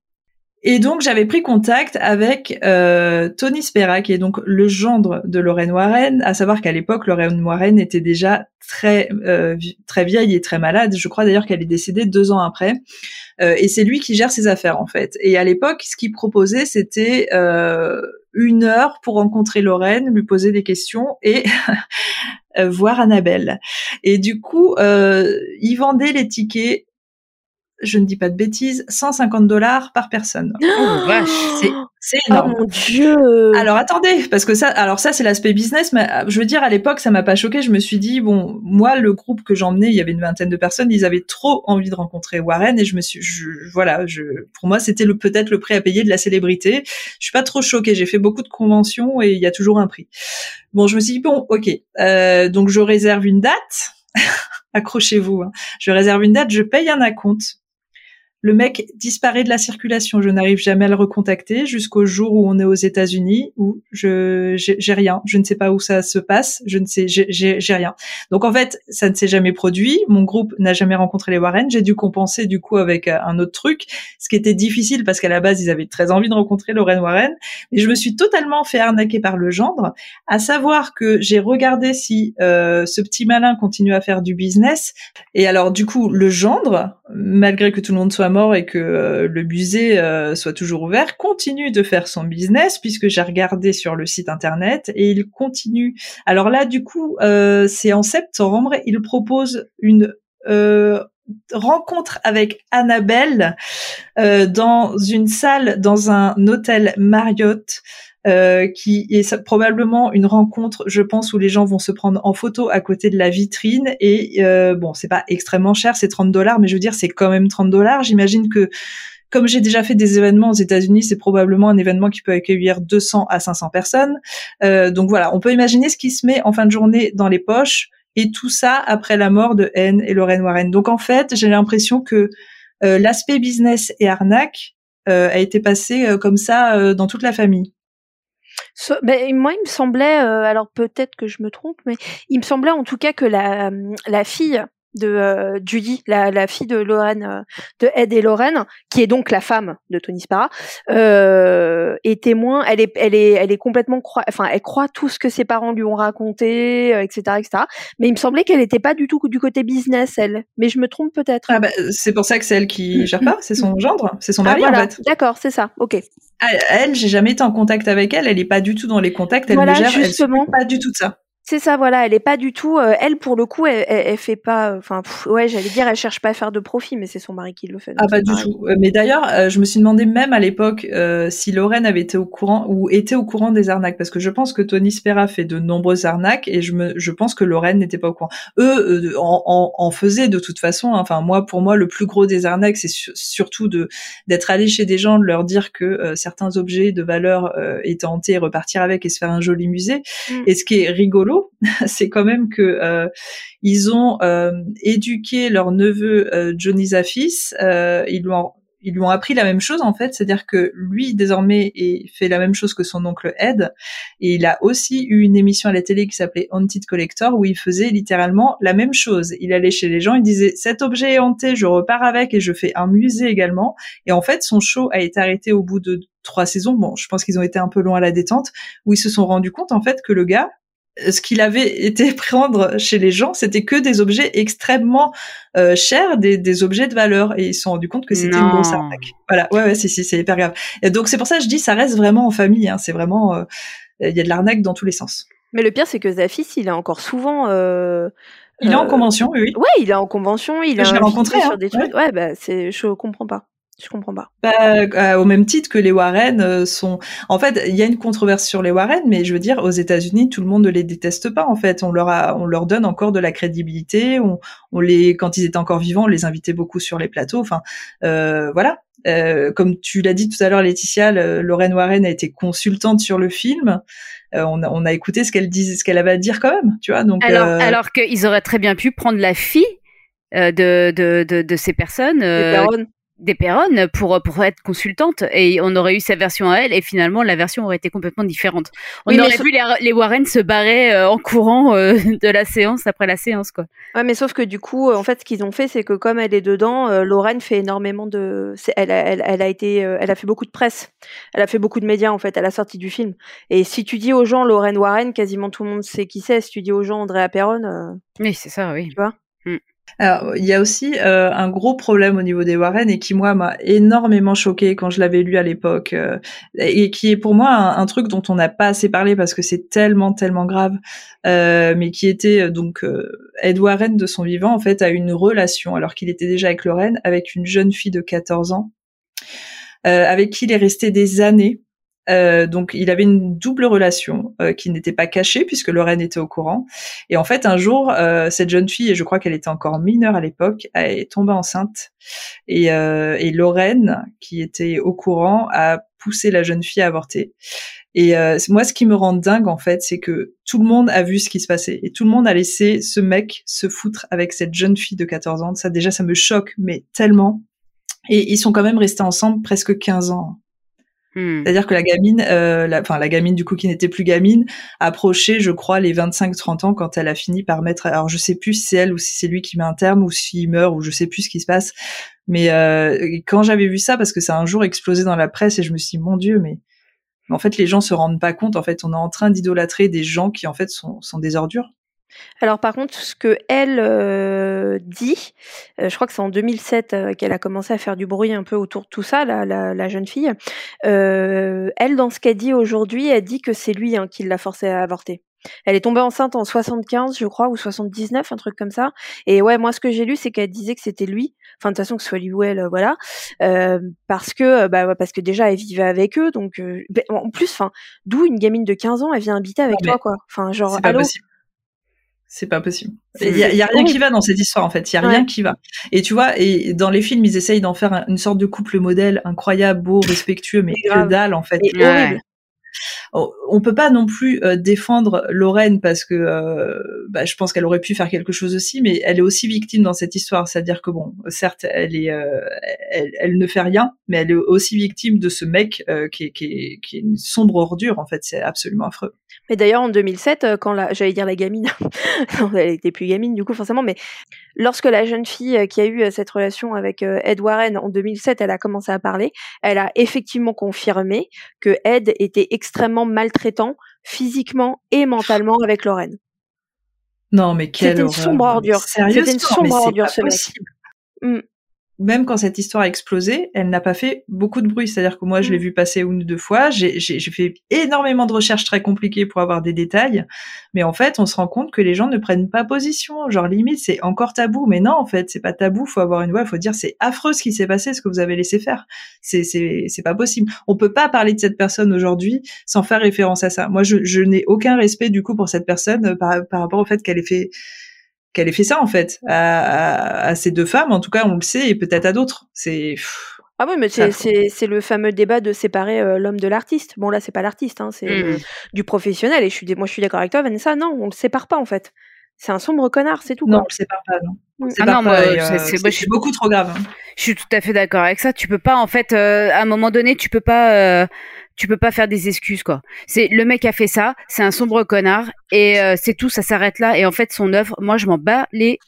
S2: Et donc j'avais pris contact avec euh, Tony Spera, qui est donc le gendre de Lorraine Warren, à savoir qu'à l'époque Lorraine Warren était déjà très euh, très vieille et très malade. Je crois d'ailleurs qu'elle est décédée deux ans après. Euh, et c'est lui qui gère ses affaires en fait. Et à l'époque, ce qu'il proposait, c'était euh, une heure pour rencontrer Lorraine, lui poser des questions et voir Annabelle. Et du coup, il vendait les tickets je ne dis pas de bêtises, 150 dollars par personne.
S4: Oh vache,
S2: c'est c'est énorme.
S3: Oh mon dieu.
S2: Alors attendez, parce que ça, alors ça c'est l'aspect business, mais euh, je veux dire à l'époque ça m'a pas choqué. Je me suis dit bon, moi le groupe que j'emmenais, il y avait une vingtaine de personnes, ils avaient trop envie de rencontrer Warren et je me suis, je, voilà, je, pour moi c'était le peut-être le prix à payer de la célébrité. Je suis pas trop choquée. J'ai fait beaucoup de conventions et il y a toujours un prix. Bon, je me suis dit bon, ok, euh, donc je réserve une date. Accrochez-vous. Hein. Je réserve une date, je paye un acompte le mec disparaît de la circulation. Je n'arrive jamais à le recontacter jusqu'au jour où on est aux États-Unis où je j'ai rien. Je ne sais pas où ça se passe. Je ne sais j'ai rien. Donc en fait, ça ne s'est jamais produit. Mon groupe n'a jamais rencontré les Warren. J'ai dû compenser du coup avec euh, un autre truc, ce qui était difficile parce qu'à la base ils avaient très envie de rencontrer Lorraine Warren. Mais je me suis totalement fait arnaquer par le gendre. À savoir que j'ai regardé si euh, ce petit malin continue à faire du business. Et alors du coup le gendre, malgré que tout le monde soit mort et que euh, le musée euh, soit toujours ouvert, continue de faire son business puisque j'ai regardé sur le site internet et il continue. Alors là, du coup, euh, c'est en septembre, il propose une rencontre avec Annabelle dans une salle dans un hôtel Marriott euh, qui est probablement une rencontre, je pense, où les gens vont se prendre en photo à côté de la vitrine. Et euh, bon, c'est pas extrêmement cher, c'est 30 dollars, mais je veux dire, c'est quand même 30 dollars. J'imagine que comme j'ai déjà fait des événements aux États-Unis, c'est probablement un événement qui peut accueillir 200 à 500 personnes. Euh, donc voilà, on peut imaginer ce qui se met en fin de journée dans les poches. Et tout ça après la mort de Anne et Lorraine Warren. Donc en fait, j'ai l'impression que euh, l'aspect business et arnaque euh, a été passé comme ça dans toute la famille
S3: ben, moi, il me semblait, euh, alors peut-être que je me trompe, mais il me semblait en tout cas que la, la fille de euh, Judy, la, la, fille de Lorraine, euh, de Ed et Lorraine, qui est donc la femme de Tony Spara, euh, est témoin. Elle est, elle est, elle est complètement croix, enfin, elle croit tout ce que ses parents lui ont raconté, etc., etc. Mais il me semblait qu'elle n'était pas du tout du côté business, elle. Mais je me trompe peut-être.
S2: Ah bah, c'est pour ça que c'est elle qui gère pas. C'est son gendre, c'est son ah, mari en fait.
S3: D'accord, c'est ça. Ok.
S2: Elle, j'ai jamais été en contact avec elle. Elle est pas du tout dans les contacts. Elle
S3: voilà,
S2: me gère.
S3: Justement.
S2: Elle pas du tout de ça.
S3: C'est ça, voilà, elle est pas du tout. Euh, elle, pour le coup, elle, elle, fait pas. Enfin, ouais, j'allais dire, elle cherche pas à faire de profit, mais c'est son mari qui le fait.
S2: Ah, pas du tout. Euh, mais d'ailleurs, euh, je me suis demandé même à l'époque si Lorraine avait été au courant ou était au courant des arnaques, parce que je pense que Tony Spera fait de nombreuses arnaques et je me, je pense que Lorraine n'était pas au courant. Eux en, en, en, faisaient de toute façon. Hein. Enfin, moi, pour moi, le plus gros des arnaques, c'est surtout de d'être allé chez des gens, de leur dire que certains objets de valeur étaient hantés et repartir avec et se faire un joli musée. Mm. Et ce qui est rigolo, c'est quand même que euh, ils ont euh, éduqué leur neveu euh, Johnny Zafis. ils lui ont ils lui ont appris la même chose en fait, c'est-à-dire que lui désormais fait la même chose que son oncle Ed, et il a aussi eu une émission à la télé qui s'appelait Haunted Collector où il faisait littéralement la même chose. Il allait chez les gens, il disait cet objet est hanté, je repars avec et je fais un musée également. Et en fait, son show a été arrêté au bout de trois saisons. Bon, je pense qu'ils ont été un peu loin à la détente, où ils se sont rendus compte en fait que le gars ce qu'il avait été prendre chez les gens, c'était que des objets extrêmement euh, chers, des, des, objets de valeur, et ils se sont rendus compte que c'était une grosse arnaque. Voilà, ouais, ouais, si, c'est hyper grave. Et donc c'est pour ça que je dis, ça reste vraiment en famille. Hein, c'est vraiment, euh, il y a de l'arnaque dans tous les sens.
S3: Mais le pire, c'est que Zafis, il est encore souvent. Euh,
S2: il est en convention, oui.
S3: Ouais, il est en convention. Il
S2: je l'ai rencontré
S3: sur hein, des trucs. Ouais, bah c'est, je comprends pas. Je comprends pas.
S2: Bah, euh, au même titre que les Warren euh, sont. En fait, il y a une controverse sur les Warren, mais je veux dire, aux États-Unis, tout le monde ne les déteste pas. En fait, on leur a, on leur donne encore de la crédibilité. On, on les, quand ils étaient encore vivants, on les invitait beaucoup sur les plateaux. Enfin, euh, voilà. Euh, comme tu l'as dit tout à l'heure, Laetitia, Lorraine Warren a été consultante sur le film. Euh, on, a, on, a, écouté ce qu'elle disait, ce qu'elle avait à dire quand même, tu vois. Donc
S4: alors, alors qu'ils auraient très bien pu prendre la fille de, de, de, de, ces personnes des Perronnes pour, pour être consultante et on aurait eu sa version à elle et finalement la version aurait été complètement différente. On aurait vu les, Warren se barrer euh, en courant euh, de la séance après la séance quoi.
S3: Ouais mais sauf que du coup en fait ce qu'ils ont fait c'est que comme elle est dedans euh, Lorraine fait énormément de elle, elle, elle, a été elle a fait beaucoup de presse. Elle a fait beaucoup de médias en fait à la sortie du film. Et si tu dis aux gens Lorraine Warren quasiment tout le monde sait qui c'est. Si tu dis aux gens Andrea Perron
S4: Oui, c'est ça oui.
S3: Tu vois
S2: Il y a aussi euh, un gros problème au niveau des Warren et qui moi m'a énormément choqué quand je l'avais lu à l'époque euh, et qui est pour moi un, truc dont on n'a pas assez parlé parce que c'est tellement tellement grave, euh, mais qui était donc Ed Warren de son vivant en fait a une relation alors qu'il était déjà avec Lorraine avec une jeune fille de 14 ans avec qui il est resté des années euh, donc il avait une double relation euh, qui n'était pas cachée puisque Lorraine était au courant. Et en fait un jour euh, cette jeune fille, et je crois qu'elle était encore mineure à l'époque, est tombée enceinte. Et, et Lorraine, qui était au courant, a poussé la jeune fille à avorter. Et moi, ce qui me rend dingue, en fait, c'est que tout le monde a vu ce qui se passait et tout le monde a laissé ce mec se foutre avec cette jeune fille de 14 ans. Ça, déjà, ça me choque, mais tellement. Et ils sont quand même restés ensemble presque 15 ans. Hmm. C'est-à-dire que la gamine, euh, la, enfin la gamine du coup qui n'était plus gamine, approchait, je crois, les 25-30 ans quand elle a fini par mettre. Alors je sais plus si c'est elle ou si c'est lui qui met un terme ou s'il meurt ou je sais plus ce qui se passe. Mais euh, quand j'avais vu ça, parce que ça a un jour explosé dans la presse et je me suis dit mon Dieu, mais en fait les gens se rendent pas compte. En fait, on est en train d'idolâtrer des gens qui en fait sont, sont des ordures.
S3: Alors par contre, ce que elle euh, dit, euh, je crois que c'est en 2007 euh, qu'elle a commencé à faire du bruit un peu autour de tout ça, la, la, jeune fille. elle, dans ce qu'elle dit aujourd'hui, elle dit que c'est lui hein, qui l'a forcée à avorter. Elle est tombée enceinte en 75, je crois, ou 79, un truc comme ça. Et ouais, moi, ce que j'ai lu, c'est qu'elle disait que c'était lui. Enfin, de toute façon, que ce soit lui ou elle, voilà. parce que, bah, parce que déjà, elle vivait avec eux. Donc, ben, en plus, enfin, d'où une gamine de 15 ans, elle vient habiter avec toi, quoi. Enfin, genre, allô?
S2: C'est pas possible. Il y a, rien qui va dans cette histoire en fait. Il y a rien qui va. Et tu vois, et dans les films, ils essayent d'en faire une sorte de couple modèle incroyable, beau, respectueux, mais que dalle en fait. horrible. Oh, on peut pas non plus euh, défendre Lorraine parce que euh, bah, je pense qu'elle aurait pu faire quelque chose aussi, mais elle est aussi victime dans cette histoire. C'est-à-dire que bon, certes, elle est, euh, elle, ne fait rien, mais elle est aussi victime de ce mec qui est, qui, est, qui, est, une sombre ordure. En fait, c'est absolument affreux.
S3: Mais d'ailleurs, en 2007, quand la, j'allais dire la gamine, elle était plus gamine du coup forcément, mais lorsque la jeune fille qui a eu cette relation avec Ed Warren en 2007, elle a commencé à parler, elle a effectivement confirmé que Ed était extrêmement maltraitant physiquement et mentalement avec Lorraine.
S2: Non, mais quelle
S3: C'était une sombre ordure. C'était une sombre ordure, ce mec.
S2: Mm même quand cette histoire a explosé, elle n'a pas fait beaucoup de bruit. C'est-à-dire que moi, je l'ai mm. vu passer une ou deux fois. J'ai fait énormément de recherches très compliquées pour avoir des détails. Mais en fait, on se rend compte que les gens ne prennent pas position. Genre, limite, c'est encore tabou. Mais non, en fait, c'est pas tabou. Faut avoir une voix. Faut dire, c'est affreux ce qui s'est passé, ce que vous avez laissé faire. C'est, c'est, c'est pas possible. On peut pas parler de cette personne aujourd'hui sans faire référence à ça. Moi, je, je n'ai aucun respect, du coup, pour cette personne euh, par, par rapport au fait qu'elle ait fait qu'elle ait fait ça en fait à, à, ces deux femmes. En tout cas, on le sait et peut-être à d'autres. C'est
S3: ah oui, mais c'est le fameux débat de séparer euh, l'homme de l'artiste. Bon là, c'est pas l'artiste, hein, c'est mmh. du professionnel. Et je suis, moi, je suis d'accord avec toi, Vanessa. Non, on le sépare pas en fait. C'est un sombre connard, c'est tout.
S2: Non, on le sépare pas, non.
S4: Mmh. Ah non, moi,
S2: euh, c'est beaucoup trop grave. Hein.
S4: Je suis tout à fait d'accord avec ça. Tu peux pas, en fait, euh, à un moment donné, tu peux pas tu peux pas faire des excuses quoi. C'est le mec a fait ça, c'est un sombre connard et euh, c'est tout, ça s'arrête là. Et en fait, son œuvre, moi, je m'en bats les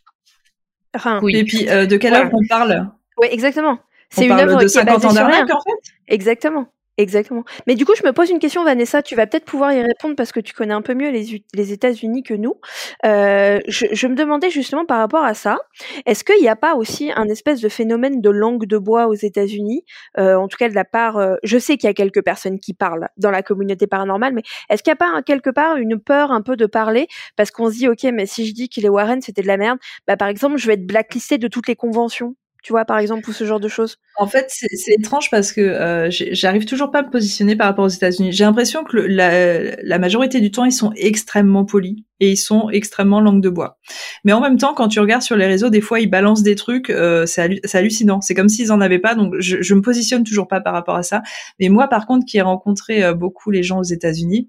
S2: reins. Et puis, euh, de quelle œuvre on parle?
S3: Oui, exactement. C'est une œuvre de 50 ans d'arnaque en fait? Exactement. Exactement. Mais du coup, je me pose une question, Vanessa. Tu vas peut-être pouvoir y répondre parce que tu connais un peu mieux les, États-Unis que nous. Euh, je, je, me demandais justement par rapport à ça, est-ce qu'il n'y a pas aussi un espèce de phénomène de langue de bois aux États-Unis? Euh, En tout cas, de la part, euh, je sais qu'il y a quelques personnes qui parlent dans la communauté paranormale, mais est-ce qu'il n'y a pas quelque part une peur un peu de parler? Parce qu'on se dit, ok, mais si je dis qu'il est Warren, c'était de la merde, bah par exemple, je vais être blacklisté de toutes les conventions tu vois, par exemple, ou ce genre de choses?
S2: En fait, c'est étrange parce que euh, j'arrive toujours pas à me positionner par rapport aux États-Unis. J'ai l'impression que la, la, majorité du temps, ils sont extrêmement polis et ils sont extrêmement langue de bois. Mais en même temps, quand tu regardes sur les réseaux, des fois, ils balancent des trucs, euh, c'est hallucinant. C'est comme s'ils en avaient pas, donc je, je me positionne toujours pas par rapport à ça. Mais moi, par contre, qui ai rencontré euh, beaucoup les gens aux États-Unis,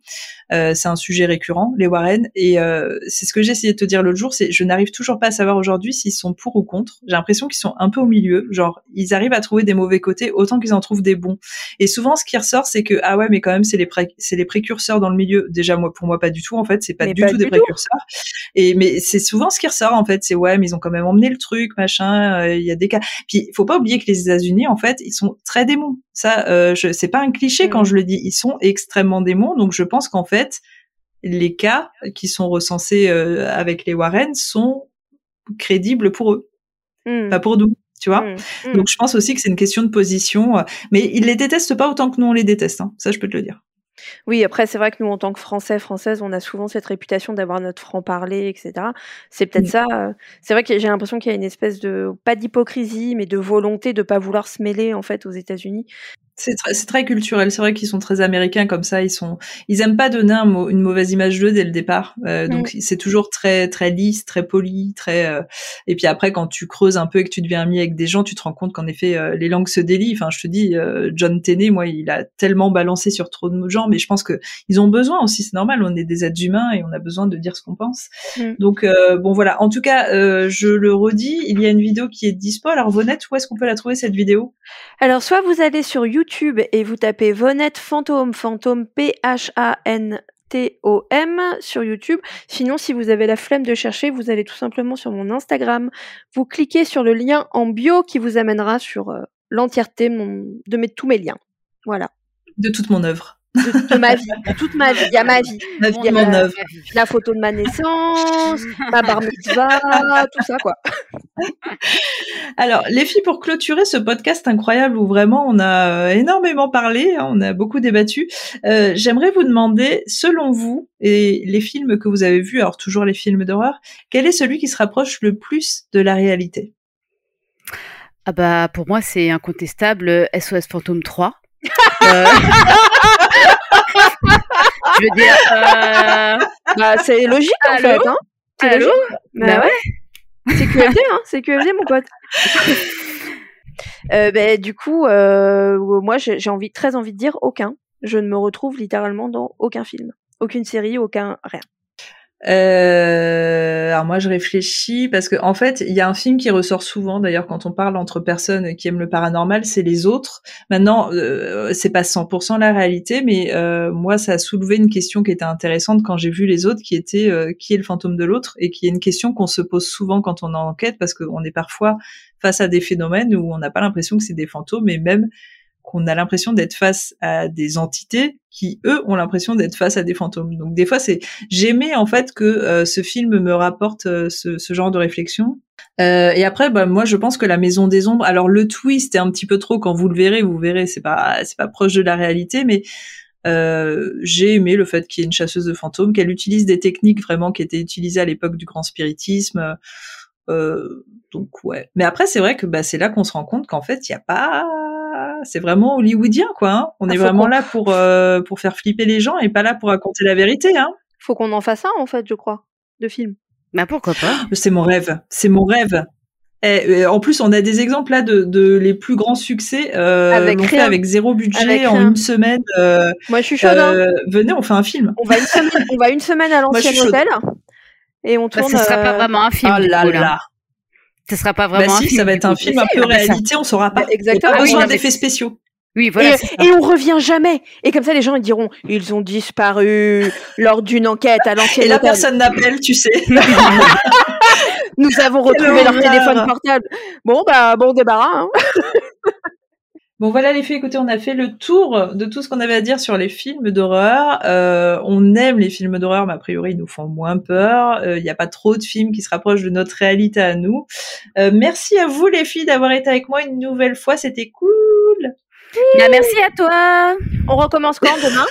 S2: euh, c'est un sujet récurrent, les Warren, et euh, c'est ce que j'ai essayé de te dire l'autre jour, c'est je n'arrive toujours pas à savoir aujourd'hui s'ils sont pour ou contre. J'ai l'impression qu'ils sont un peu au milieu, genre ils arrivent à trouver des mauvais côtés autant qu'ils en trouvent des bons. Et souvent, ce qui ressort, c'est que ah ouais, mais quand même, c'est les c'est les précurseurs dans le milieu. Déjà, moi, pour moi, pas du tout. En fait, c'est pas du tout des précurseurs. Et mais c'est souvent ce qui ressort en fait, c'est ouais, mais ils ont quand même emmené le truc, machin. Euh, il y a des cas. Puis il faut pas oublier que les États-Unis, en fait, ils sont très démons. Ça, euh, c'est pas un cliché quand mm. je le dis. Ils sont extrêmement démons. Donc je pense qu'en fait, les cas qui sont recensés euh, avec les Warren sont crédible pour eux, mmh. pas pour nous. Tu vois mmh. Donc je pense aussi que c'est une question de position, mais ils les détestent pas autant que nous on les déteste. Hein. Ça, je peux te le dire.
S3: Oui, après, c'est vrai que nous, en tant que Français, Françaises, on a souvent cette réputation d'avoir notre franc-parler, etc. C'est peut-être ça. Euh, c'est vrai que j'ai l'impression qu'il y a une espèce de, pas d'hypocrisie, mais de volonté de pas vouloir se mêler, en fait, aux États-Unis.
S2: C'est très, très, culturel. C'est vrai qu'ils sont très américains comme ça. Ils sont, ils aiment pas donner un une mauvaise image d'eux dès le départ. Euh, donc c'est toujours très très lisse, très poli, très. Euh, et puis après, quand tu creuses un peu et que tu deviens ami avec des gens, tu te rends compte qu'en effet euh, les langues se délient. Enfin, je te dis, John Tenney, moi, il a tellement balancé sur trop de gens, mais je pense que ils ont besoin aussi. C'est normal. On est des êtres humains et on a besoin de dire ce qu'on pense. Mm. Donc bon voilà. En tout cas, je le redis, il y a une vidéo qui est dispo. Alors Vonette, où est-ce qu'on peut la trouver cette vidéo?
S3: Alors soit vous allez sur YouTube YouTube et vous tapez Vonette Fantôme, Fantôme P-H-A-N-T-O-M sur YouTube. Sinon, si vous avez la flemme de chercher, vous allez tout simplement sur mon Instagram. Vous cliquez sur le lien en bio qui vous amènera sur euh, l'entièreté de mes, tous mes liens. Voilà.
S2: De toute mon œuvre
S3: de, ma vie, de toute ma vie. Il y a ma vie.
S2: Ma vie,
S3: la photo de ma naissance, ma bar mitzvah, tout ça, quoi.
S2: Alors, les filles, pour clôturer ce podcast incroyable où vraiment on a euh, énormément parlé, hein, on a beaucoup débattu, euh, j'aimerais vous demander, selon vous, et les films que vous avez vus, alors toujours les films d'horreur, quel est celui qui se rapproche le plus de la réalité?
S4: Ah bah, pour moi, c'est incontestable SOS Fantôme 3.
S3: je veux dire, euh, bah, c'est logique en fait. Hein c'est
S4: Allô
S3: Bah, ouais. C'est QFD, hein C'est QFD, mon pote. euh, bah, du coup, euh, moi, j'ai envie, très envie de dire aucun. Je ne me retrouve littéralement dans aucun film, aucune série, aucun rien.
S2: Euh, alors moi je réfléchis parce que en fait il y a un film qui ressort souvent d'ailleurs quand on parle entre personnes qui aiment le paranormal c'est les autres. Maintenant euh, c'est pas 100% la réalité mais euh, moi ça a soulevé une question qui était intéressante quand j'ai vu les autres qui était euh, qui est le fantôme de l'autre et qui est une question qu'on se pose souvent quand on enquête parce qu'on est parfois face à des phénomènes où on n'a pas l'impression que c'est des fantômes et même qu'on a l'impression d'être face à des entités qui eux ont l'impression d'être face à des fantômes. Donc des fois c'est j'aimais en fait que euh, ce film me rapporte euh, ce, genre de réflexion. Euh, et après bah, moi je pense que la Maison des Ombres alors le twist est un petit peu trop quand vous le verrez vous verrez c'est pas c'est pas proche de la réalité mais j'ai aimé le fait qu'il y ait une chasseuse de fantômes qu'elle utilise des techniques vraiment qui étaient utilisées à l'époque du grand spiritisme. donc ouais. Mais après c'est vrai que bah, c'est là qu'on se rend compte qu'en fait il n'y a pas c'est vraiment hollywoodien, quoi. Hein. On ah, est vraiment là pour euh, pour faire flipper les gens et pas là pour raconter la vérité, hein.
S3: Faut qu'on en fasse un, en fait, je crois, de film.
S4: Bah pourquoi pas
S2: C'est mon rêve, c'est mon rêve. Et, en plus, on a des exemples là de, de les plus grands succès euh, avec, fait avec zéro budget en une semaine. Euh,
S3: Moi, je suis chaude. Hein.
S2: Euh, venez, on fait un film.
S3: On va une semaine, on va une semaine à l'ancien hôtel et on bah, tourne.
S4: Bah, ce sera pas vraiment un film.
S2: Oh là là.
S4: Ce sera pas vraiment bah
S2: si,
S4: un film.
S2: ça va être un film un peu réalité, on saura pas.
S3: Exactement.
S2: Pas besoin d'effets spéciaux.
S4: Oui, voilà.
S3: Et, on revient jamais. Et comme ça, les gens ils diront, ils ont disparu lors d'une enquête à l'ancienne.
S2: Et la personne n'appelle, tu sais.
S3: Nous avons retrouvé leur téléphone portable. Bon, bah, bon débarras. Hein.
S2: Bon voilà les filles, écoutez, on a fait le tour de tout ce qu'on avait à dire sur les films d'horreur. Euh, on aime les films d'horreur, mais a priori ils nous font moins peur. Il euh, n'y a pas trop de films qui se rapprochent de notre réalité à nous. Euh, merci à vous les filles d'avoir été avec moi une nouvelle fois, c'était cool.
S3: Bah, merci à toi. On recommence quand demain?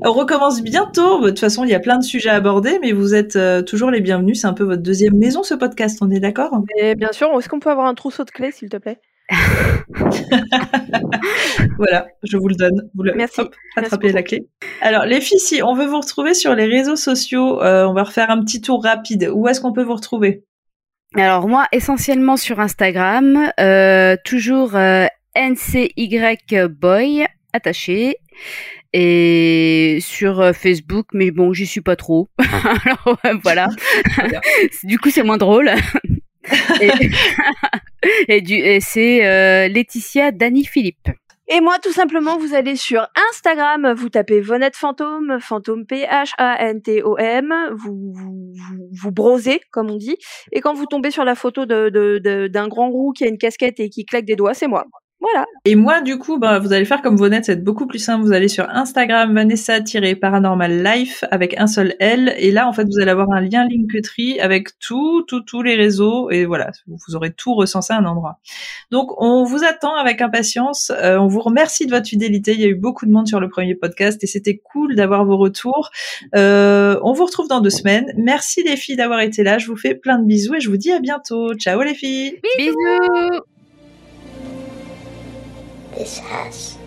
S2: On recommence bientôt. De toute façon, il y a plein de sujets à aborder, mais vous êtes toujours les bienvenus. C'est un peu votre deuxième maison, ce podcast. On est d'accord?
S3: Bien sûr. Est-ce qu'on peut avoir un trousseau de clés, s'il te plaît?
S2: voilà, je vous le donne. Vous le,
S3: Merci.
S2: attrapez la clé. Alors, les filles, si on veut vous retrouver sur les réseaux sociaux, euh, on va refaire un petit tour rapide. Où est-ce qu'on peut vous retrouver?
S4: Alors, moi, essentiellement sur Instagram, euh, toujours euh, NCYBoy attaché et sur Facebook, mais bon, j'y suis pas trop. Alors voilà. du coup, c'est moins drôle et, du, et c'est euh, Laetitia Dani Philippe.
S3: Et moi, tout simplement, vous allez sur Instagram, vous tapez Vonette Fantôme, Fantôme P-H-A-N-T-O-M, vous, vous, vous, brosez, comme on dit, et quand vous tombez sur la photo d'un de, de, d'un grand roux qui a une casquette et qui claque des doigts, c'est moi. Voilà.
S2: Et moi, du coup, bah, vous allez faire comme Vonette, c'est beaucoup plus simple. Vous allez sur Instagram, Vanessa-Paranormal Life avec un seul L. Et là, en fait, vous allez avoir un lien Linktree avec tout, tout, tous les réseaux. Et voilà, vous aurez tout recensé à un endroit. Donc, on vous attend avec impatience. Euh, on vous remercie de votre fidélité. Il y a eu beaucoup de monde sur le premier podcast et c'était cool d'avoir vos retours. Euh, on vous retrouve dans deux semaines. Merci les filles d'avoir été là. Je vous fais plein de bisous et je vous dis à bientôt. Ciao les filles.
S4: Bisous.
S1: this house.